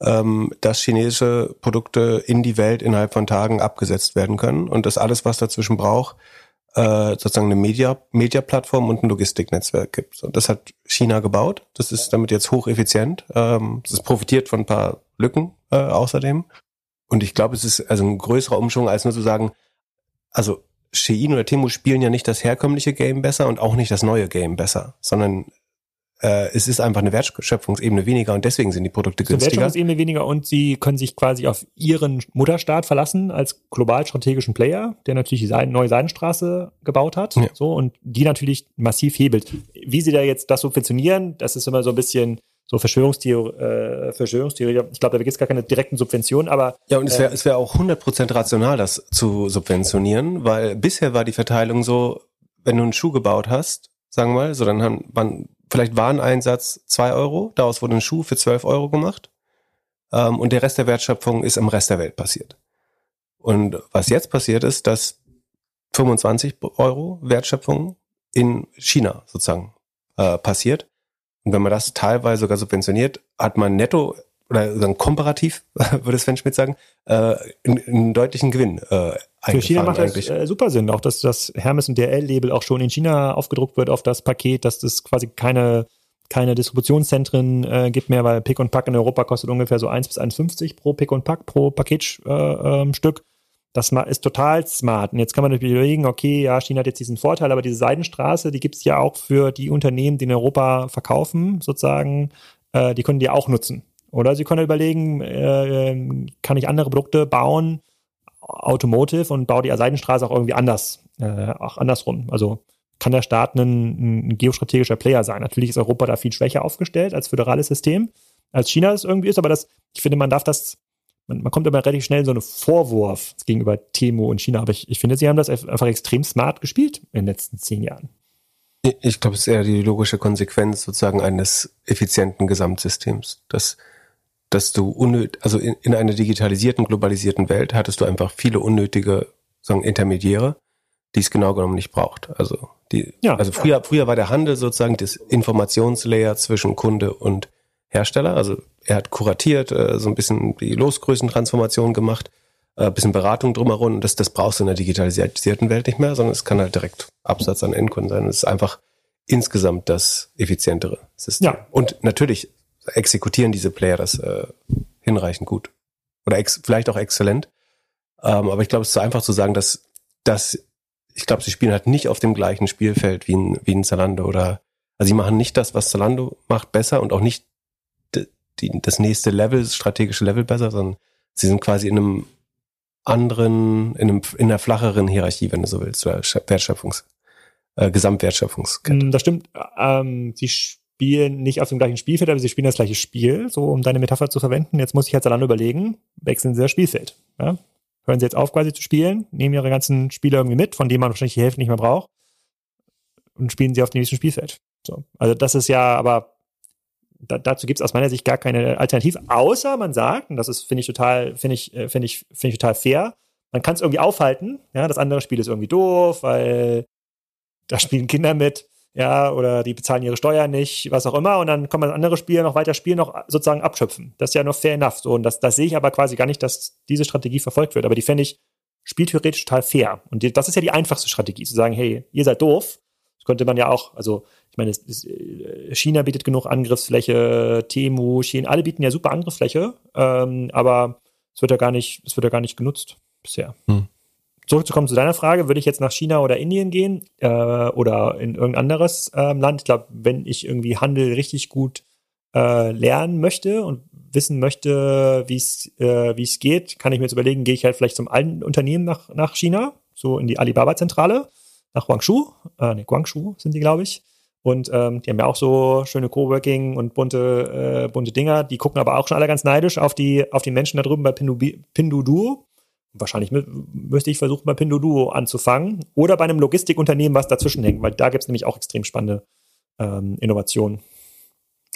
ähm, dass chinesische Produkte in die Welt innerhalb von Tagen abgesetzt werden können und dass alles, was dazwischen braucht, äh, sozusagen eine Media, Media-Plattform und ein Logistiknetzwerk gibt. Und das hat China gebaut. Das ist damit jetzt hocheffizient. Ähm, das profitiert von ein paar Lücken äh, außerdem. Und ich glaube, es ist also ein größerer Umschwung, als nur zu sagen, also Shein oder Temu spielen ja nicht das herkömmliche Game besser und auch nicht das neue Game besser, sondern äh, es ist einfach eine Wertschöpfungsebene weniger und deswegen sind die Produkte günstiger.
Wertschöpfungsebene weniger und sie können sich quasi auf ihren Mutterstaat verlassen als global strategischen Player, der natürlich die Seiden, neue Seidenstraße gebaut hat.
Ja.
So und die natürlich massiv hebelt. Wie sie da jetzt das subventionieren, das ist immer so ein bisschen so Verschwörungstheorie. Äh, Verschwörungstheorie. Ich glaube, da gibt es gar keine direkten Subventionen, aber
Ja, und es wäre es wäre auch 100% rational, das zu subventionieren, weil bisher war die Verteilung so, wenn du einen Schuh gebaut hast, sagen wir mal, so dann haben man vielleicht Wareneinsatz zwei Euro, daraus wurde ein Schuh für 12 Euro gemacht ähm, und der Rest der Wertschöpfung ist im Rest der Welt passiert. Und was jetzt passiert ist, dass 25 Euro Wertschöpfung in China sozusagen äh, passiert. Und wenn man das teilweise sogar subventioniert, hat man netto oder dann komparativ, würde Sven Schmidt sagen, äh, einen, einen deutlichen Gewinn äh,
Für China macht das äh, super Sinn, auch dass das Hermes und DRL-Label auch schon in China aufgedruckt wird auf das Paket, dass das quasi keine keine Distributionszentren äh, gibt mehr, weil Pick und Pack in Europa kostet ungefähr so 1 bis 1,50 pro Pick und Pack pro Paketstück. Äh, ähm. Das ist total smart. Und jetzt kann man natürlich überlegen, okay, ja, China hat jetzt diesen Vorteil, aber diese Seidenstraße, die gibt es ja auch für die Unternehmen, die in Europa verkaufen, sozusagen, äh, die können die auch nutzen. Oder sie können überlegen, äh, kann ich andere Produkte bauen, Automotive, und baue die Seidenstraße auch irgendwie anders, äh, auch andersrum. Also kann der Staat ein, ein geostrategischer Player sein. Natürlich ist Europa da viel schwächer aufgestellt als föderales System, als China es irgendwie ist, aber das, ich finde, man darf das, man, man kommt immer relativ schnell in so einen Vorwurf gegenüber Temo und China, aber ich, ich finde, sie haben das einfach extrem smart gespielt in den letzten zehn Jahren.
Ich glaube, es ist eher die logische Konsequenz sozusagen eines effizienten Gesamtsystems, dass dass du unnötig, also in, in einer digitalisierten, globalisierten Welt hattest du einfach viele unnötige sagen, Intermediäre, die es genau genommen nicht braucht. Also die, ja, also früher, früher war der Handel sozusagen das Informationslayer zwischen Kunde und Hersteller. Also er hat kuratiert, äh, so ein bisschen die Losgrößentransformation gemacht, äh, bisschen Beratung drumherum. Und das, das brauchst du in der digitalisierten Welt nicht mehr, sondern es kann halt direkt Absatz an Endkunden sein. Es ist einfach insgesamt das effizientere System. Ja. Und natürlich exekutieren diese Player das äh, hinreichend gut. Oder vielleicht auch exzellent. Ähm, aber ich glaube, es ist zu einfach zu sagen, dass, dass ich glaube, sie spielen halt nicht auf dem gleichen Spielfeld wie ein, wie ein Zalando oder also sie machen nicht das, was Zalando macht, besser und auch nicht die, das nächste Level, das strategische Level besser, sondern sie sind quasi in einem anderen, in, einem, in einer flacheren Hierarchie, wenn du so willst, Wertschöpfungs, äh, Gesamtwertschöpfungskette.
Mm, das stimmt. Ähm, sie spielen nicht auf dem gleichen Spielfeld, aber sie spielen das gleiche Spiel, so um deine Metapher zu verwenden. Jetzt muss ich als Zalando überlegen, wechseln sie das Spielfeld. Ja? Hören sie jetzt auf, quasi zu spielen, nehmen ihre ganzen Spiele irgendwie mit, von denen man wahrscheinlich die Hälfte nicht mehr braucht, und spielen sie auf dem nächsten Spielfeld. So. Also das ist ja, aber da, dazu gibt es aus meiner Sicht gar keine Alternative, außer man sagt, und das ist, finde ich total, finde ich, äh, finde ich, finde ich total fair, man kann es irgendwie aufhalten, ja, das andere Spiel ist irgendwie doof, weil da spielen Kinder mit ja, oder die bezahlen ihre Steuern nicht, was auch immer, und dann kann man andere Spiele noch weiter spielen, noch sozusagen abschöpfen. Das ist ja noch fair enough. So, und das, das sehe ich aber quasi gar nicht, dass diese Strategie verfolgt wird. Aber die fände ich spieltheoretisch total fair. Und die, das ist ja die einfachste Strategie, zu sagen, hey, ihr seid doof. Das könnte man ja auch, also ich meine, äh, China bietet genug Angriffsfläche, Temu, China, alle bieten ja super Angriffsfläche, ähm, aber es wird ja gar nicht, es wird ja gar nicht genutzt bisher. Hm zurückzukommen zu deiner Frage, würde ich jetzt nach China oder Indien gehen äh, oder in irgendein anderes äh, Land? Ich glaube, wenn ich irgendwie Handel richtig gut äh, lernen möchte und wissen möchte, wie es äh, es geht, kann ich mir jetzt überlegen, gehe ich halt vielleicht zum alten Unternehmen nach, nach China, so in die Alibaba-Zentrale, nach Guangzhou, äh, ne, Guangzhou sind die, glaube ich. Und ähm, die haben ja auch so schöne Coworking und bunte, äh, bunte Dinger. Die gucken aber auch schon alle ganz neidisch auf die, auf die Menschen da drüben bei Pinduoduo wahrscheinlich müsste ich versuchen, bei Pinduoduo anzufangen oder bei einem Logistikunternehmen, was dazwischen hängt, weil da gibt es nämlich auch extrem spannende ähm, Innovationen.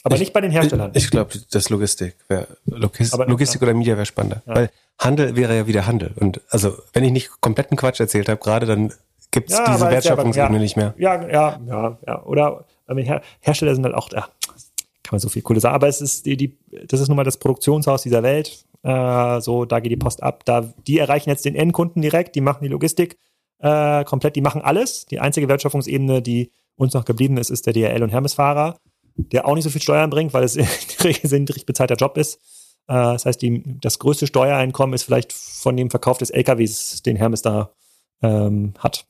Aber ich, nicht bei den Herstellern.
Ich, ich glaube, das Logistik wäre Logis, Logistik oder Media wäre spannender. Ja. Weil Handel wäre ja wieder Handel. Und also, wenn ich nicht kompletten Quatsch erzählt habe, gerade dann gibt es ja, diese Wertschöpfungsebene ja, nicht mehr.
Ja, ja, ja, ja. Oder Her Hersteller sind halt auch, ja, kann man so viel Cooles sagen. Aber es ist die, die, das ist nun mal das Produktionshaus dieser Welt. Äh, so, da geht die Post ab. Da, die erreichen jetzt den Endkunden direkt, die machen die Logistik äh, komplett, die machen alles. Die einzige Wertschöpfungsebene, die uns noch geblieben ist, ist der DRL- und Hermes-Fahrer, der auch nicht so viel Steuern bringt, weil es ein niedrig bezahlter Job ist. Äh, das heißt, die, das größte Steuereinkommen ist vielleicht von dem Verkauf des LKWs, den Hermes da ähm, hat.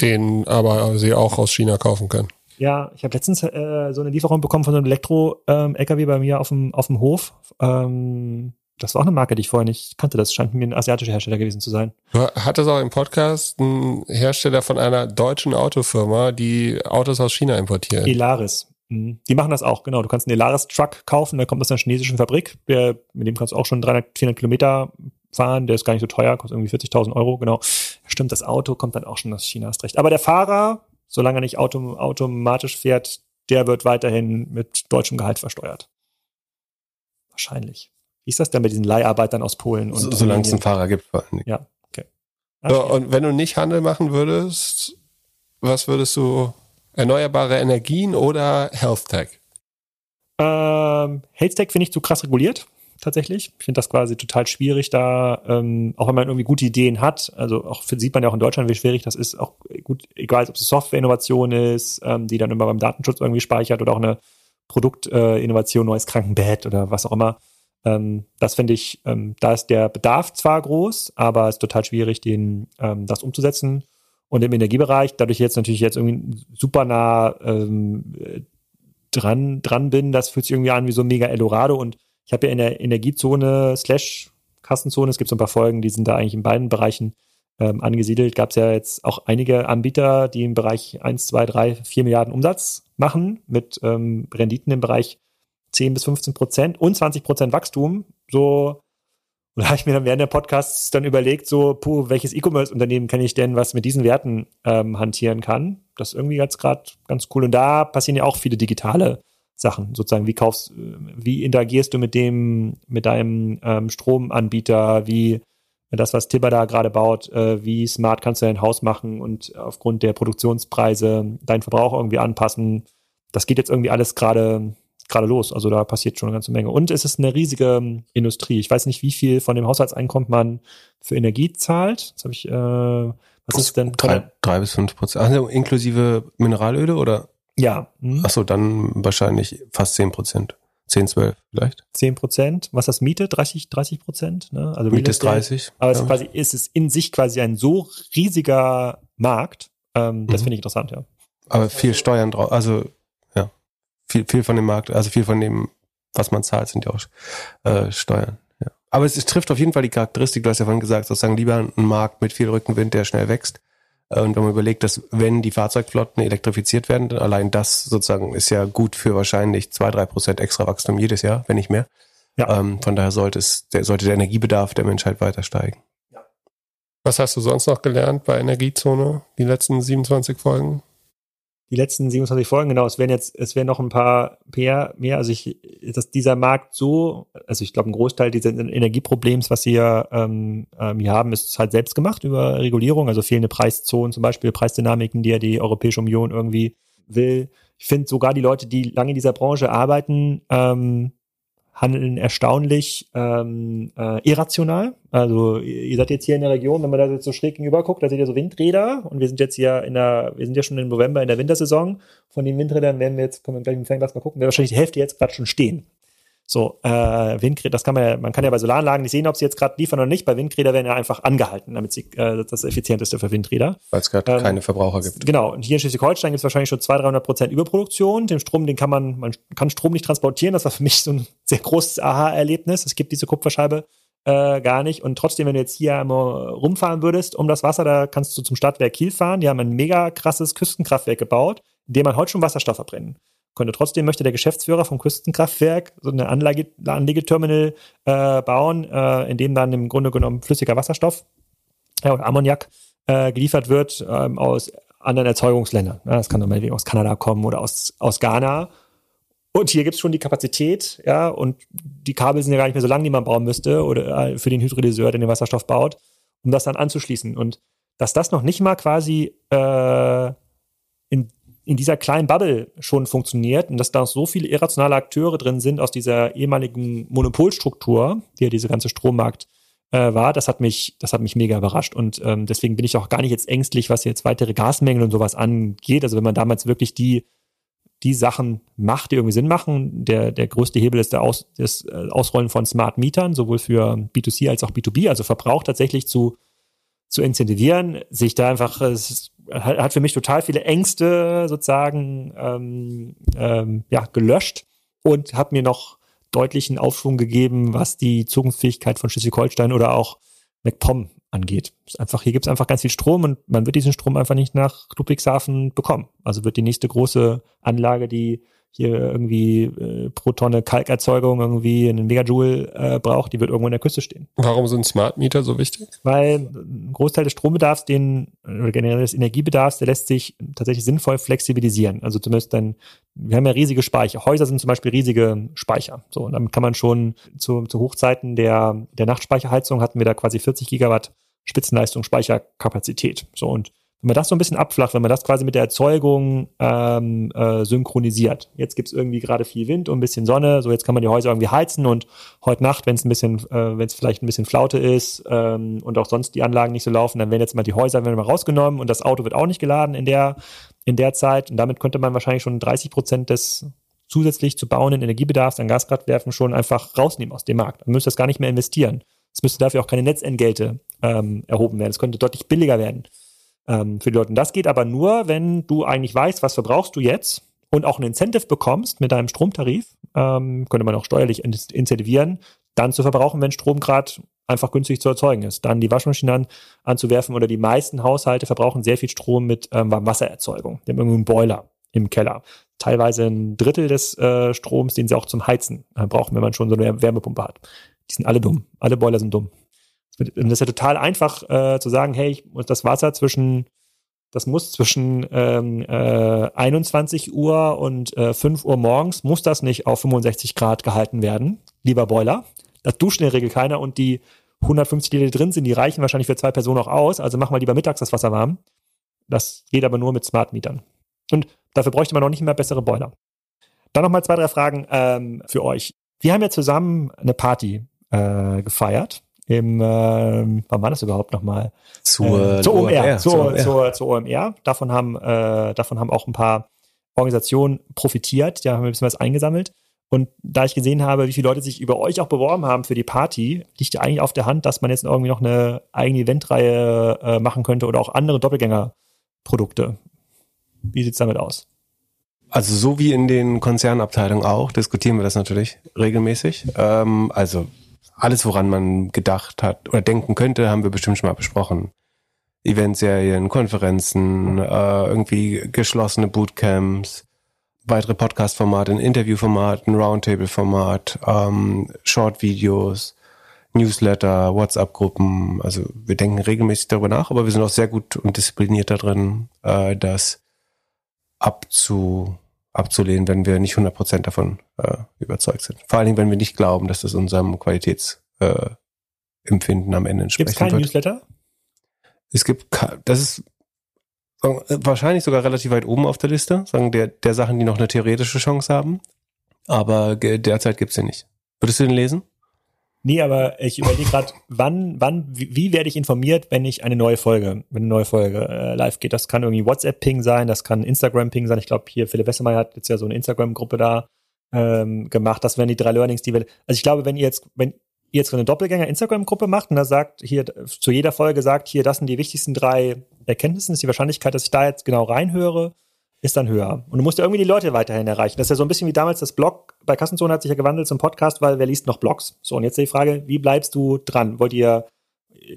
Den aber sie auch aus China kaufen können.
Ja, ich habe letztens äh, so eine Lieferung bekommen von so einem Elektro-LKW ähm, bei mir auf dem, auf dem Hof. Ähm, das war auch eine Marke, die ich vorher nicht kannte. Das scheint mir ein asiatischer Hersteller gewesen zu sein.
Du hattest auch im Podcast einen Hersteller von einer deutschen Autofirma, die Autos aus China importieren.
Elaris. Mhm. Die machen das auch, genau. Du kannst einen Elaris-Truck kaufen, der kommt aus einer chinesischen Fabrik. Der, mit dem kannst du auch schon 300, 400 Kilometer fahren. Der ist gar nicht so teuer, kostet irgendwie 40.000 Euro, genau. Stimmt, das Auto kommt dann auch schon aus China, hast recht. Aber der Fahrer, solange er nicht autom automatisch fährt, der wird weiterhin mit deutschem Gehalt versteuert. Wahrscheinlich. Wie ist das denn mit diesen Leiharbeitern aus Polen? Und
so, solange es einen Fahrer gibt. Vor
allem. Ja, okay.
So, und wenn du nicht Handel machen würdest, was würdest du? Erneuerbare Energien oder Health Tech?
Ähm, Hate finde ich zu krass reguliert, tatsächlich. Ich finde das quasi total schwierig, da, ähm, auch wenn man irgendwie gute Ideen hat, also auch sieht man ja auch in Deutschland, wie schwierig das ist, auch gut, egal ob es Software-Innovation ist, ähm, die dann immer beim Datenschutz irgendwie speichert oder auch eine Produktinnovation, äh, neues Krankenbett oder was auch immer. Ähm, das finde ich, ähm, da ist der Bedarf zwar groß, aber es ist total schwierig, den, ähm, das umzusetzen. Und im Energiebereich, dadurch jetzt natürlich jetzt irgendwie super nah ähm, dran, dran bin, das fühlt sich irgendwie an wie so ein mega Eldorado. Und ich habe ja in der Energiezone slash Kassenzone, es gibt so ein paar Folgen, die sind da eigentlich in beiden Bereichen ähm, angesiedelt. Gab es ja jetzt auch einige Anbieter, die im Bereich 1, 2, 3, 4 Milliarden Umsatz machen, mit ähm, Renditen im Bereich 10 bis 15 Prozent und 20 Prozent Wachstum. So, da habe ich mir dann während der Podcasts dann überlegt, so, puh, welches E-Commerce-Unternehmen kenne ich denn, was mit diesen Werten ähm, hantieren kann? Das ist irgendwie jetzt gerade ganz cool. Und da passieren ja auch viele digitale Sachen, sozusagen, wie kaufst, wie interagierst du mit dem, mit deinem ähm, Stromanbieter, wie das, was Tibber da gerade baut, äh, wie smart kannst du dein Haus machen und aufgrund der Produktionspreise deinen Verbrauch irgendwie anpassen. Das geht jetzt irgendwie alles gerade gerade los. Also da passiert schon eine ganze Menge. Und es ist eine riesige Industrie. Ich weiß nicht, wie viel von dem Haushaltseinkommen man für Energie zahlt. Das habe ich, äh, was ist denn?
Drei, drei bis fünf Prozent. Also inklusive Mineralöle oder?
Ja.
Hm. Ach so, dann wahrscheinlich fast zehn Prozent. 10, 12 vielleicht.
10 Prozent. Was ist das Miete? 30, 30 Prozent? Ne?
Also Miete ist 30.
Aber es ist, quasi, ist es in sich quasi ein so riesiger Markt. Ähm, das mhm. finde ich interessant, ja.
Aber viel Steuern drauf. Also viel, viel von dem Markt, also viel von dem, was man zahlt, sind ja auch äh, Steuern. Ja. Aber es, es trifft auf jeden Fall die Charakteristik, du hast ja vorhin gesagt, sozusagen lieber ein Markt mit viel Rückenwind, der schnell wächst. Äh, und wenn man überlegt, dass wenn die Fahrzeugflotten elektrifiziert werden, allein das sozusagen ist ja gut für wahrscheinlich zwei, drei Prozent extra Wachstum jedes Jahr, wenn nicht mehr. Ja. Ähm, von daher sollte es, der, sollte der Energiebedarf der Menschheit weiter steigen. Ja.
Was hast du sonst noch gelernt bei Energiezone, die letzten 27 Folgen?
Die letzten 27 Folgen, genau, es werden jetzt, es werden noch ein paar mehr, mehr, also ich, dass dieser Markt so, also ich glaube, ein Großteil dieses Energieproblems, was wir ähm, ähm, hier haben, ist halt selbst gemacht über Regulierung, also fehlende Preiszonen, zum Beispiel Preisdynamiken, die ja die Europäische Union irgendwie will. Ich finde sogar die Leute, die lange in dieser Branche arbeiten, ähm, handeln erstaunlich ähm, äh, irrational. Also ihr seid jetzt hier in der Region, wenn man da jetzt so schräg gegenüber guckt, da seht ihr so Windräder und wir sind jetzt hier in der, wir sind ja schon im November in der Wintersaison. Von den Windrädern werden wir jetzt, können wir gleich im Fernglas mal gucken, werden wahrscheinlich die Hälfte jetzt gerade schon stehen. So, äh, Windräder, das kann man ja, man kann ja bei Solaranlagen nicht sehen, ob sie jetzt gerade liefern oder nicht. Bei Windrädern werden ja einfach angehalten, damit sie äh, das effizienteste für Windräder.
Weil es gerade ähm, keine Verbraucher gibt.
Genau. Und hier in Schleswig-Holstein gibt es wahrscheinlich schon 200, 300 Prozent Überproduktion. Den Strom, den kann man, man kann Strom nicht transportieren. Das war für mich so ein sehr großes Aha-Erlebnis. Es gibt diese Kupferscheibe äh, gar nicht. Und trotzdem, wenn du jetzt hier einmal rumfahren würdest um das Wasser, da kannst du zum Stadtwerk Kiel fahren. Die haben ein mega krasses Küstenkraftwerk gebaut, in dem man heute schon Wasserstoff verbrennen könnte. Trotzdem möchte der Geschäftsführer vom Küstenkraftwerk so eine Anlage, Anlegeterminal äh, bauen, äh, in dem dann im Grunde genommen flüssiger Wasserstoff ja, oder Ammoniak äh, geliefert wird ähm, aus anderen Erzeugungsländern. Ja, das kann dann meinetwegen aus Kanada kommen oder aus, aus Ghana. Und hier gibt es schon die Kapazität, ja, und die Kabel sind ja gar nicht mehr so lang, die man bauen müsste, oder äh, für den Hydrolyseur, der den Wasserstoff baut, um das dann anzuschließen. Und dass das noch nicht mal quasi äh, in dieser kleinen Bubble schon funktioniert und dass da so viele irrationale Akteure drin sind aus dieser ehemaligen Monopolstruktur, die ja diese ganze Strommarkt äh, war, das hat mich, das hat mich mega überrascht. Und ähm, deswegen bin ich auch gar nicht jetzt ängstlich, was jetzt weitere Gasmengen und sowas angeht. Also wenn man damals wirklich die, die Sachen macht, die irgendwie Sinn machen, der, der größte Hebel ist der Aus, das äh, Ausrollen von Smart Mietern, sowohl für B2C als auch B2B, also Verbrauch tatsächlich zu, zu incentivieren, sich da einfach, es hat für mich total viele Ängste sozusagen ähm, ähm, ja, gelöscht und hat mir noch deutlichen Aufschwung gegeben, was die Zukunftsfähigkeit von Schleswig-Holstein oder auch MacPom angeht. Einfach, hier gibt es einfach ganz viel Strom und man wird diesen Strom einfach nicht nach Ludwigshafen bekommen. Also wird die nächste große Anlage, die hier irgendwie äh, pro Tonne Kalkerzeugung irgendwie einen Megajoule äh, braucht, die wird irgendwo in der Küste stehen.
Warum sind Smart Meter so wichtig?
Weil ein Großteil des Strombedarfs, den, oder generell des Energiebedarfs, der lässt sich tatsächlich sinnvoll flexibilisieren. Also zumindest dann, wir haben ja riesige Speicher. Häuser sind zum Beispiel riesige Speicher. So, und damit kann man schon zu, zu Hochzeiten der, der Nachtspeicherheizung hatten wir da quasi 40 Gigawatt Spitzenleistung Speicherkapazität. So, und Wenn man das so ein bisschen abflacht, wenn man das quasi mit der Erzeugung ähm, äh, synchronisiert. Jetzt gibt's irgendwie gerade viel Wind und ein bisschen Sonne, so jetzt kann man die Häuser irgendwie heizen und heute Nacht, wenn es ein bisschen, äh, wenn es vielleicht ein bisschen Flaute ist ähm, und auch sonst die Anlagen nicht so laufen, dann werden jetzt mal die Häuser werden mal rausgenommen und das Auto wird auch nicht geladen in der, in der Zeit. Und damit könnte man wahrscheinlich schon 30 Prozent des zusätzlich zu bauenden Energiebedarfs an Gaskraftwerken schon einfach rausnehmen aus dem Markt. Man müsste das gar nicht mehr investieren. Es müsste dafür auch keine Netzentgelte ähm, erhoben werden. Es könnte deutlich billiger werden ähm, für die Leute. Und das geht aber nur, wenn du eigentlich weißt, was verbrauchst du jetzt und auch ein Incentive bekommst mit deinem Stromtarif, ähm, könnte man auch steuerlich incentivieren, dann zu verbrauchen, wenn Strom gerade einfach günstig zu erzeugen ist. Dann die Waschmaschine an, anzuwerfen oder die meisten Haushalte verbrauchen sehr viel Strom mit ähm, Wassererzeugung. Die haben irgendwie einen Boiler im Keller. Teilweise ein Drittel des äh, Stroms, den sie auch zum Heizen äh, brauchen, wenn man schon so eine Wärmepumpe hat. Die sind alle dumm. Alle Boiler sind dumm. Und das ist ja total einfach äh, zu sagen, hey, ich das Wasser zwischen, das muss zwischen ähm, äh, 21 Uhr und äh, 5 Uhr morgens, muss das nicht auf 65 Grad gehalten werden, lieber Boiler. Das duschen in der Regel keiner und die 150 Liter, drin sind, die reichen wahrscheinlich für zwei Personen auch aus. Also mach mal lieber mittags das Wasser warm. Das geht aber nur mit Smart Mietern. Und dafür bräuchte man noch nicht mehr bessere Boiler. Dann nochmal zwei, drei Fragen ähm, für euch. Wir haben ja zusammen eine Party äh, gefeiert im, ähm, wann war das überhaupt nochmal?
Zur,
äh, zur OMR, OMR, zur, zur, zur, zur OMR. Davon haben, äh, davon haben auch ein paar Organisationen profitiert, die haben ein bisschen was eingesammelt. Und da ich gesehen habe, wie viele Leute sich über euch auch beworben haben für die Party, liegt ja eigentlich auf der Hand, dass man jetzt irgendwie noch eine eigene Eventreihe äh, machen könnte oder auch andere Doppelgängerprodukte. Wie sieht's damit aus?
Also so wie in den Konzernabteilungen auch, diskutieren wir das natürlich regelmäßig. Ähm, also alles, woran man gedacht hat oder denken könnte, haben wir bestimmt schon mal besprochen. Eventserien, Konferenzen, äh, irgendwie geschlossene Bootcamps, weitere Podcast-Formate, ein Interview-Format, ein Roundtable-Format, ähm, Short-Videos, Newsletter, WhatsApp-Gruppen. Also wir denken regelmäßig darüber nach, aber wir sind auch sehr gut und diszipliniert da drin, äh, das abzu abzulehnen, wenn wir nicht 100% davon äh, überzeugt sind. Vor allen Dingen, wenn wir nicht glauben, dass das unserem Qualitätsempfinden äh, am Ende entspricht.
Gibt es keinen Newsletter?
Es gibt, das ist wahrscheinlich sogar relativ weit oben auf der Liste, sagen der, der Sachen, die noch eine theoretische Chance haben. Aber derzeit gibt's den nicht. Würdest du den lesen?
Nee, aber ich überlege gerade, wann, wann, wie, wie werde ich informiert, wenn ich eine neue Folge, wenn eine neue Folge äh, live geht? Das kann irgendwie WhatsApp-Ping sein, das kann Instagram-Ping sein. Ich glaube, hier Philipp Wessemeyer hat jetzt ja so eine Instagram-Gruppe da ähm, gemacht. Das wären die drei Learnings, die wir. Also ich glaube, wenn ihr jetzt, wenn ihr jetzt eine Doppelgänger-Instagram-Gruppe macht und da sagt, hier zu jeder Folge sagt, hier, das sind die wichtigsten drei Erkenntnisse, ist die Wahrscheinlichkeit, dass ich da jetzt genau reinhöre, ist dann höher. Und du musst ja irgendwie die Leute weiterhin erreichen. Das ist ja so ein bisschen wie damals das Blog. Bei Kassenzone hat sich ja gewandelt zum Podcast, weil wer liest noch Blogs? So, und jetzt die Frage, wie bleibst du dran? Wollt ihr,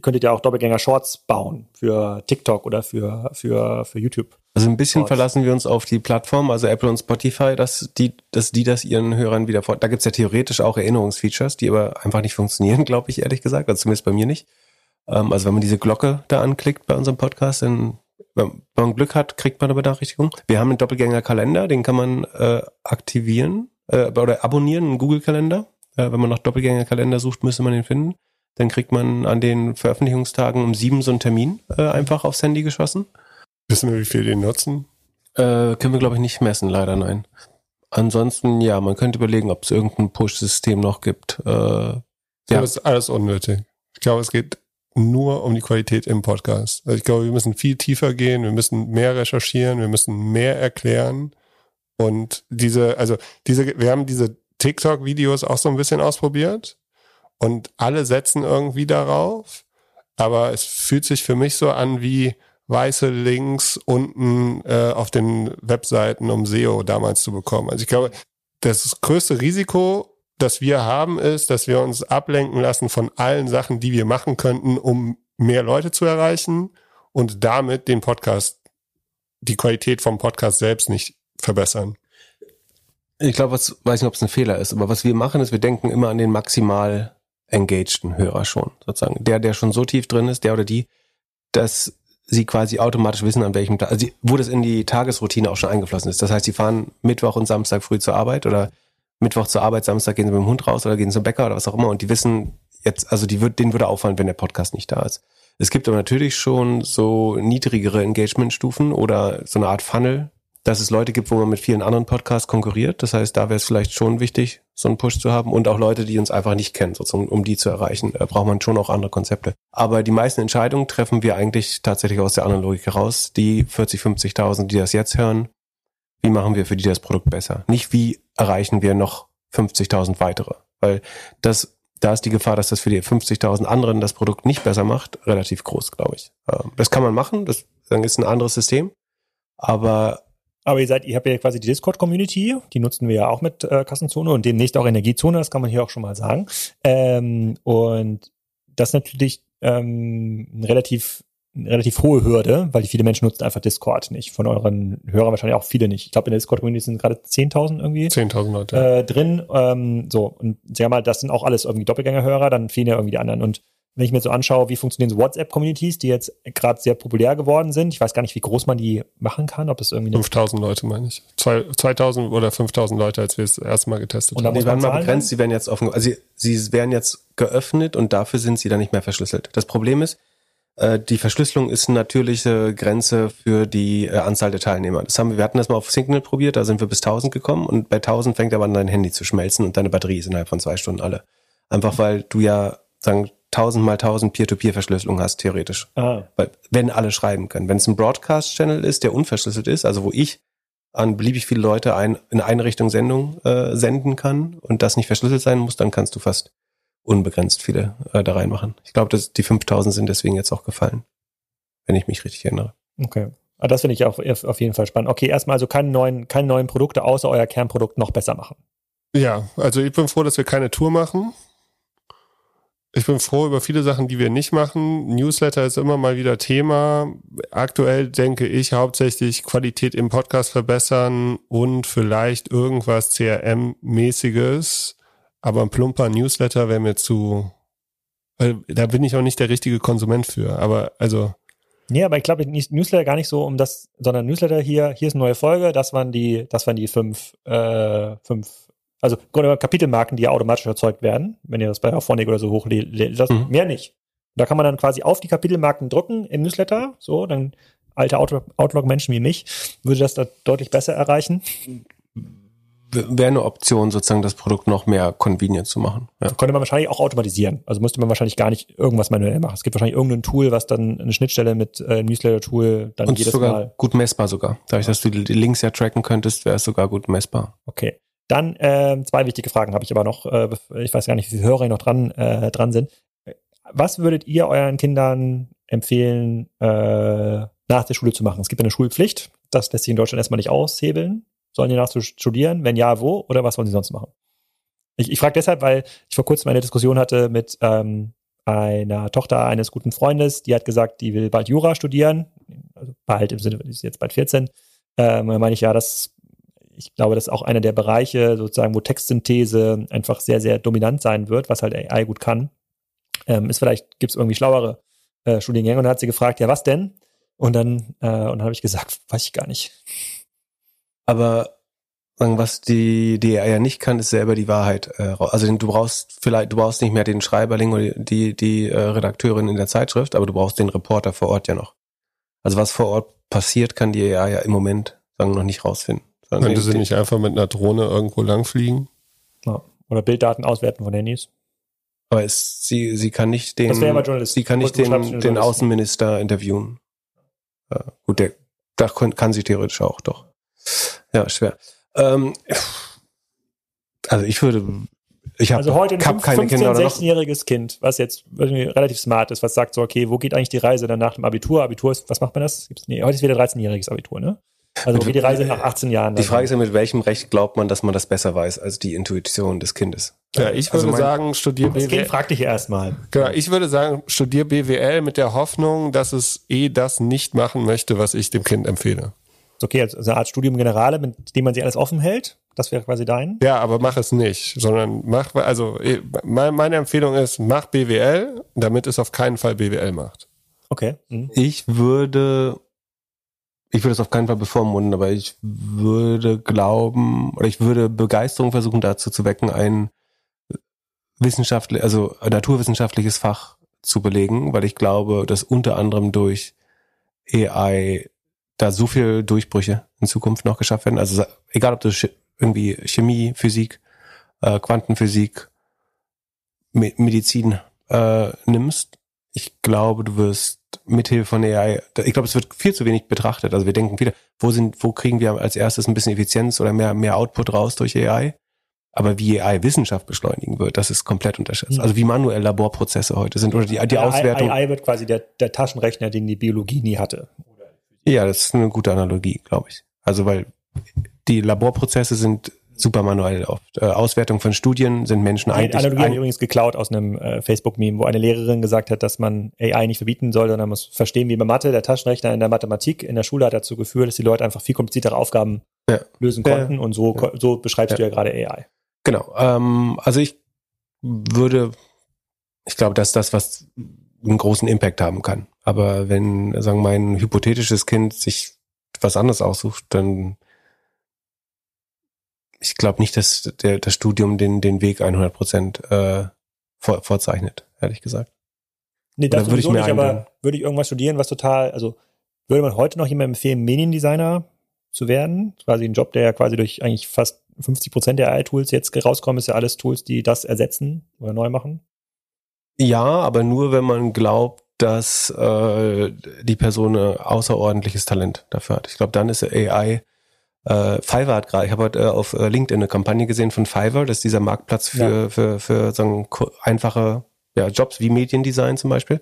könntet ihr auch Doppelgänger Shorts bauen für TikTok oder für, für, für YouTube?
Also ein bisschen Shorts. verlassen wir uns auf die Plattform, also Apple und Spotify, dass die, dass die das ihren Hörern wieder vor. Da gibt's ja theoretisch auch Erinnerungsfeatures, die aber einfach nicht funktionieren, glaube ich, ehrlich gesagt. Also zumindest bei mir nicht. Ähm, also wenn man diese Glocke da anklickt bei unserem Podcast, dann wenn man Glück hat, kriegt man eine Benachrichtigung. Wir haben einen Doppelgänger-Kalender, den kann man äh, aktivieren äh, oder abonnieren, einen Google-Kalender. Äh, wenn man nach Doppelgänger-Kalender sucht, müsste man den finden. Dann kriegt man an den Veröffentlichungstagen um sieben so einen Termin äh, einfach aufs Handy geschossen.
Wissen wir, wie viel den nutzen?
Äh, können wir, glaube ich, nicht messen, leider nein. Ansonsten, ja, man könnte überlegen, ob es irgendein Push-System noch gibt. Äh, ja.
Das ist alles unnötig. Ich glaube, es geht nur um die Qualität im Podcast. Also ich glaube, wir müssen viel tiefer gehen, wir müssen mehr recherchieren, wir müssen mehr erklären. Und diese, also diese, wir haben diese TikTok-Videos auch so ein bisschen ausprobiert und alle setzen irgendwie darauf. Aber es fühlt sich für mich so an wie weiße Links unten äh, auf den Webseiten, um SEO damals zu bekommen. Also ich glaube, das größte Risiko das wir haben, ist, dass wir uns ablenken lassen von allen Sachen, die wir machen könnten, um mehr Leute zu erreichen und damit den Podcast, die Qualität vom Podcast selbst nicht verbessern.
Ich glaube, was weiß nicht, ob es ein Fehler ist, aber was wir machen, ist, wir denken immer an den maximal engageden Hörer schon, sozusagen. Der, der schon so tief drin ist, der oder die, dass sie quasi automatisch wissen, an welchem Tag, also wo das in die Tagesroutine auch schon eingeflossen ist. Das heißt, sie fahren Mittwoch und Samstag früh zur Arbeit oder Mittwoch zur Arbeit, Samstag gehen sie mit dem Hund raus oder gehen zum Bäcker oder was auch immer und die wissen jetzt, also die wird, denen würde auffallen, wenn der Podcast nicht da ist. Es gibt aber natürlich schon so niedrigere Engagementstufen oder so eine Art Funnel, dass es Leute gibt, wo man mit vielen anderen Podcasts konkurriert. Das heißt, da wäre es vielleicht schon wichtig, so einen Push zu haben und auch Leute, die uns einfach nicht kennen, sozusagen, um die zu erreichen, braucht man schon auch andere Konzepte. Aber die meisten Entscheidungen treffen wir eigentlich tatsächlich aus der anderen Logik heraus. Die 40, 50.000, die das jetzt hören, wie machen wir für die das Produkt besser? Nicht wie erreichen wir noch 50.000 weitere? Weil das, da ist die Gefahr, dass das für die 50.000 anderen das Produkt nicht besser macht, relativ groß, glaube ich. Ähm, das kann man machen, das ist ein anderes System. Aber
aber ihr seid, ihr habt ja quasi die Discord-Community, die nutzen wir ja auch mit äh, Kassenzone und demnächst auch Energiezone, das kann man hier auch schon mal sagen. Ähm, und das natürlich ähm, ein relativ relativ hohe Hürde, weil viele Menschen nutzen einfach Discord nicht. Von euren Hörern wahrscheinlich auch viele nicht. Ich glaube, in der Discord-Community sind gerade 10.000 irgendwie
10.000 Leute
äh, drin. Ähm, so, und sag mal, das sind auch alles irgendwie Doppelgänger-Hörer, dann fehlen ja irgendwie die anderen. Und wenn ich mir so anschaue, wie funktionieren so WhatsApp-Communities, die jetzt gerade sehr populär geworden sind. Ich weiß gar nicht, wie groß man die machen kann, ob das irgendwie
5000 Leute meine ich. 2000 oder 5000 Leute, als wir es das erste Mal getestet
und haben. Die werden mal begrenzt, sie werden jetzt offen, also sie, sie werden jetzt geöffnet und dafür sind sie dann nicht mehr verschlüsselt. Das Problem ist, die Verschlüsselung ist eine natürliche Grenze für die äh, Anzahl der Teilnehmer. Das haben wir, wir hatten das mal auf Signal probiert, da sind wir bis 1000 gekommen und bei 1000 fängt aber an dein Handy zu schmelzen und deine Batterie ist innerhalb von zwei Stunden alle. Einfach weil du ja sagen 1000 mal 1000 Peer-to-Peer-Verschlüsselung hast, theoretisch. Ah. Weil, wenn alle schreiben können. Wenn es ein Broadcast-Channel ist, der unverschlüsselt ist, also wo ich an beliebig viele Leute ein, in eine Richtung Sendung äh, senden kann und das nicht verschlüsselt sein muss, dann kannst du fast unbegrenzt viele äh, da reinmachen. Ich glaube, dass die 5000 sind deswegen jetzt auch gefallen, wenn ich mich richtig erinnere.
Okay. Aber ah, das finde ich auch auf jeden Fall spannend. Okay, erstmal also keine neuen, keine neuen Produkte außer euer Kernprodukt noch besser machen.
Ja, also ich bin froh, dass wir keine Tour machen. Ich bin froh über viele Sachen, die wir nicht machen. Newsletter ist immer mal wieder Thema. Aktuell denke ich hauptsächlich Qualität im Podcast verbessern und vielleicht irgendwas CRM-mäßiges. Aber ein plumper Newsletter wäre mir zu, da bin ich auch nicht der richtige Konsument für. Aber also.
Nee, aber ich glaube, Newsletter gar nicht so um das, sondern Newsletter hier, hier ist eine neue Folge, das waren die, das waren die fünf, äh, fünf also Kapitelmarken, die ja automatisch erzeugt werden, wenn ihr das bei Auphonic oder so hochlädt. Mhm. Mehr nicht. Da kann man dann quasi auf die Kapitelmarken drücken im Newsletter. So, dann alte Outlook-Menschen wie mich würde das da deutlich besser erreichen.
Wäre eine Option, sozusagen das Produkt noch mehr convenient zu machen.
Ja. Könnte man wahrscheinlich auch automatisieren. Also müsste man wahrscheinlich gar nicht irgendwas manuell machen. Es gibt wahrscheinlich irgendein Tool, was dann eine Schnittstelle mit äh, Newsletter-Tool dann
Und
jedes
sogar
Mal.
Gut messbar sogar. Dadurch, dass du die Links ja tracken könntest, wäre es sogar gut messbar.
Okay. Dann äh, zwei wichtige Fragen habe ich aber noch. Äh, ich weiß gar nicht, wie viele Hörer noch dran, äh, dran sind. Was würdet ihr euren Kindern empfehlen, äh, nach der Schule zu machen? Es gibt eine Schulpflicht. Das lässt sich in Deutschland erstmal nicht aushebeln. Sollen die nach studieren? Wenn ja, wo? Oder was sollen sie sonst machen? Ich, ich frage deshalb, weil ich vor kurzem eine Diskussion hatte mit ähm, einer Tochter eines guten Freundes, die hat gesagt, die will bald Jura studieren. Also bald im Sinne, die ist jetzt bald 14. Ähm, da meine ich, ja, das ich glaube, das ist auch einer der Bereiche, sozusagen, wo Textsynthese einfach sehr, sehr dominant sein wird, was halt AI gut kann. Ähm, ist vielleicht, gibt es irgendwie schlauere äh, Studiengänge und dann hat sie gefragt, ja, was denn? Und dann, äh, und dann habe ich gesagt, weiß ich gar nicht.
Aber was die, AI ja nicht kann, ist selber die Wahrheit. Äh, also du brauchst vielleicht, du brauchst nicht mehr den Schreiberling oder die, die äh, Redakteurin in der Zeitschrift, aber du brauchst den Reporter vor Ort ja noch. Also was vor Ort passiert, kann die AI ja im Moment sagen noch nicht rausfinden.
Dann Könnte sie nicht einfach mit einer Drohne irgendwo langfliegen?
Ja. Oder Bilddaten auswerten von Handys.
Aber es, sie, sie kann nicht den, sie kann nicht den, den Außenminister interviewen. Ja, gut, der, da kann sie theoretisch auch, doch. Ja, schwer. Ähm, also ich würde, ich habe
also heute ein hab 15, 16-jähriges Kind, was jetzt relativ smart ist, was sagt so, okay, wo geht eigentlich die Reise dann nach dem Abitur? Abitur ist, was macht man das? Nee, heute ist wieder 13-jähriges Abitur, ne? Also wie die Reise nach 18 Jahren.
Die Frage ist ja, mit welchem Recht glaubt man, dass man das besser weiß als die Intuition des Kindes?
Ja, ich würde also sagen, studier
BWL. Das Kind frag dich erstmal.
Genau, ich würde sagen, studier BWL mit der Hoffnung, dass es eh das nicht machen möchte, was ich dem Kind empfehle.
Okay, also eine Art Studium Generale, mit dem man sich alles offen hält. Das wäre quasi dein.
Ja, aber mach es nicht, sondern mach, also eh, meine Empfehlung ist, mach BWL, damit es auf keinen Fall BWL macht.
Okay.
Mhm. Ich würde ich würde es auf keinen Fall bevormunden, aber ich würde glauben, oder ich würde Begeisterung versuchen dazu zu wecken, ein wissenschaftlich, also ein naturwissenschaftliches Fach zu belegen, weil ich glaube, dass unter anderem durch AI da so viel Durchbrüche in Zukunft noch geschafft werden. Also egal, ob du irgendwie Chemie, Physik, äh, Quantenphysik, Me Medizin äh, nimmst, ich glaube, du wirst mithilfe von AI, ich glaube, es wird viel zu wenig betrachtet. Also wir denken wieder, wo sind, wo kriegen wir als erstes ein bisschen Effizienz oder mehr, mehr Output raus durch AI? Aber wie AI Wissenschaft beschleunigen wird, das ist komplett unterschätzt. Also wie manuell Laborprozesse heute sind oder die, die Auswertung.
AI wird quasi der, der Taschenrechner, den die Biologie nie hatte.
Ja, das ist eine gute Analogie, glaube ich. Also weil die Laborprozesse sind super manuell oft. Äh, Auswertung von Studien sind Menschen eigentlich.
Die Analogie ein übrigens geklaut aus einem äh, Facebook-Meme, wo eine Lehrerin gesagt hat, dass man AI nicht verbieten soll, sondern man muss verstehen, wie bei Mathe, der Taschenrechner in der Mathematik in der Schule hat dazu geführt, dass die Leute einfach viel kompliziertere Aufgaben ja. lösen konnten. Ja. Und so, ja. so beschreibst du ja gerade AI.
Genau. Ähm, also ich würde, ich glaube, dass das, was einen großen Impact haben kann. Aber wenn, sagen mein hypothetisches Kind sich was anderes aussucht, dann ich glaube nicht, dass der, das Studium den, den Weg 100 Prozent äh, vor, vorzeichnet, ehrlich gesagt.
Nee, das würde ich mir nicht, aber würde ich irgendwas studieren, was total, also würde man heute noch jemandem empfehlen, Mediendesigner zu werden? Quasi ein Job, der ja quasi durch eigentlich fast 50 Prozent der AI-Tools jetzt rauskommen, ist ja alles Tools, die das ersetzen oder neu machen.
Ja, aber nur wenn man glaubt, dass äh, die Person ein außerordentliches Talent dafür hat. Ich glaube, dann ist AI äh, Fiverr hat gerade, ich habe heute äh, auf äh, LinkedIn eine Kampagne gesehen von Fiverr, das ist dieser Marktplatz für, ja. für, für sagen, einfache ja, Jobs wie Mediendesign zum Beispiel.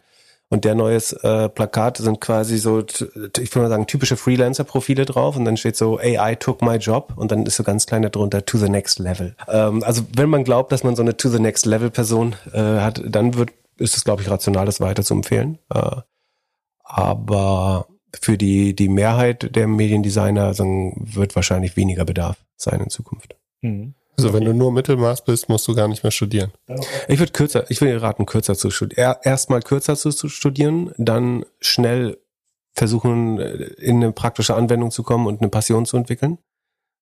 Und der neues äh, Plakat sind quasi so, ich würde mal sagen, typische Freelancer-Profile drauf und dann steht so AI took my job und dann ist so ganz klein darunter to the next level. Ähm, also wenn man glaubt, dass man so eine to the next level Person äh, hat, dann wird, ist es glaube ich rational, das weiter zu empfehlen. Äh, aber für die, die Mehrheit der Mediendesigner sagen, wird wahrscheinlich weniger Bedarf sein in Zukunft.
Mhm. Also wenn du nur Mittelmaß bist, musst du gar nicht mehr studieren.
Ich würde kürzer, ich würde raten, kürzer zu studieren. Erstmal kürzer zu studieren, dann schnell versuchen, äh, in eine praktische Anwendung zu kommen und eine Passion zu entwickeln.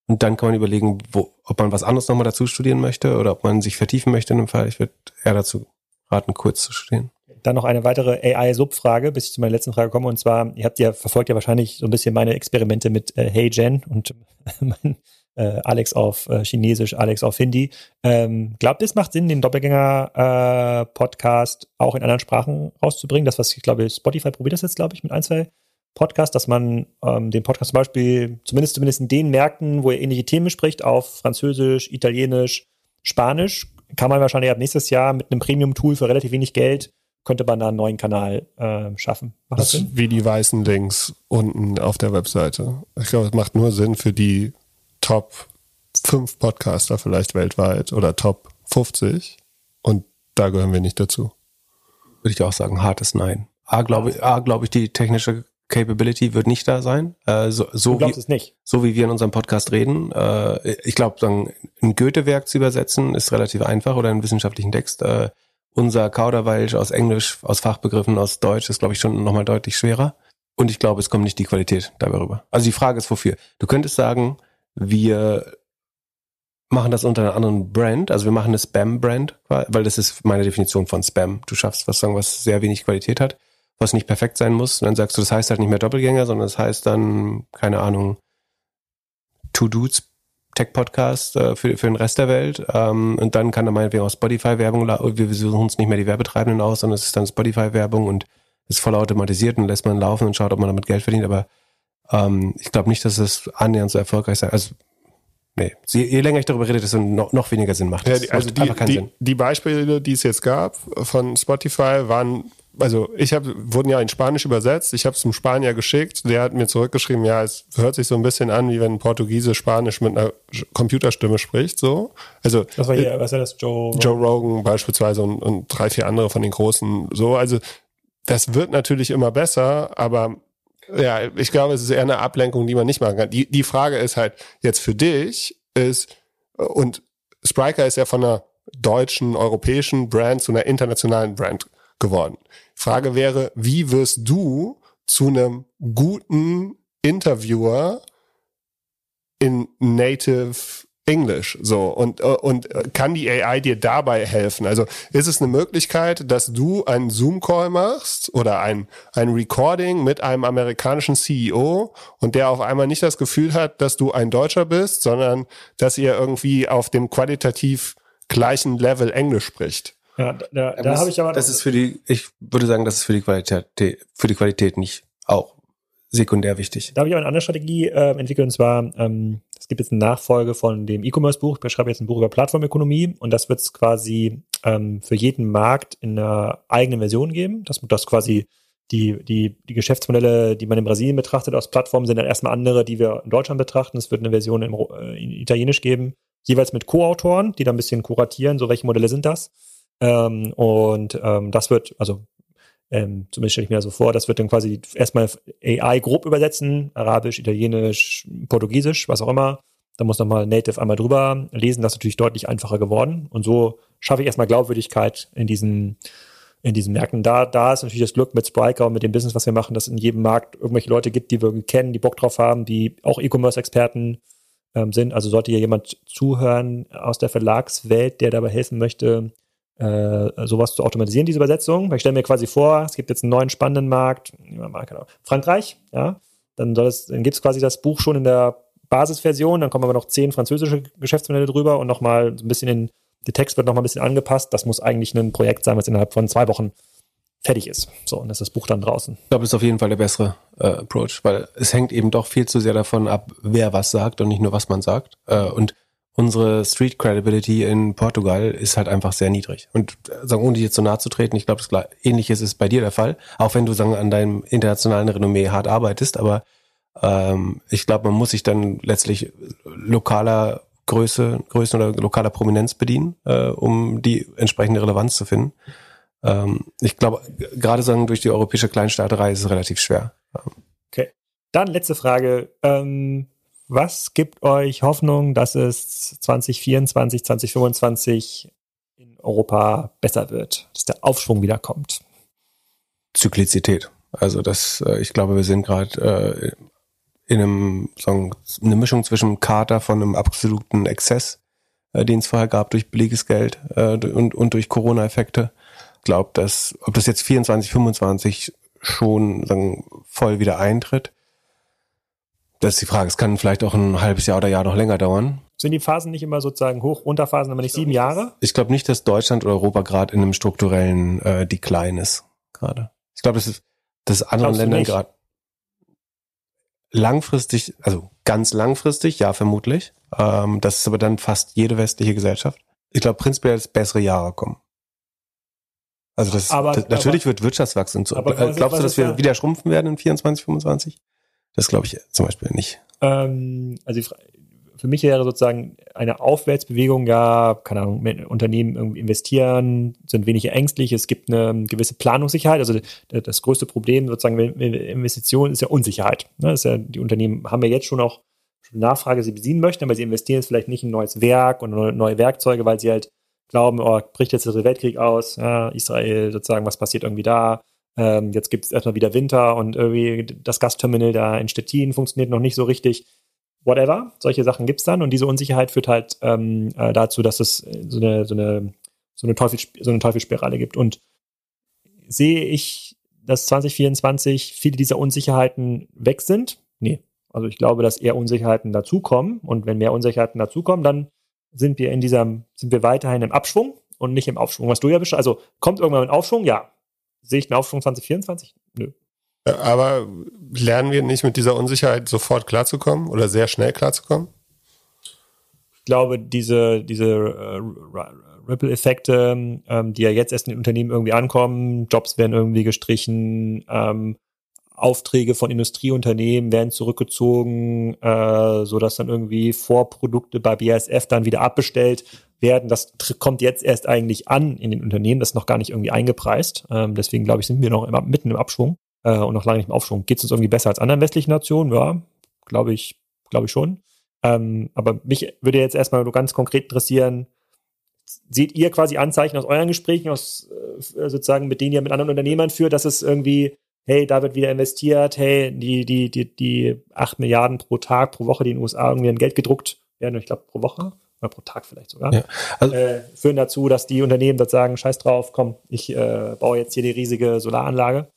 Und dann kann man überlegen, wo, ob man was anderes nochmal dazu studieren möchte oder ob man sich vertiefen möchte in dem Fall. Ich würde eher dazu raten, kurz zu studieren.
Dann noch eine weitere AI-Subfrage, bis ich zu meiner letzten Frage komme. Und zwar, ihr habt ja, verfolgt ja wahrscheinlich so ein bisschen meine Experimente mit äh, Hey Jen und mein äh, Alex auf äh, Chinesisch, Alex auf Hindi. Ähm, glaubt ihr, es macht Sinn, den Doppelgänger-Podcast äh, auch in anderen Sprachen rauszubringen? Das, was ich glaube, Spotify probiert das jetzt, glaube ich, mit ein, zwei Podcasts, dass man ähm, den Podcast zum Beispiel, zumindest zumindest in den Märkten, wo er ähnliche Themen spricht, auf Französisch, Italienisch, Spanisch, kann man wahrscheinlich ab nächstes Jahr mit einem Premium-Tool für relativ wenig Geld könnte man da einen neuen Kanal äh, schaffen.
Macht das, das wie die weißen Links unten auf der Webseite. Ich glaube, es macht nur Sinn für die Top 5 Podcaster vielleicht weltweit oder Top 50 und da gehören wir nicht dazu.
Würde ich auch sagen, hartes Nein. A, glaube A, glaube ich, die technische Capability wird nicht da sein. Äh, so, so, wie,
es nicht.
so wie wir in unserem Podcast reden. Äh, ich glaube, ein Goethe-Werk zu übersetzen ist relativ einfach oder einen wissenschaftlichen Text. Äh, unser Kauderwelsch aus Englisch, aus Fachbegriffen, aus Deutsch ist, glaube ich, schon nochmal deutlich schwerer. Und ich glaube, es kommt nicht die Qualität dabei rüber. Also die Frage ist, wofür? Du könntest sagen, wir machen das unter einer anderen Brand, also wir machen eine Spam-Brand, weil das ist meine Definition von Spam. Du schaffst was sagen, was sehr wenig Qualität hat, was nicht perfekt sein muss. Und dann sagst du, das heißt halt nicht mehr Doppelgänger, sondern das heißt dann, keine Ahnung, Two Dudes Tech-Podcast äh, für, für den Rest der Welt. Ähm, und dann kann da meinetwegen auch Spotify-Werbung, wir suchen uns nicht mehr die Werbetreibenden aus, sondern es ist dann Spotify-Werbung und ist voll automatisiert und lässt man laufen und schaut, ob man damit Geld verdient. Aber ähm, ich glaube nicht, dass es annähernd so erfolgreich sein. Also Nee, je, je länger ich darüber rede, desto noch, noch weniger Sinn macht.
Ja, die, also die, die, die, Beispiele, die es jetzt gab von Spotify, waren also ich habe, wurden ja in Spanisch übersetzt. Ich habe es zum Spanier geschickt. Der hat mir zurückgeschrieben, ja, es hört sich so ein bisschen an, wie wenn ein Portugiese Spanisch mit einer Computerstimme spricht. So, also
was war hier, was war das? Joe
Rogan, Joe Rogan beispielsweise und, und drei, vier andere von den großen. So, also das wird natürlich immer besser, aber ja, ich glaube, es ist eher eine Ablenkung, die man nicht machen kann. Die, die Frage ist halt jetzt für dich ist und Spriker ist ja von einer deutschen, europäischen Brand zu einer internationalen Brand geworden. Frage wäre, wie wirst du zu einem guten Interviewer in Native Englisch so und und kann die AI dir dabei helfen? Also ist es eine Möglichkeit, dass du einen Zoom Call machst oder ein ein Recording mit einem amerikanischen CEO und der auf einmal nicht das Gefühl hat, dass du ein Deutscher bist, sondern dass ihr irgendwie auf dem qualitativ gleichen Level Englisch spricht?
Ja, da, da habe ich aber das ist für die ich würde sagen, das ist für die Qualität für die Qualität nicht auch sekundär wichtig.
Da habe ich auch eine andere Strategie äh, entwickelt und zwar ähm, es gibt jetzt eine Nachfolge von dem E-Commerce-Buch. Ich schreibe jetzt ein Buch über Plattformökonomie und das wird es quasi ähm, für jeden Markt in einer eigenen Version geben. Das, das quasi die, die, die Geschäftsmodelle, die man in Brasilien betrachtet aus Plattformen, sind dann erstmal andere, die wir in Deutschland betrachten. Es wird eine Version in, äh, in Italienisch geben, jeweils mit Co-Autoren, die da ein bisschen kuratieren, so welche Modelle sind das. Ähm, und ähm, das wird, also ähm, zumindest stelle ich mir das so vor, das wird dann quasi erstmal AI grob übersetzen, Arabisch, Italienisch, Portugiesisch, was auch immer. Da muss nochmal Native einmal drüber lesen, das ist natürlich deutlich einfacher geworden. Und so schaffe ich erstmal Glaubwürdigkeit in diesen, in diesen Märkten. Da, da ist natürlich das Glück mit Spriker und mit dem Business, was wir machen, dass es in jedem Markt irgendwelche Leute gibt, die wir kennen, die Bock drauf haben, die auch E-Commerce-Experten ähm, sind. Also sollte hier jemand zuhören aus der Verlagswelt, der dabei helfen möchte, äh, sowas zu automatisieren, diese Übersetzung. Ich stelle mir quasi vor, es gibt jetzt einen neuen spannenden Markt, Frankreich, ja, dann dann gibt es quasi das Buch schon in der Basisversion, dann kommen aber noch zehn französische Geschäftsmodelle drüber und nochmal ein bisschen in, der Text wird nochmal ein bisschen angepasst. Das muss eigentlich ein Projekt sein, was innerhalb von zwei Wochen fertig ist. So, und ist das Buch dann draußen.
Ich glaube, das ist auf jeden Fall der bessere äh, Approach, weil es hängt eben doch viel zu sehr davon ab, wer was sagt und nicht nur, was man sagt. Äh, und unsere Street Credibility in Portugal ist halt einfach sehr niedrig. Und äh, sagen, ohne dich jetzt so nahe zu treten, ich glaube, ähnliches ist bei dir der Fall, auch wenn du sagen, an deinem internationalen Renommee hart arbeitest, aber ähm, ich glaube, man muss sich dann letztlich lokaler Größe, Größen oder lokaler Prominenz bedienen, äh, um die entsprechende Relevanz zu finden. Ähm, ich glaube, gerade sagen, durch die europäische Kleinstaaterei ist es relativ schwer.
Okay. Dann letzte Frage. Ähm was gibt euch Hoffnung, dass es 2024, 2025 in Europa besser wird, dass der Aufschwung wiederkommt?
Zyklizität. Also das, äh, ich glaube, wir sind gerade äh, in einem, sagen, eine Mischung zwischen Kater von einem absoluten Exzess, äh, den es vorher gab durch billiges Geld und, und durch Corona-Effekte. Ich glaube, dass, ob das jetzt 24, 25 schon sagen, voll wieder eintritt, das ist die Frage. Es kann vielleicht auch ein halbes Jahr oder Jahr noch länger dauern.
Sind die Phasen nicht immer sozusagen hoch, Unterphasen, aber nicht sieben Jahre?
Ich glaube nicht, dass Deutschland oder Europa gerade in einem strukturellen äh, Decline ist gerade. Ich glaube, das ist das ist anderen Ländern gerade langfristig, also ganz langfristig, ja vermutlich. Ähm, das ist aber dann fast jede westliche Gesellschaft. Ich glaube prinzipiell, dass bessere Jahre kommen. Also das, aber, das natürlich aber, wird Wirtschaftswachstum zu. Aber, äh, glaubst du, dass wir wieder schrumpfen werden in 24, 25? Das glaube ich zum Beispiel nicht.
Ähm, also für mich wäre sozusagen eine Aufwärtsbewegung, ja, keine Ahnung, Unternehmen investieren, sind weniger ängstlich, es gibt eine gewisse Planungssicherheit. Also das größte Problem sozusagen mit Investitionen ist ja Unsicherheit. Ne? Ist ja, die Unternehmen haben ja jetzt schon auch Nachfrage, sie bedienen möchten, aber sie investieren jetzt vielleicht nicht in ein neues Werk und neue Werkzeuge, weil sie halt glauben, oh, bricht jetzt der Weltkrieg aus, ja, Israel sozusagen, was passiert irgendwie da? Ähm, jetzt gibt es erstmal wieder Winter und irgendwie das Gasterminal da in Stettin funktioniert noch nicht so richtig. Whatever. Solche Sachen gibt es dann und diese Unsicherheit führt halt ähm, äh, dazu, dass es so eine, so eine, so eine, so eine Teufelsspirale gibt. Und sehe ich, dass 2024 viele dieser Unsicherheiten weg sind? Nee. Also ich glaube, dass eher Unsicherheiten dazukommen und wenn mehr Unsicherheiten dazukommen, dann sind wir in dieser, sind wir weiterhin im Abschwung und nicht im Aufschwung. Was du ja beschreibst, also kommt irgendwann ein Aufschwung? Ja. Sehe ich einen Aufschwung 2024? Nö.
Aber lernen wir nicht mit dieser Unsicherheit sofort klarzukommen oder sehr schnell klarzukommen?
Ich glaube, diese, diese äh, Ripple-Effekte, ähm, die ja jetzt erst in den Unternehmen irgendwie ankommen, Jobs werden irgendwie gestrichen, ähm, Aufträge von Industrieunternehmen werden zurückgezogen, äh, so dass dann irgendwie Vorprodukte bei BASF dann wieder abbestellt werden. Das kommt jetzt erst eigentlich an in den Unternehmen, das ist noch gar nicht irgendwie eingepreist. Ähm, deswegen glaube ich, sind wir noch immer mitten im Abschwung äh, und noch lange nicht im Aufschwung. Geht es uns irgendwie besser als anderen westlichen Nationen? Ja, glaube ich, glaube ich schon. Ähm, aber mich würde jetzt erstmal nur ganz konkret interessieren, seht ihr quasi Anzeichen aus euren Gesprächen, aus äh, sozusagen mit denen ihr mit anderen Unternehmern führt, dass es irgendwie, hey, da wird wieder investiert, hey, die, die, die, die acht Milliarden pro Tag, pro Woche, die in den USA irgendwie an Geld gedruckt werden, ich glaube, pro Woche oder pro Tag vielleicht sogar, ja, also, äh, führen dazu, dass die Unternehmen dort sagen, scheiß drauf, komm, ich äh, baue jetzt hier die riesige Solaranlage.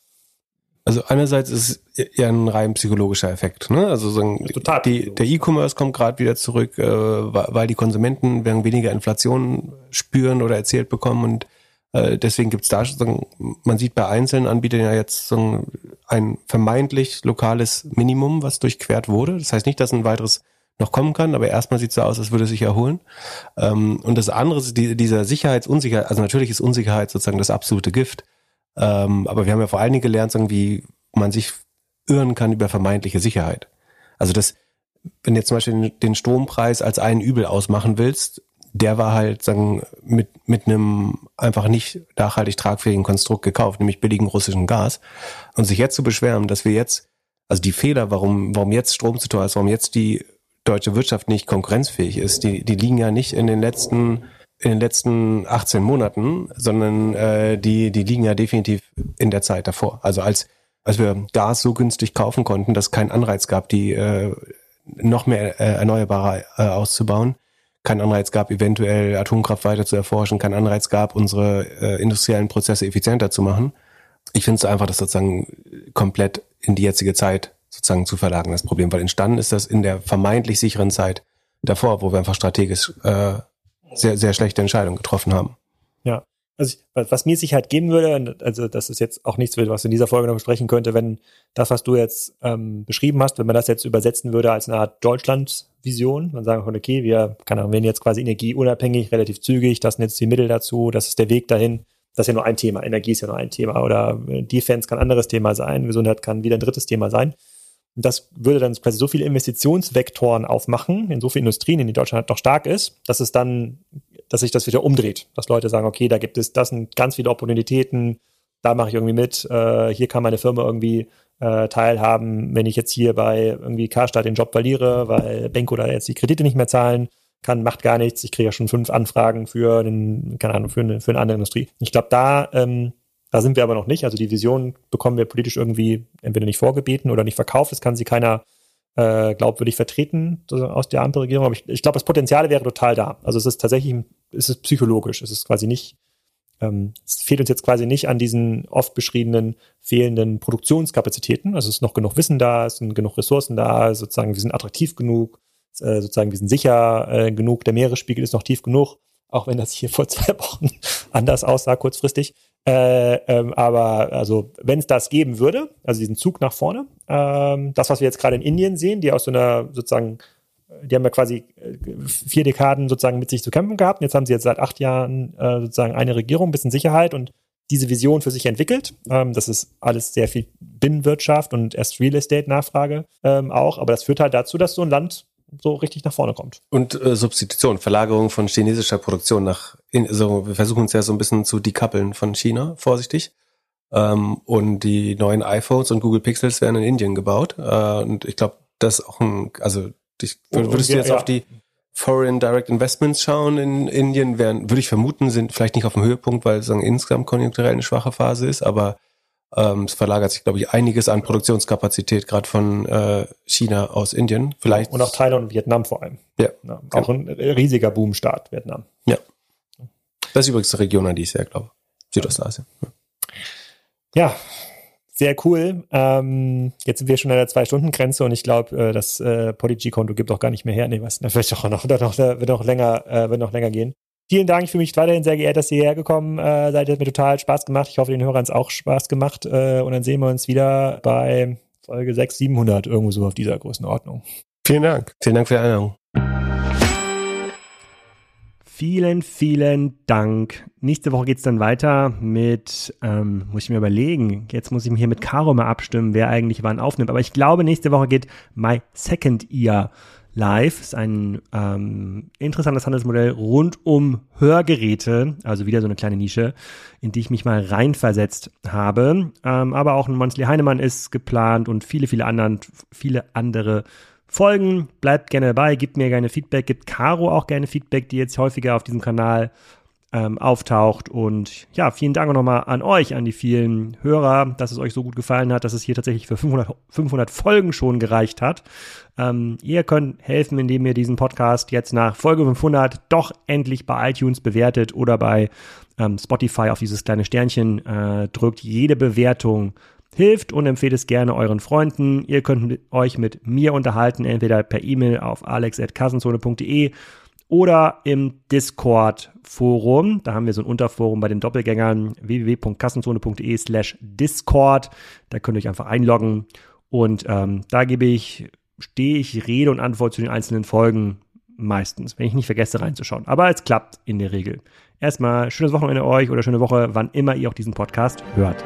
Also einerseits ist es ja ein rein psychologischer Effekt. Ne? Also sagen, die, der E-Commerce kommt gerade wieder zurück, äh, weil die Konsumenten weniger Inflation spüren oder erzählt bekommen und äh, deswegen gibt es da schon, man sieht bei einzelnen Anbietern ja jetzt so ein vermeintlich lokales Minimum, was durchquert wurde. Das heißt nicht, dass ein weiteres noch kommen kann, aber erstmal sieht es so aus, als würde es sich erholen. Ähm, und das andere ist die, dieser Sicherheitsunsicherheit, also natürlich ist Unsicherheit sozusagen das absolute Gift. Ähm, aber wir haben ja vor allen Dingen gelernt, wie man sich irren kann über vermeintliche Sicherheit. Also das, wenn du jetzt zum Beispiel den Strompreis als ein Übel ausmachen willst, der war halt sagen mit mit einem einfach nicht nachhaltig tragfähigen Konstrukt gekauft, nämlich billigen russischen Gas und sich jetzt zu beschweren, dass wir jetzt also die Fehler, warum warum jetzt Strom zu teuer ist, warum jetzt die deutsche Wirtschaft nicht konkurrenzfähig ist, die die liegen ja nicht in den letzten in den letzten 18 Monaten, sondern äh, die die liegen ja definitiv in der Zeit davor. Also als als wir Gas so günstig kaufen konnten, dass kein Anreiz gab, die äh, noch mehr äh, Erneuerbare äh, auszubauen, kein Anreiz gab, eventuell Atomkraft weiter zu erforschen, kein Anreiz gab, unsere äh, industriellen Prozesse effizienter zu machen. Ich finde es einfach, das sozusagen komplett in die jetzige Zeit sozusagen zu verlagern, das Problem, weil entstanden ist das in der vermeintlich sicheren Zeit davor, wo wir einfach strategisch äh, sehr, sehr schlechte Entscheidungen getroffen haben.
Ja. Also ich, was mir Sicherheit geben würde, also das ist jetzt auch nichts, was in dieser Folge noch besprechen könnte, wenn das, was du jetzt ähm, beschrieben hast, wenn man das jetzt übersetzen würde als eine Art Deutschland-Vision, man sagen könnte, okay, wir keine Ahnung, werden jetzt quasi energieunabhängig, relativ zügig, das sind jetzt die Mittel dazu, das ist der Weg dahin. Das ist ja nur ein Thema. Energie ist ja nur ein Thema. Oder äh, Defense kann ein anderes Thema sein. Gesundheit kann wieder ein drittes Thema sein. Und das würde dann quasi so viele Investitionsvektoren aufmachen in so viele Industrien, in die Deutschland noch stark ist, dass es dann dass sich das wieder umdreht. Dass Leute sagen, okay, da gibt es, das sind ganz viele Opportunitäten, da mache ich irgendwie mit, äh, hier kann meine Firma irgendwie äh, teilhaben, wenn ich jetzt hier bei irgendwie Karstadt den Job verliere, weil Benko da jetzt die Kredite nicht mehr zahlen kann, macht gar nichts. Ich kriege ja schon fünf Anfragen für den, keine Ahnung, für eine, für eine andere Industrie. Ich glaube, da, ähm, da sind wir aber noch nicht. Also die Vision bekommen wir politisch irgendwie entweder nicht vorgebeten oder nicht verkauft. Das kann sie keiner äh, glaubwürdig vertreten aus der Ampelregierung. Aber ich, ich glaube, das Potenzial wäre total da. Also es ist tatsächlich, es ist psychologisch. Es ist quasi nicht, ähm, es fehlt uns jetzt quasi nicht an diesen oft beschriebenen fehlenden Produktionskapazitäten. Also es ist noch genug Wissen da, es sind genug Ressourcen da, sozusagen wir sind attraktiv genug, äh, sozusagen wir sind sicher äh, genug, der Meeresspiegel ist noch tief genug, auch wenn das hier vor zwei Wochen anders aussah, kurzfristig. Äh, ähm, aber also, wenn es das geben würde, also diesen Zug nach vorne, ähm, das, was wir jetzt gerade in Indien sehen, die aus so einer sozusagen, die haben ja quasi äh, vier Dekaden sozusagen mit sich zu kämpfen gehabt. Und jetzt haben sie jetzt seit acht Jahren äh, sozusagen eine Regierung, ein bisschen Sicherheit und diese Vision für sich entwickelt. Ähm, das ist alles sehr viel Binnenwirtschaft und erst Real Estate-Nachfrage ähm, auch. Aber das führt halt dazu, dass so ein Land so richtig nach vorne kommt.
Und äh, Substitution, Verlagerung von chinesischer Produktion nach, in, also wir versuchen es ja so ein bisschen zu dekoppeln von China, vorsichtig. Ähm, und die neuen iPhones und Google Pixels werden in Indien gebaut. Äh, und ich glaube, das ist auch ein, also ich, würdest du jetzt ja. auf die Foreign Direct Investments schauen in Indien, wären, würde ich vermuten, sind vielleicht nicht auf dem Höhepunkt, weil es sagen, insgesamt konjunkturell eine schwache Phase ist, aber ähm, es verlagert sich, glaube ich, einiges an Produktionskapazität, gerade von äh, China aus Indien. Vielleicht.
Und auch Thailand und Vietnam vor allem.
Ja.
ja auch ein riesiger Boomstart, Vietnam.
Ja. Das ist übrigens eine Region, an die ich sehr glaube. Südostasien.
Ja. ja. Sehr cool. Ähm, jetzt sind wir schon an der Zwei-Stunden-Grenze und ich glaube, äh, das äh, Podigy-Konto gibt auch gar nicht mehr her. Nee, was? Da wird doch noch, noch, wird noch länger, äh, wird noch länger gehen. Vielen Dank, ich fühle mich weiterhin sehr geehrt, dass ihr hergekommen äh, seid. Hat mir total Spaß gemacht. Ich hoffe, den Hörern es auch Spaß gemacht. Äh, und dann sehen wir uns wieder bei Folge 6, 700, irgendwo so auf dieser Größenordnung.
Vielen Dank. Vielen Dank für die Einladung.
Vielen, vielen Dank. Nächste Woche geht's dann weiter mit, ähm, muss ich mir überlegen, jetzt muss ich mich hier mit Caro mal abstimmen, wer eigentlich wann aufnimmt. Aber ich glaube, nächste Woche geht My Second Year Live ist ein ähm, interessantes Handelsmodell rund um Hörgeräte, also wieder so eine kleine Nische, in die ich mich mal reinversetzt habe. Ähm, aber auch ein Monthly Heinemann ist geplant und viele, viele anderen, viele andere Folgen. Bleibt gerne dabei, gibt mir gerne Feedback, gibt Caro auch gerne Feedback, die jetzt häufiger auf diesem Kanal ähm, auftaucht. Und ja, vielen Dank nochmal an euch, an die vielen Hörer, dass es euch so gut gefallen hat, dass es hier tatsächlich für 500, 500 Folgen schon gereicht hat. Ähm, ihr könnt helfen, indem ihr diesen Podcast jetzt nach Folge 500 doch endlich bei iTunes bewertet oder bei ähm, Spotify auf dieses kleine Sternchen äh, drückt. Jede Bewertung hilft und empfehlt es gerne euren Freunden. Ihr könnt euch mit mir unterhalten, entweder per E-Mail auf alex.kassenzone.de oder im Discord-Forum. Da haben wir so ein Unterforum bei den Doppelgängern www.kassenzone.de slash Discord. Da könnt ihr euch einfach einloggen und ähm, da gebe ich, stehe ich Rede und Antwort zu den einzelnen Folgen meistens, wenn ich nicht vergesse reinzuschauen. Aber es klappt in der Regel. Erstmal schönes Wochenende euch oder schöne Woche, wann immer ihr auch diesen Podcast hört.